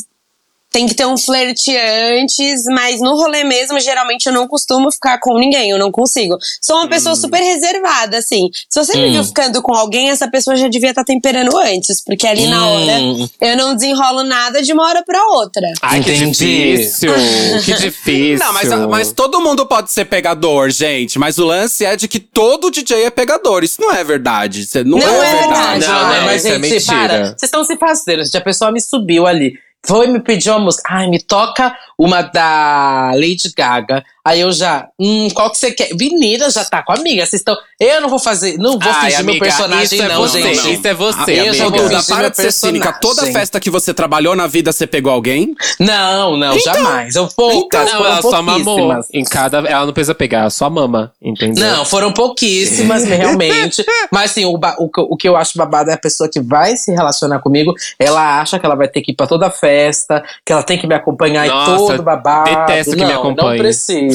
Tem que ter um flerte antes, mas no rolê mesmo, geralmente eu não costumo ficar com ninguém, eu não consigo. Sou uma Hum. pessoa super reservada, assim. Se você me viu ficando com alguém, essa pessoa já devia estar temperando antes, porque ali na hora Hum. eu não desenrolo nada de uma hora pra outra. Ai, que difícil. que difícil. Não, mas, mas todo mundo pode ser pegador, gente. Mas o lance é de que todo DJ é pegador. Isso não é verdade. Isso Não, Não é, é verdade. verdade. Não, não, mas isso é gente, mentira. para. Vocês estão se fazendo. gente, A pessoa me subiu ali. Foi me pedir uma música. Ai, me toca uma da Lady Gaga. Aí eu já, hum, qual que você quer? Menina, já tá com a amiga. Vocês estão. Eu não vou fazer. Não vou Ai, fingir meu amiga, personagem, isso é não, você, gente. Isso é você, Ah, eu já amiga. vou Duda, fingir para meu de ser cínica. Toda festa que você trabalhou na vida, você pegou alguém? Não, não, jamais. Eu poucas. Não, foram ela só mamou. pouquíssimas. Em cada, ela não precisa pegar, ela só mama, entendeu? Não, foram pouquíssimas, realmente. Mas assim, o, o, que- o que eu acho babado é a pessoa que vai se relacionar comigo, ela acha que ela vai ter que ir pra toda festa, que ela tem que me acompanhar Nossa, e todo babado. detesto que não, me acompanhe. Não precisa.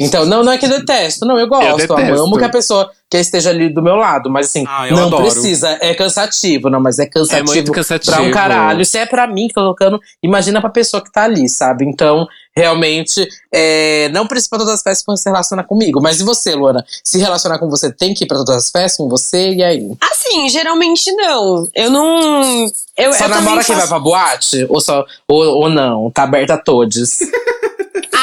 Então, não, não é que eu detesto, não, eu gosto. Eu, amo que a pessoa que esteja ali do meu lado, mas assim, Ah, não adoro. precisa. É cansativo, não, mas é cansativo. É muito cansativo. Pra um caralho. Se é pra mim que tô tocando, imagina pra pessoa que tá ali, sabe? Então, realmente, é, não precisa ir pra todas as festas quando se relaciona comigo. Mas e você, Luana? Se relacionar com você, tem que ir pra todas as festas com você? E aí? Assim, geralmente não. Eu não. Eu, só eu namora quem vai faço- pra boate? Ou, só, ou, ou não? Tá aberta a todos?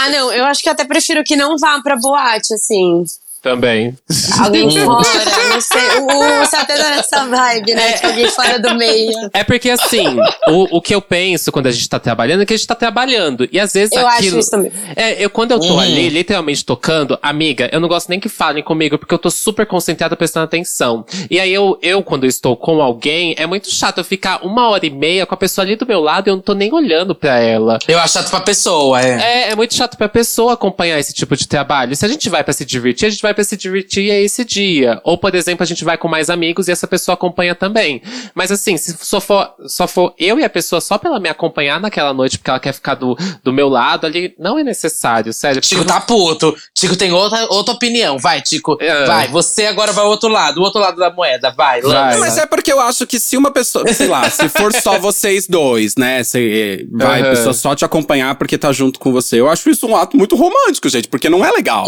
Ah, não, eu acho que até prefiro que não vá pra boate, assim. Também. Alguém fora, não sei. O, o Satã tá nessa vibe, né? De alguém fora do meio. É porque assim, o, o que eu penso quando a gente tá trabalhando é que a gente tá trabalhando. E às vezes Eu acho aquilo. isso também. É, eu quando eu tô Uhum. ali, literalmente tocando, amiga, eu não gosto nem que falem comigo, porque eu tô super concentrada prestando atenção. E aí eu, eu, quando eu estou com alguém, é muito chato eu ficar uma hora e meia com a pessoa ali do meu lado e eu não tô nem olhando pra ela. Eu acho chato pra pessoa, é. É, é muito chato pra pessoa acompanhar esse tipo de trabalho. Se a gente vai pra se divertir, a gente vai pra se divertir é esse dia. Ou, por exemplo, a gente vai com mais amigos e essa pessoa acompanha também. Mas assim, se só for, só for eu e a pessoa só pra ela me acompanhar naquela noite porque ela quer ficar do, do meu lado ali, não é necessário, sério. Tico tá puto. Tico tem outra, outra opinião. Vai, Tico. É. Vai, você agora vai ao outro lado. O outro lado da moeda. Vai, Vai. mas é porque eu acho que se uma pessoa, sei lá, se for só vocês dois, né? Se, eh, vai a Aham. pessoa só te acompanhar porque tá junto com você. Eu acho isso um ato muito romântico, gente, porque não é legal.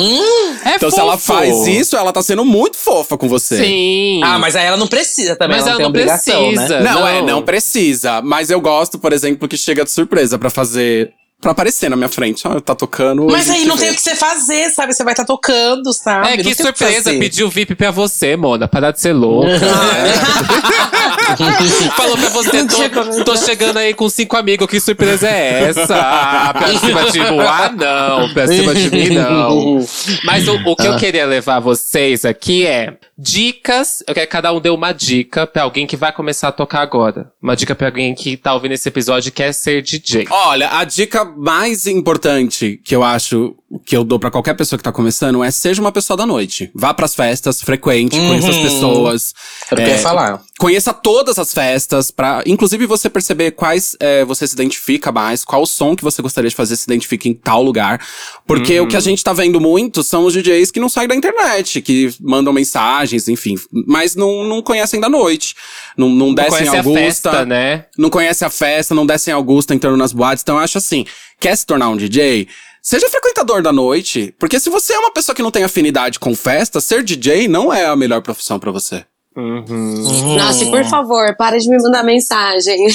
É então, se ela. Faz isso, ela tá sendo muito fofa com você. Sim. Ah, mas aí ela não precisa também. Mas ela, ela não tem não obrigação, precisa. né? Não, Não. é, não precisa. Mas eu gosto, por exemplo, que chega de surpresa pra fazer. Pra aparecer na minha frente. Ó, tá tocando. Mas aí não vê. tem o que você fazer, sabe? Você vai estar tocando, sabe? É, Não que surpresa, fazer. pediu VIP pra você, Mona. Parar de ser louca. Falou pra você, tô, tô chegando aí com cinco amigos, que surpresa é essa? Ah, pra cima de mim? Ah, não, pra cima de mim, não. Mas o, o que eu queria levar vocês aqui é dicas. Eu quero que cada um dê uma dica pra alguém que vai começar a tocar agora. Uma dica pra alguém que tá ouvindo esse episódio e quer ser DJ. Olha, a dica mais importante que eu acho que eu dou pra qualquer pessoa que tá começando é seja uma pessoa da noite. Vá pras festas, frequente, conheça as pessoas. Eu É, queria falar. Conheça todas as festas, para inclusive você perceber quais é, você se identifica mais, qual som que você gostaria de fazer se identifica em tal lugar. Porque o que a gente tá vendo muito são os DJs que não saem da internet, que mandam mensagens, enfim, mas não, não conhecem da noite. Não, não descem Conhece a Augusta. festa, né? Não conhece a festa, não descem Augusta entrando nas boates. Então eu acho assim, quer se tornar um DJ? Seja frequentador da noite, porque se você é uma pessoa que não tem afinidade com festa, ser DJ não é a melhor profissão pra você. Nossa, e por favor, para de me mandar mensagem.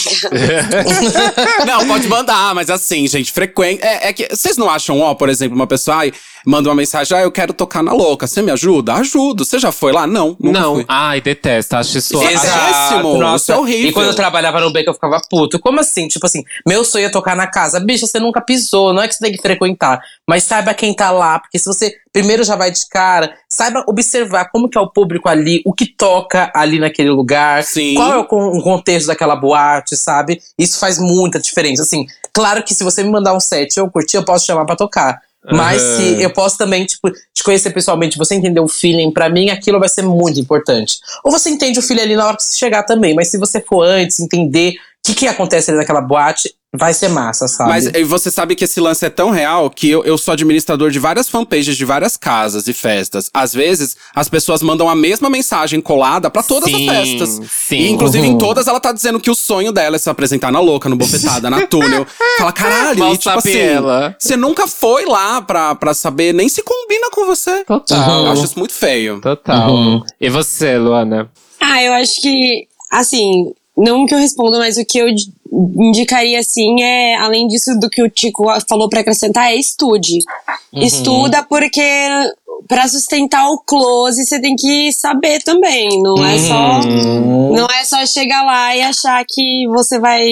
Não, pode mandar, mas assim, gente, frequente. É, é que vocês não acham, ó, por exemplo, uma pessoa ai, manda uma mensagem, ah, eu quero tocar na louca. Você me ajuda? Ajudo. Você já foi lá? Não. Não, fui. ai, detesto. Acho isso. Péssimo, isso é horrível. E quando eu trabalhava no beco, eu ficava puto. Como assim? Tipo assim, meu sonho é tocar na casa. Bicha, você nunca pisou, não é que você tem que frequentar. Mas saiba quem tá lá, porque se você primeiro já vai de cara, saiba observar como que é o público ali, o que toca ali naquele lugar. Sim. Qual é o, con- o contexto daquela boate, sabe? Isso faz muita diferença. Assim, claro que se você me mandar um set e eu curtir, eu posso chamar pra tocar. Mas Aham. se eu posso também, tipo, te conhecer pessoalmente, você entender o feeling, pra mim aquilo vai ser muito importante. Ou você entende o feeling ali na hora que você chegar também, mas se você for antes, entender que, que acontece ali naquela boate, vai ser massa, sabe? Mas e você sabe que esse lance é tão real que eu, eu sou administrador de várias fanpages de várias casas e festas. Às vezes, as pessoas mandam a mesma mensagem colada pra todas Sim, as festas. sim. E, inclusive, em todas, ela tá dizendo que o sonho dela é se apresentar na louca, no bofetada, na túnel. Fala, caralho, Mal e tipo sabe assim, ela. você nunca foi lá pra, pra saber, nem se combina com você. Total. Eu acho isso muito feio. Total. Uhum. E você, Luana? Ah, eu acho que, assim, não que eu responda, mas o que eu indicaria, assim, é, além disso do que o Tico falou pra acrescentar, é estude. Estuda porque pra sustentar o close você tem que saber também, não é só não é só chegar lá e achar que você vai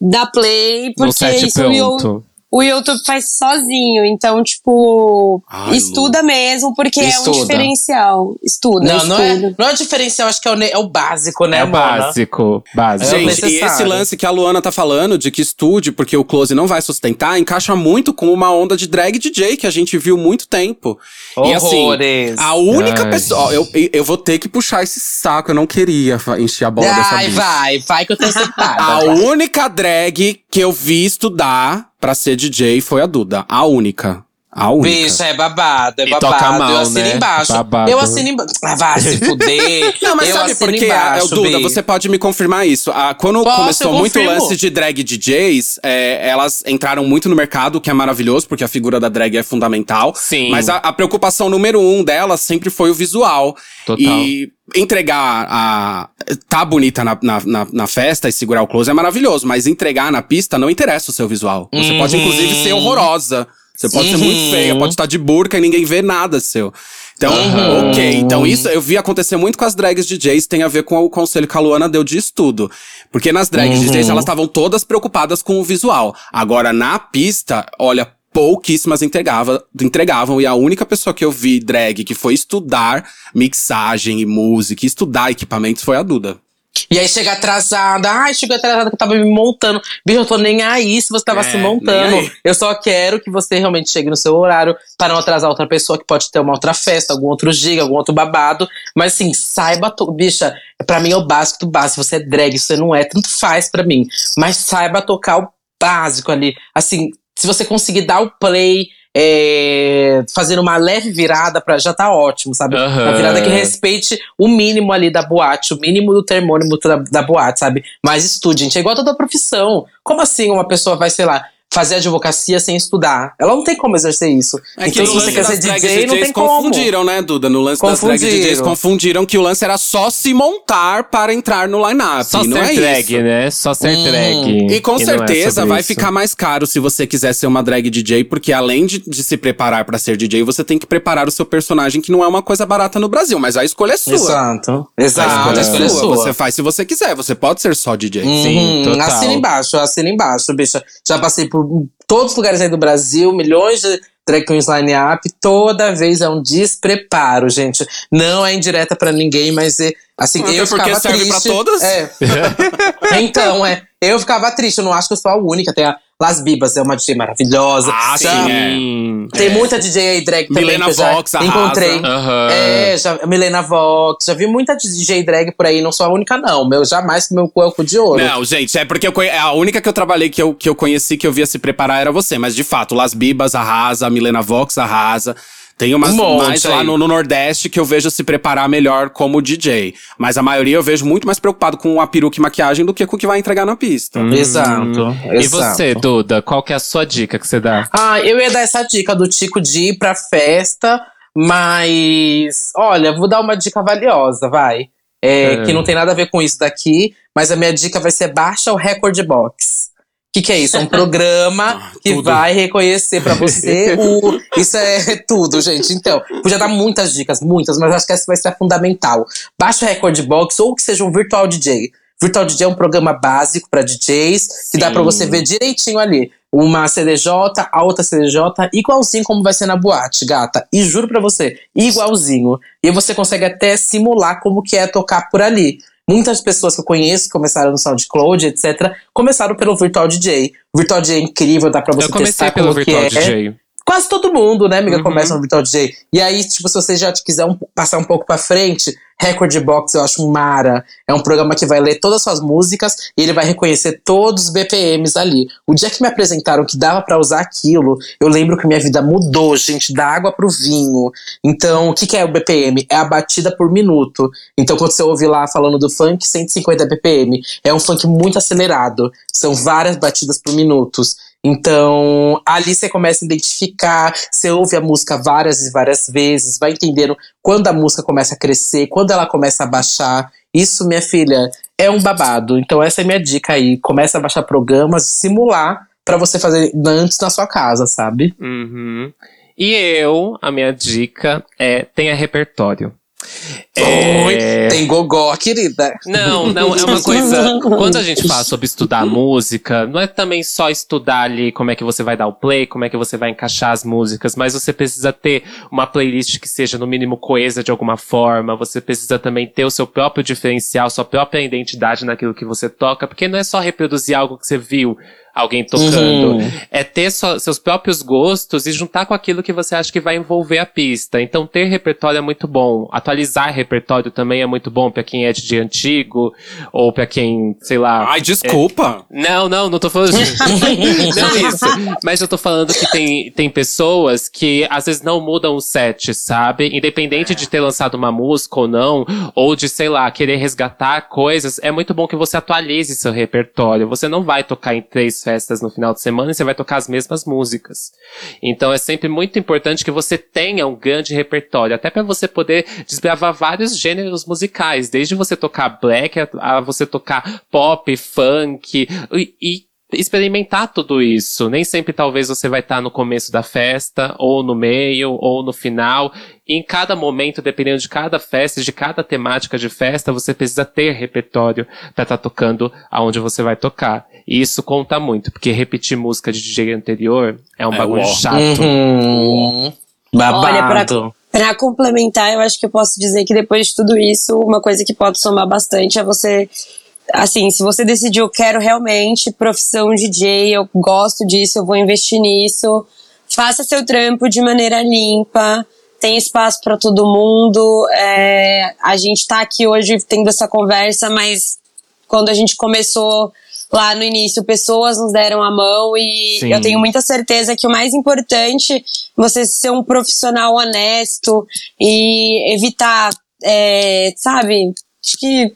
dar play No porque isso o pronto. O YouTube faz sozinho, então, tipo, Ai, estuda mesmo, porque é um Estuda. diferencial. Estuda, não, não estuda. é, não é diferencial, acho que é o, é o básico, né, É o básico. Básico. É Gente, e necessário. esse lance que a Luana tá falando de que estude porque o close não vai sustentar, encaixa muito com uma onda de drag DJ que a gente viu muito tempo. E assim, Horrores. a única Ai. pessoa. ó, Eu, eu vou ter que puxar esse saco, eu não queria encher a bola dessa Ai, bicha. vai, vai que eu tenho certeza. A única drag que eu vi estudar pra ser DJ foi a Duda. A única. A única. Bicha, é babado, é E babado. toca mal, eu assino né? embaixo. Babado. Eu assino embaixo. Ah, vai se fuder. Não, mas eu sabe assino por quê? embaixo, É, Duda, você pode me confirmar isso. Ah, quando Posso, começou muito o confirmo. lance de drag DJs, é, elas entraram muito no mercado, o que é maravilhoso, porque a figura da drag é fundamental. Sim. Mas a, a preocupação número um delas sempre foi o visual. Total. E entregar a. tá bonita na, na, na, na festa e segurar o close é maravilhoso, mas entregar na pista não interessa o seu visual. Você pode, inclusive, ser horrorosa. Você pode ser muito Uhum. feia, pode estar de burca e ninguém vê nada seu. Então, Uhum. ok. Então, isso eu vi acontecer muito com as drags DJs, tem a ver com o conselho que a Luana deu de estudo. Porque nas drags Uhum. DJs, elas estavam todas preocupadas com o visual. Agora, na pista, olha, pouquíssimas entregava, entregavam. E a única pessoa que eu vi drag que foi estudar mixagem e música, estudar equipamentos, foi a Duda. E aí chega atrasada. Ai, chegou atrasada que eu tava me montando. Bicho, eu tô nem aí se você tava É, se montando. Eu só quero que você realmente chegue no seu horário para não atrasar outra pessoa que pode ter uma outra festa, algum outro giga, algum outro babado. Mas assim, saiba. To... Bicha, pra mim é o básico do básico. Se você é drag, se você não é, tanto faz pra mim. Mas saiba tocar o básico ali. Assim, se você conseguir dar o play. É, fazendo uma leve virada pra, já tá ótimo, sabe? Aham. Uma virada que respeite o mínimo ali da boate, o mínimo do termônimo da, da boate, sabe? Mas estude, gente. É igual toda profissão. Como assim uma pessoa vai, sei lá, fazer advocacia sem estudar. Ela não tem como exercer isso. É então, que se você quer ser DJ, não tem como. confundiram, né, Duda? No lance das drag. DJs confundiram que o lance era só se montar para entrar no line-up. Só não ser é drag, isso. né? Só ser Hum. drag. E com não é certeza sobre vai isso. ficar mais caro se você quiser ser uma drag DJ, porque além de, de se preparar pra ser DJ, você tem que preparar o seu personagem, que não é uma coisa barata no Brasil, mas a escolha é sua. Exato. A Exato. escolha, A escolha é sua. Você faz se você quiser, você pode ser só DJ. Sim, Uhum, total. Assina embaixo, assina embaixo, bicha. Já passei por todos os lugares aí do Brasil, milhões de drag queens line-up. Toda vez é um despreparo, gente. Não é indireta pra ninguém, mas é, assim, Até eu porque ficava serve triste. pra todas. É. então, é. Eu ficava triste, eu não acho que eu sou a única. Tem a Las Bibas, é uma DJ maravilhosa. Ah, Já- sim, é. Tem muita DJ aí drag também Milena já Vox arrasa. encontrei. Aham. É, já, Milena Vox, já vi muita DJ drag por aí, não sou a única não, meu, jamais meu cu é o cu de ouro. Não, gente, é porque conhe... a única que eu trabalhei que eu, que eu conheci, que eu via se preparar era você. Mas de fato, Las Bibas arrasa, a Milena Vox arrasa. Tem umas Um mais lá no, no Nordeste que eu vejo se preparar melhor como DJ. Mas a maioria eu vejo muito mais preocupado com a peruca e maquiagem do que com o que vai entregar na pista. Exato, E exato. você, Duda, qual que é a sua dica que você dá? Ah, eu ia dar essa dica do Tico de ir pra festa, mas olha, vou dar uma dica valiosa, vai. É, É. Que não tem nada a ver com isso daqui, mas a minha dica vai ser baixa o Record Box. O que, que é isso? É um programa que tudo. vai reconhecer pra você o. Isso é tudo, gente. Então, podia dar muitas dicas, muitas, mas acho que essa vai ser a fundamental. Baixa o Record Box ou que seja um virtual DJ. Virtual DJ é um programa básico pra DJs que dá pra Sim. você ver direitinho ali. Uma CDJ, a outra CDJ, igualzinho como vai ser na boate, gata. E juro pra você, igualzinho. E você consegue até simular como que é tocar por ali. Muitas pessoas que eu conheço que começaram no SoundCloud, etc., começaram pelo Virtual DJ. O Virtual DJ é incrível, dá pra você eu comecei testar pelo Virtual é. DJ. Quase todo mundo, né, amiga, Uhum. começa no Virtual DJ. E aí, tipo, se você já quiser um- passar um pouco pra frente, Record Box eu acho mara. É um programa que vai ler todas as suas músicas e ele vai reconhecer todos os BPMs ali. O dia que me apresentaram que dava pra usar aquilo, eu lembro que minha vida mudou, gente, da água pro vinho. Então, o que, que é o BPM? É a batida por minuto. Então, quando você ouve lá falando do funk, 150 BPM. É um funk muito acelerado. São várias batidas por minutos. Então, ali você começa a identificar, você ouve a música várias e várias vezes, vai entendendo quando a música começa a crescer, quando ela começa a baixar. Isso, minha filha, é um babado. Então, essa é minha dica aí. Começa a baixar programas, simular pra você fazer antes na sua casa, sabe? Uhum. E eu, a minha dica é tenha repertório. Oi, É, tem gogó, querida. Não, não, é uma coisa. Quando a gente fala sobre estudar música, não é também só estudar ali como é que você vai dar o play, como é que você vai encaixar as músicas, mas você precisa ter uma playlist que seja no mínimo coesa de alguma forma. Você precisa também ter o seu próprio diferencial, sua própria identidade naquilo que você toca, porque não é só reproduzir algo que você viu alguém tocando. Uhum. É ter só- seus próprios gostos e juntar com aquilo que você acha que vai envolver a pista. Então, ter repertório é muito bom. Atualizar repertório também é muito bom pra quem é de antigo ou pra quem, sei lá. Ai, desculpa. Não, não, não tô falando disso. não isso. Mas eu tô falando que tem, tem pessoas que às vezes não mudam o set, sabe? Independente de ter lançado uma música ou não, ou de, sei lá, querer resgatar coisas, é muito bom que você atualize seu repertório. Você não vai tocar em três festas no final de semana e você vai tocar as mesmas músicas. Então é sempre muito importante que você tenha um grande repertório, até pra você poder desbravar vários gêneros musicais, desde você tocar black a, a você tocar pop, funk e, e experimentar tudo isso. Nem sempre talvez você vai estar no começo da festa, ou no meio, ou no final. E em cada momento, dependendo de cada festa, de cada temática de festa, você precisa ter repertório para estar tocando aonde você vai tocar. E isso conta muito, porque repetir música de DJ anterior é um É, bagulho uó. chato. Uhum. Babado. Olha, pra- Pra complementar, eu acho que eu posso dizer que depois de tudo isso, uma coisa que pode somar bastante é você. Assim, se você decidiu, quero realmente profissão DJ, eu gosto disso, eu vou investir nisso, faça seu trampo de maneira limpa, tem espaço para todo mundo. é, a gente tá aqui hoje tendo essa conversa, mas quando a gente começou lá no início, pessoas nos deram a mão e Sim. eu tenho muita certeza que o mais importante é você ser um profissional honesto e evitar, é, sabe? Acho que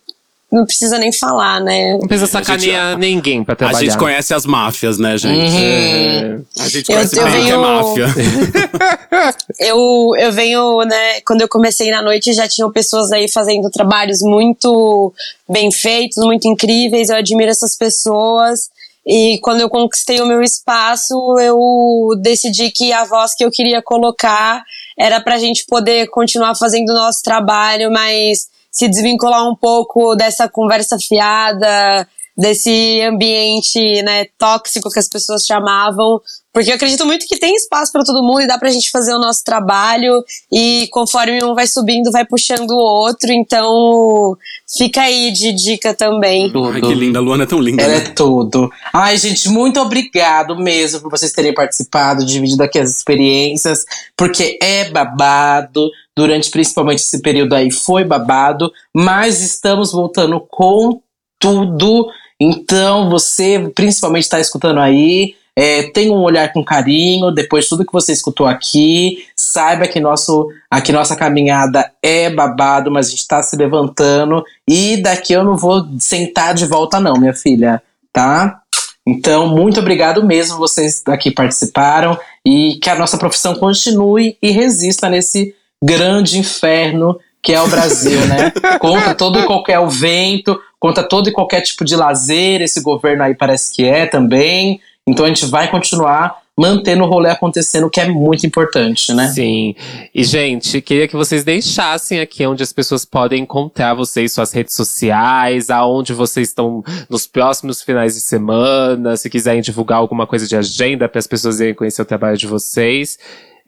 não precisa nem falar, né? Não precisa sacanear ninguém pra A trabalhar. gente conhece as máfias, né, gente? É. A gente Eu- conhece eu bem o que é venho- máfia. Eu, eu venho, né, quando eu comecei na noite já tinham pessoas aí fazendo trabalhos muito bem feitos, muito incríveis, eu admiro essas pessoas. E quando eu conquistei o meu espaço, eu decidi que a voz que eu queria colocar era pra gente poder continuar fazendo o nosso trabalho, mas se desvincular um pouco dessa conversa fiada, desse ambiente né, tóxico que as pessoas chamavam, porque eu acredito muito que tem espaço para todo mundo e dá pra gente fazer o nosso trabalho e conforme um vai subindo, vai puxando o outro, então fica aí de dica também. Ai, que linda. A Luana é tão linda. Ela é né? tudo. Ai, gente, muito obrigado mesmo por vocês terem participado, dividido aqui as experiências, porque é babado. Durante principalmente esse período aí foi babado, mas estamos voltando com tudo. Então, você principalmente está escutando aí. É, tenha um olhar com carinho, depois de tudo que você escutou aqui, saiba que nosso, aqui nossa caminhada é babado, mas a gente tá se levantando e daqui eu não vou sentar de volta não, minha filha, tá? Então, muito obrigado mesmo, vocês aqui participaram e que a nossa profissão continue e resista nesse grande inferno que é o Brasil, né? Contra todo e qualquer o vento, contra todo e qualquer tipo de lazer, esse governo aí parece que é também. Então a gente vai continuar mantendo o rolê acontecendo, que é muito importante, né? Sim. E, gente, queria que vocês deixassem aqui onde as pessoas podem encontrar vocês, suas redes sociais, aonde vocês estão nos próximos finais de semana, se quiserem divulgar alguma coisa de agenda para as pessoas irem conhecer o trabalho de vocês.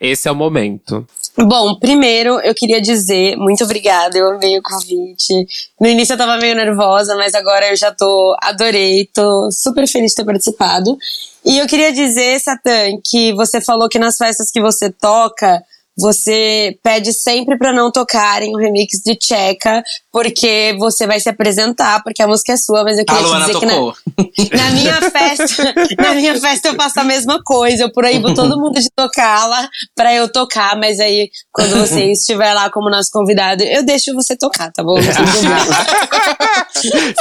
Esse é o momento. Bom, primeiro eu queria dizer muito obrigada, eu amei o convite. No início eu tava meio nervosa, mas agora eu já tô, adorei, tô super feliz de ter participado. E eu queria dizer, Satã, que você falou que nas festas que você toca, você pede sempre pra não tocarem o remix de Tcheca, porque você vai se apresentar, porque a música é sua, mas eu A queria te Luana dizer que na, tocou. na minha festa, na minha festa eu faço a mesma coisa. Eu proíbo todo mundo de tocá-la pra eu tocar, mas aí quando você estiver lá como nosso convidado, eu deixo você tocar, tá bom? Não.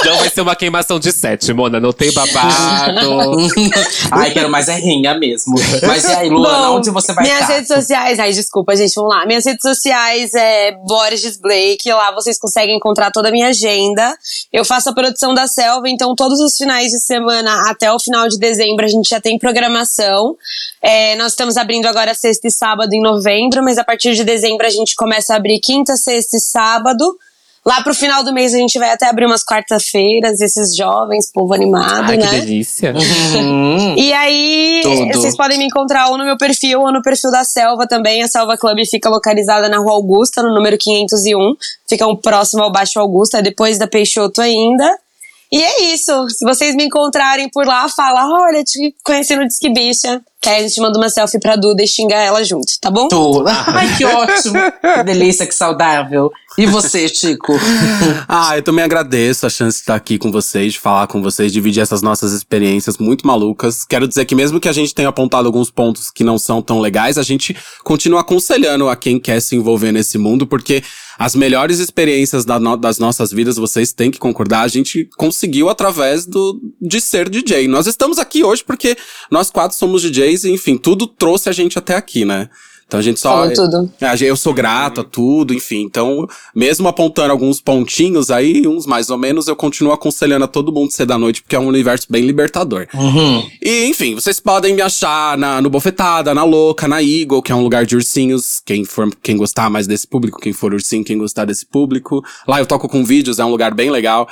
Não vai ser uma queimação de sete, Mona. Não tem babado. Ai, quero mais é rinha mesmo. Mas e aí, Luana, Bom, onde você vai Minhas estar? redes sociais, ai, desculpa, gente, vamos lá. Minhas redes sociais é Borges Blake, lá vocês conseguem encontrar toda a minha agenda. Eu faço a produção da Selva, então todos os finais de semana até o final de dezembro a gente já tem programação. É, nós estamos abrindo agora sexta e sábado em novembro, mas a partir de dezembro a gente começa a abrir quinta, sexta e sábado. Lá pro final do mês a gente vai até abrir umas quarta-feiras, esses jovens, povo animado, Ai, que né? delícia. Uhum. E aí, Tudo. vocês podem me encontrar ou no meu perfil ou no perfil da Selva também. A Selva Club fica localizada na Rua Augusta, no número 501. Fica um próximo ao Baixo Augusta, depois da Peixoto ainda. E é isso. Se vocês me encontrarem por lá, fala, olha, te conheci no Disque Bicha. Que aí a gente manda uma selfie pra Duda e xinga ela junto, tá bom? Tudo. Ai, que ótimo. Que delícia, que saudável. E você, Chico? Ah, eu também agradeço a chance de estar aqui com vocês, de falar com vocês, dividir essas nossas experiências muito malucas. Quero dizer que mesmo que a gente tenha apontado alguns pontos que não são tão legais, a gente continua aconselhando a quem quer se envolver nesse mundo, porque as melhores experiências da no- das nossas vidas, vocês têm que concordar, a gente conseguiu através do de ser DJ. Nós estamos aqui hoje porque nós quatro somos DJs e, enfim, tudo trouxe a gente até aqui, né? Então a gente só. Falou tudo. É, Eu sou grato a tudo, enfim. Então, mesmo apontando alguns pontinhos aí, uns mais ou menos, eu continuo aconselhando a todo mundo ser da noite, porque é um universo bem libertador. Uhum. E, enfim, vocês podem me achar na, no Bofetada, na Louca, na Eagle, que é um lugar de ursinhos. Quem for, quem gostar mais desse público, quem for ursinho, quem gostar desse público. Lá eu toco com vídeos, é um lugar bem legal.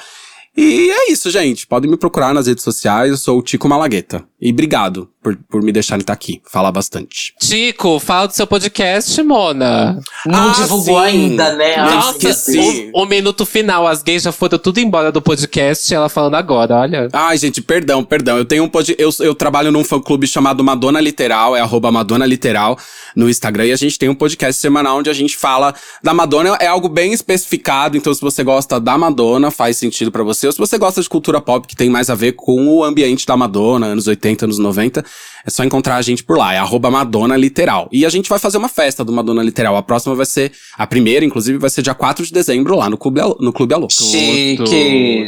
E é isso, gente. Podem me procurar nas redes sociais. Eu sou o Tico Malagueta. E obrigado por, por me deixarem estar aqui. Falar bastante. Tico, fala do seu podcast, Mona. Não Ah, divulgou sim. ainda, né? Nossa, esqueci. o, o minuto final. As gays já foram tudo embora do podcast. Ela falando agora, olha. Ai, gente, perdão, perdão. Eu tenho um pod... eu, eu trabalho num fã clube chamado Madonna Literal, é arroba Madonna Literal no Instagram, e a gente tem um podcast semanal onde a gente fala da Madonna. É algo bem especificado, então se você gosta da Madonna, faz sentido pra você. Ou se você gosta de cultura pop, que tem mais a ver com o ambiente da Madonna, anos 80, anos 90, É só encontrar a gente por lá, é arroba Madonna Literal. E a gente vai fazer uma festa do Madonna Literal. A próxima vai ser, a primeira, inclusive, vai ser dia 4 de dezembro lá no Clube, no Clube Alô. Chique, tudo.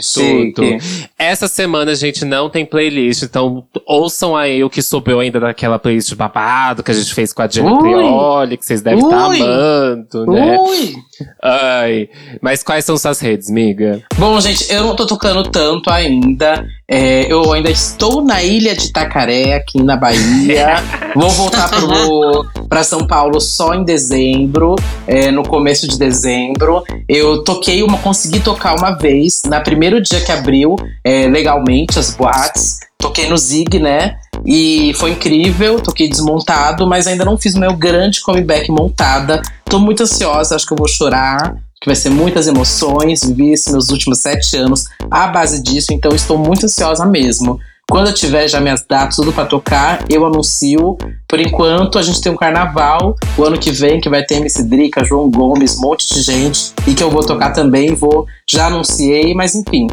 chique. Essa semana a gente não tem playlist, então ouçam aí o que sobrou ainda daquela playlist babado que a gente fez com a Jenna Ui. Prioli, que vocês devem estar Ui. amando, né? Ui! Ai. Mas quais são suas redes, miga? Bom, gente, eu não tô tocando tanto ainda. É, eu ainda estou na ilha de Itacaré, aqui na Bahia. Vou voltar pro, pra São Paulo só em dezembro, é, no começo de dezembro. Eu toquei uma, consegui tocar uma vez, na primeiro dia que abriu é, legalmente as boates. Toquei no Zig, né? E foi incrível, toquei desmontado, mas ainda não fiz o meu grande comeback montada. Tô muito ansiosa, acho que eu vou chorar que vai ser muitas emoções. Vivi esses meus últimos sete anos à base disso, então estou muito ansiosa mesmo. Quando eu tiver já minhas datas, tudo pra tocar, eu anuncio. Por enquanto, a gente tem um carnaval o ano que vem, que vai ter MC Drica, João Gomes, um monte de gente. E que eu vou tocar também, vou. Já anunciei, mas enfim.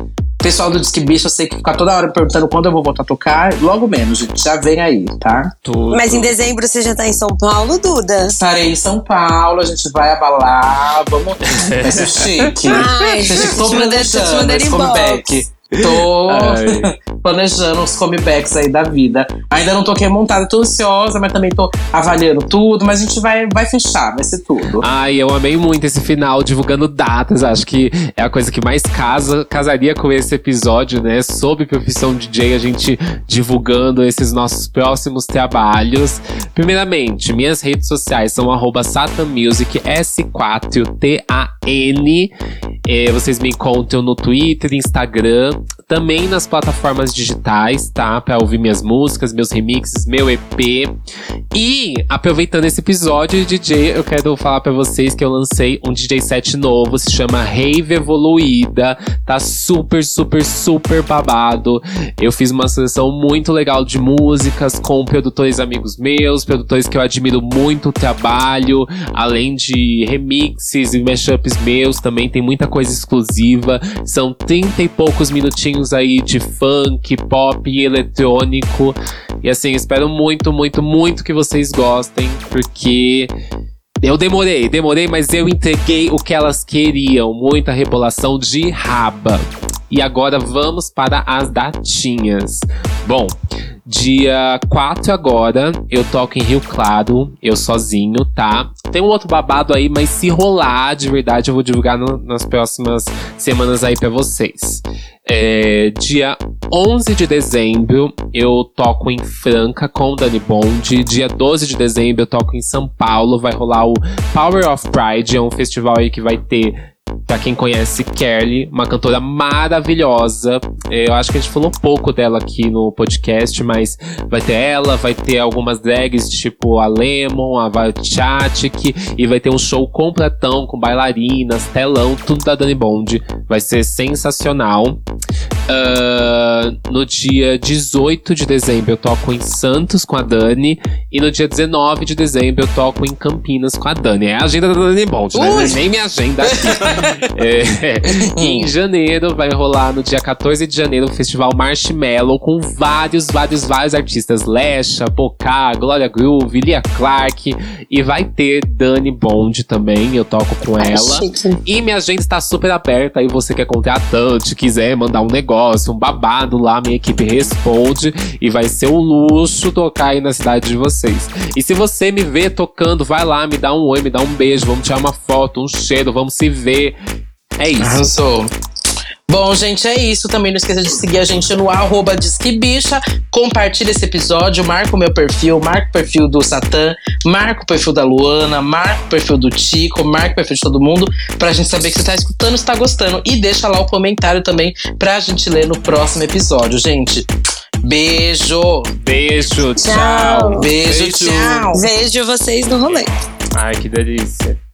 Pessoal do Disque Bicho, eu sei que fica toda hora perguntando quando eu vou voltar a tocar. Logo menos, gente. Já vem aí, tá? Tudo. Mas em dezembro você já tá em São Paulo, Duda? Estarei em São Paulo, a gente vai abalar. Vamos. Vai ser chique. Ai, Gente, te tô mandando- tô te planejando mandando esse comeback. Tô Ai. planejando os comebacks aí da vida. Ainda não toquei montada, tô ansiosa, mas também tô avaliando tudo. Mas a gente vai, vai fechar, vai ser tudo. Ai, eu amei muito esse final, divulgando datas. Acho que é a coisa que mais casa, casaria com esse episódio, né? Sob profissão DJ, a gente divulgando esses nossos próximos trabalhos. Primeiramente, minhas redes sociais são satanmusic, S4TAN. É, vocês me encontram no Twitter, Instagram, também nas plataformas digitais, tá? Pra ouvir minhas músicas, meus remixes, meu EP. E, aproveitando esse episódio, DJ, eu quero falar pra vocês que eu lancei um DJ set novo, se chama Rave Evoluída. Tá super, super, super babado. Eu fiz uma seleção muito legal de músicas com produtores amigos meus, produtores que eu admiro muito o trabalho, além de remixes e mashups meus, também tem muita coisa exclusiva. São 30 e poucos minutinhos aí de funk, pop e eletrônico. E assim, espero muito, muito, muito que vocês gostem, porque eu demorei, demorei, mas eu entreguei o que elas queriam. Muita rebolação de raba. E agora vamos para as datinhas. Bom, dia 4 agora, eu toco em Rio Claro, eu sozinho, tá? Tem um outro babado aí, mas se rolar de verdade, eu vou divulgar no- nas próximas semanas aí pra vocês. É, dia 11 de dezembro, eu toco em Franca com o Dani Bond. Dia 12 de dezembro, eu toco em São Paulo. Vai rolar o Power of Pride, é um festival aí que vai ter Pra quem conhece Kelly, uma cantora maravilhosa. Eu acho que a gente falou pouco dela aqui no podcast, mas vai ter ela, vai ter algumas drags tipo a Lemon, a Vachatic, e vai ter um show completão com bailarinas, telão, tudo da Dani Bond. Vai ser sensacional. Ah, no dia 18 de dezembro eu toco em Santos com a Dani. E no dia 19 de dezembro eu toco em Campinas com a Dani. É a agenda da Dani Bond, né? Ui! Nem minha agenda aqui. É, e em janeiro vai rolar no dia 14 de janeiro o festival Marshmallow com vários, vários, vários artistas. Lesha, Pocá, Glória Groove, Lia Clark. E vai ter Dani Bond também, eu toco com ela. Chique. E minha agenda está super aberta. Aí você que é contratante, quiser mandar um negócio, um babado lá, minha equipe responde. E vai ser um luxo tocar aí na cidade de vocês. E se você me vê tocando, vai lá, me dá um oi, me dá um beijo, vamos tirar uma foto, um cheiro, vamos se ver. É isso. Arrasou. Bom, gente, é isso. Também não esqueça de seguir a gente no arroba Disquebicha. Compartilha esse episódio, marca o meu perfil, marca o perfil do Satã, marca o perfil da Luana, marca o perfil do Tico, marca o perfil de todo mundo, pra gente saber que você tá escutando e está gostando. E deixa lá o comentário também pra gente ler no próximo episódio, gente. Beijo! Beijo, Tchau. tchau. Beijo, Beijo. tchau! Vejo vocês no rolê. Ai, que delícia.